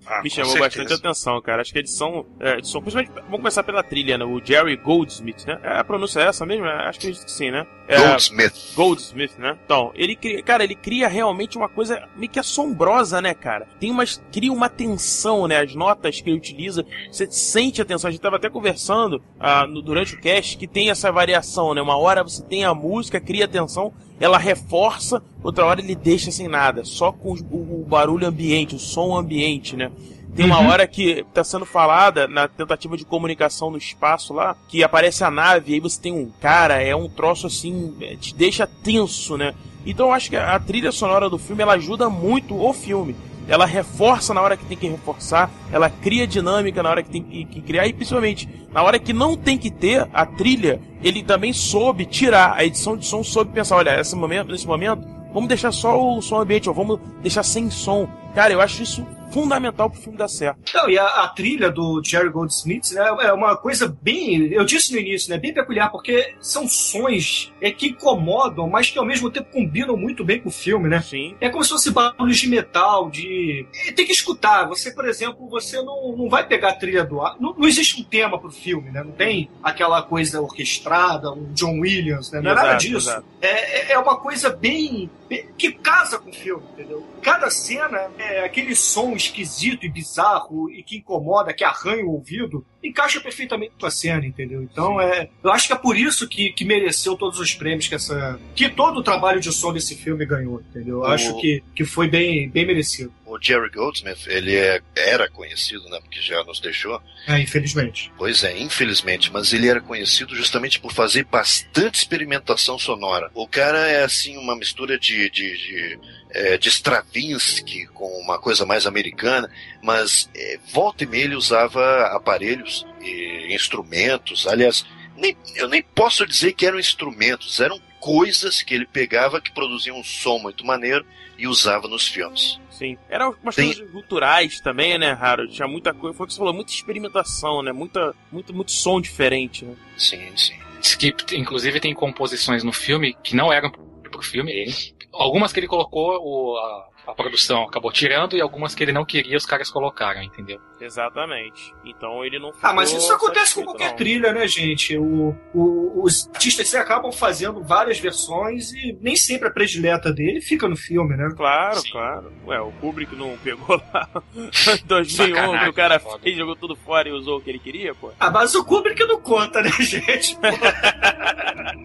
ah, Me chamou certeza. bastante atenção, cara. Acho que a edição, é, edição principalmente, vamos começar pela trilha, né? O Jerry Goldsmith, né? É, a pronúncia é essa mesmo? É, acho que sim, né? É, Goldsmith. Goldsmith, né? Então, ele cria, cara, ele cria realmente uma coisa meio que assombrosa, né, cara? Tem umas, cria uma tensão, né? As notas que ele utiliza, você sente a tensão. A gente tava até conversando ah, no, durante o cast que tem essa variação, né? Uma hora você tem a música, cria tensão, ela reforça, outra hora ele deixa sem nada, só com o, o barulho ambiente, o som ambiente, né? Tem uma uhum. hora que tá sendo falada na tentativa de comunicação no espaço lá, que aparece a nave, e aí você tem um cara, é um troço assim, é, te deixa tenso, né? Então eu acho que a trilha sonora do filme ela ajuda muito o filme. Ela reforça na hora que tem que reforçar, ela cria dinâmica na hora que tem que, que criar, e principalmente na hora que não tem que ter a trilha, ele também soube tirar, a edição de som soube pensar, olha, esse momento, nesse momento, vamos deixar só o som ambiente, ou vamos deixar sem som. Cara, eu acho isso fundamental pro filme dar certo. Não, e a, a trilha do Jerry Goldsmith né, é uma coisa bem. Eu disse no início, né? Bem peculiar, porque são sons é, que incomodam, mas que ao mesmo tempo combinam muito bem com o filme, né? Sim. É como se fosse barulhos de metal, de. É, tem que escutar. Você, por exemplo, você não, não vai pegar a trilha do ar. Não, não existe um tema pro filme, né? Não tem aquela coisa orquestrada, um John Williams, né? Não é nada disso. exato. É, é- é uma coisa bem- que casa com o filme, entendeu? Cada cena é aquele som esquisito e bizarro e que incomoda, que arranha o ouvido, encaixa perfeitamente com a cena, entendeu? Então é, eu acho que é por isso que, que mereceu todos os prêmios que essa, que todo o trabalho de som desse filme ganhou, entendeu? Eu O- acho que, que foi bem, bem merecido. O Jerry Goldsmith, ele é- era conhecido, né, porque já nos deixou. É, infelizmente. Pois é, infelizmente, mas ele era conhecido justamente por fazer bastante experimentação sonora. O cara é assim uma mistura de, de, de, é, de Stravinsky com uma coisa mais americana, mas é, volta e meia ele usava aparelhos e instrumentos. Aliás, nem, eu nem posso dizer que eram instrumentos, eram coisas que ele pegava que produziam um som muito maneiro e usava nos filmes. Sim. Eram umas Tem- coisas culturais também, né, Harold? Tinha muita coisa. Foi o que você falou, muita experimentação, né? Muita, muito, muito som diferente, né? Sim, sim. Que, inclusive, tem composições no filme que não eram pro filme. Ele, algumas que ele colocou, o, a, a produção acabou tirando, e algumas que ele não queria, os caras colocaram, entendeu? Exatamente. Então ele não Ah, mas isso acontece com qualquer não. trilha, né, gente? O, o- os artistas se acabam fazendo várias versões e nem sempre a predileta dele fica no filme, né? Claro, Sim. claro. Ué, o Kubrick não pegou lá em 2001 Sacanagem, que o cara foda. fez, jogou tudo fora e usou o que ele queria, pô. Ah, mas o Kubrick não conta, né, gente?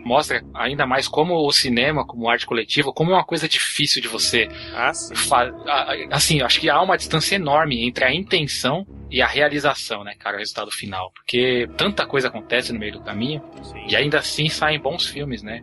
Mostra ainda mais como o cinema, como arte coletiva, como é uma coisa difícil de você Ah, sim. Assim, acho que há uma distância enorme entre a intenção e a realização, né, cara, o resultado final. Porque tanta coisa acontece no meio do caminho sim. e ainda assim saem bons filmes, né?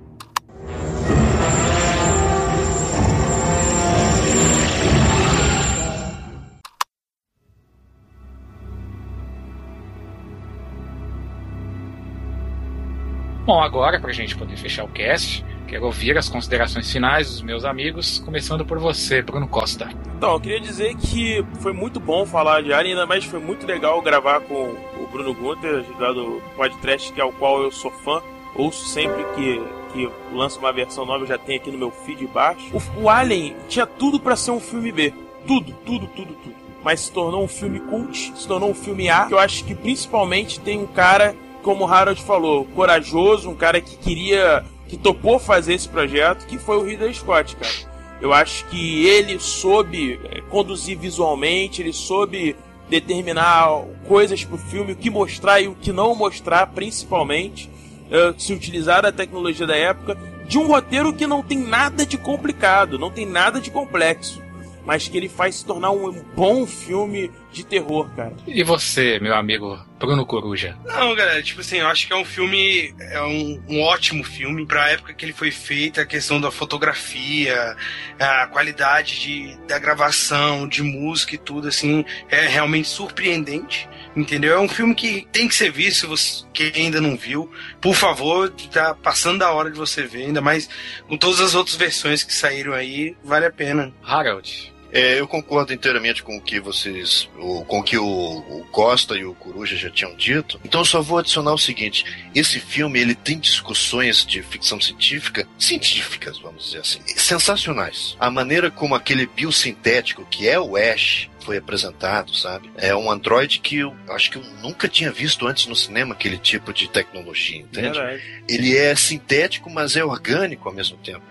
Bom, agora, pra gente poder fechar o cast, quero ouvir as considerações finais dos meus amigos, começando por você, Bruno Costa. Então, eu queria dizer que foi muito bom falar de Alien, ainda mais foi muito legal gravar com o Bruno Gunter, lá do podcast, que é o qual eu sou fã. Ouço sempre que, que lança uma versão nova, eu já tenho aqui no meu feed baixo. O, o Alien tinha tudo pra ser um filme B. Tudo, tudo, tudo, tudo. Mas se tornou um filme cult, se tornou um filme A, que eu acho que principalmente tem um cara, como o Harold falou, corajoso, um cara que queria, que topou fazer esse projeto, que foi o Ridley Scott, cara. Eu acho que ele soube eh, conduzir visualmente, ele soube determinar coisas pro filme, o que mostrar e o que não mostrar, principalmente. eh, se utilizar da tecnologia da época, de um roteiro que não tem nada de complicado, não tem nada de complexo, mas que ele faz se tornar um bom filme de terror, cara. E você, meu amigo Bruno Coruja? Não, galera, tipo assim, eu acho que é um filme, é um, um ótimo filme pra época que ele foi feito, a questão da fotografia, a qualidade de, da gravação, de música e tudo, assim, é realmente surpreendente, entendeu? É um filme que tem que ser visto, se você que ainda não viu, por favor, tá passando da hora de você ver, ainda mais com todas as outras versões que saíram aí, vale a pena. Harold. É, eu concordo inteiramente com o que vocês, com o que o, o Costa e o Coruja já tinham dito. Então só vou adicionar o seguinte: esse filme ele tem discussões de ficção científica, científicas, vamos dizer assim, sensacionais. A maneira como aquele biosintético que é o Ash foi apresentado, sabe? É um androide que eu acho que eu nunca tinha visto antes no cinema aquele tipo de tecnologia, entende? Verdade. ele é sintético, mas é orgânico ao mesmo tempo.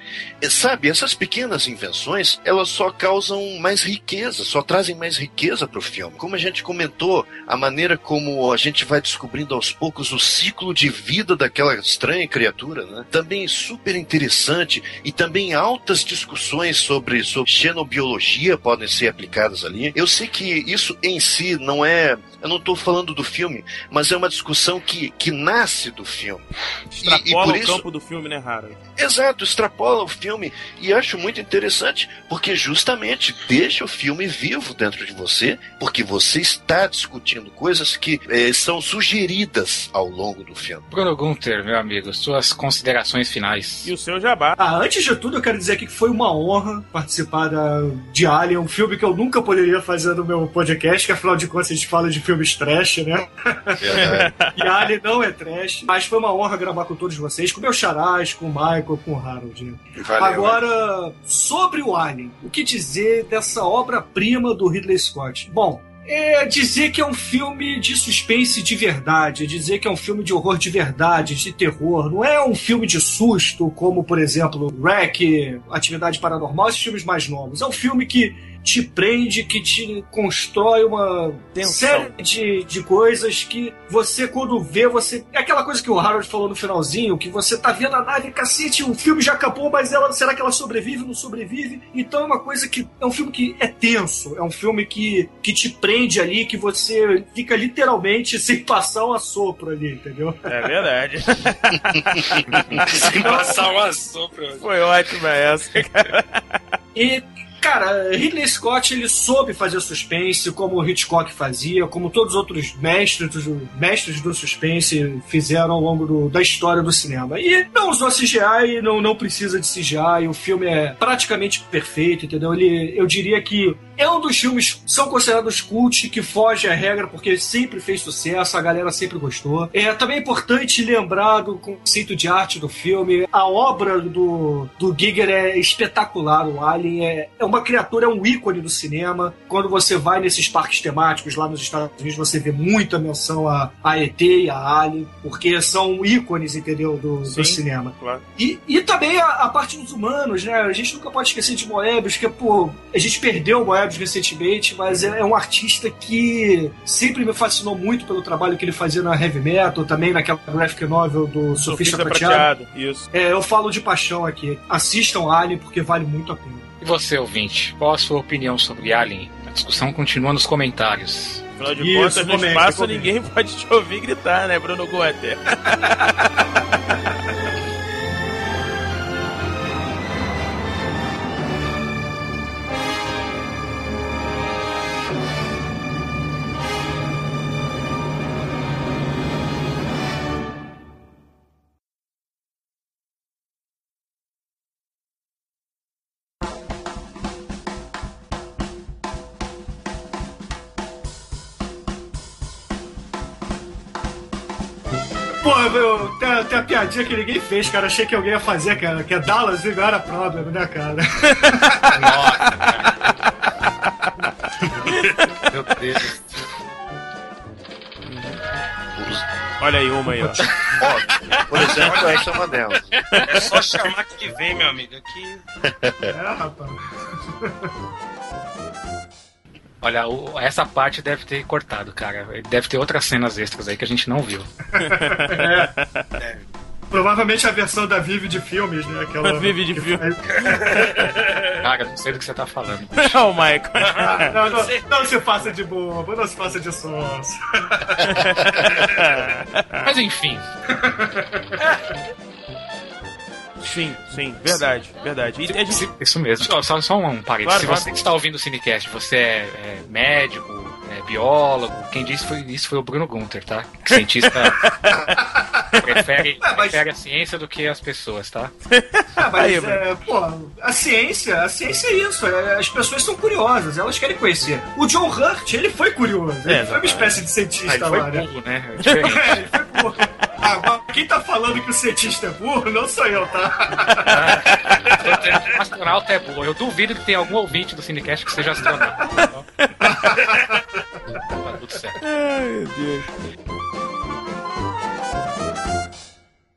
E, sabe, essas pequenas invenções, elas só causam mais riqueza, só trazem mais riqueza para o filme. Como a gente comentou, a maneira como a gente vai descobrindo aos poucos o ciclo de vida daquela estranha criatura, né? Também é super interessante e também altas discussões sobre, sobre xenobiologia podem ser aplicadas ali. Eu sei que isso em si não é. Eu não estou falando do filme, mas é uma discussão que, que nasce do filme. Extrapola por o isso- campo do filme, né, Harold? Exato, extrapola o filme e acho muito interessante porque justamente deixa o filme vivo dentro de você, porque você está discutindo coisas que eh, são sugeridas ao longo do filme. Bruno Gunter, meu amigo, suas considerações finais. E o seu jabá. Ah, antes de tudo, eu quero dizer aqui que foi uma honra participar da, de Alien, um filme que eu nunca poderia fazer fazendo o meu podcast, que afinal de contas a gente fala de filmes trash, né? e Alien não é trash. Mas foi uma honra gravar com todos vocês, com o meu Charás, com o Michael, com o Harold. Valeu, Agora, sobre o Alien, o que dizer dessa obra-prima do Ridley Scott? Bom, é dizer que é um filme de suspense de verdade, é dizer que é um filme de horror de verdade, de terror. Não é um filme de susto, como, por exemplo, Wreck, Atividade Paranormal, esses filmes mais novos. É um filme que te prende, que te constrói uma Tensão. série de, de coisas que você, quando vê, você. É aquela coisa que o Harold falou no finalzinho, que você tá vendo a nave, cacete, o filme já acabou, mas ela, será que ela sobrevive ou não sobrevive? Então é uma coisa que. É um filme que é tenso, é um filme que, que te prende ali, que você fica literalmente sem passar um assopro ali, entendeu? É verdade. Sem passar uma sombra. Foi ótima essa, cara. E, cara, Ridley Scott ele soube fazer suspense como o Hitchcock fazia, como todos os outros mestres do, mestres do suspense fizeram ao longo do- da história do cinema. E não usou CGI, não, não precisa de CGI, o filme é praticamente perfeito, entendeu? Ele, eu diria que é um dos filmes que são considerados cult, que foge à regra, porque sempre fez sucesso, a galera sempre gostou. É também importante lembrar do conceito de arte do filme. A obra do, do Giger é espetacular, o Alien é, é uma criatura, é um ícone do cinema. Quando você vai nesses parques temáticos lá nos Estados Unidos, você vê muita menção a, a ET e a Alien, porque são ícones, entendeu, do, do Sim. cinema. Claro. E, e também a, a parte dos humanos, né? A gente nunca pode esquecer de Moebius, que, pô, a gente perdeu o Moebius recentemente, mas é, é um artista que sempre me fascinou muito pelo trabalho que ele fazia na Heavy Metal, também naquela graphic novel do Sofista Surfista Prateado. prateado. Isso. É, eu falo de paixão aqui. Assistam Alien porque vale muito a pena. E você, ouvinte, qual a sua opinião sobre Alien? A discussão continua nos comentários. Afinal de Isso, contas, no espaço ninguém pode te ouvir gritar, né, Bruno Guter? tem, tem a piadinha que ninguém fez, cara. Achei que alguém ia fazer, cara. Que é Dallas e não era problem, né, cara? Nossa, cara. Meu Deus. Olha aí uma aí, ó. Ó, por exemplo, essa é uma delas. É só chamar que vem, meu amigo. Aqui. É, rapaz. Olha, o- essa parte deve ter cortado, cara. Deve ter outras cenas extras aí que a gente não viu. Provavelmente a versão da Vivi de filmes, né? Aquela... Vive de filme. Cara, não sei do que você tá falando. Não, Michael. Ah, não, não, não se faça de bobo, não se faça de sonso. Mas enfim, Sim, sim, verdade, verdade. E gente... isso mesmo. Só, só, um parênteses. Claro, Se claro. você está ouvindo o Cinecast, você é, é médico, é biólogo, quem disse foi, isso foi o Bruno Gunter, tá? Cientista prefere, É, mas- prefere a ciência do que as pessoas, tá? Ah, mas, Aí, é, pô, a ciência, a ciência é isso. é, as pessoas são curiosas, elas querem conhecer. O John Hurt, ele foi curioso. Ele É, foi uma espécie de Ah, cientista ele foi lá, né? burro, né? É diferente. É, ele foi burro. Quem tá falando que o cientista é burro não sou eu, tá? o astronauta é burro. Eu duvido que tenha algum ouvinte do Cinecast que seja astronauta. tá, tá tudo certo. Ai, meu Deus.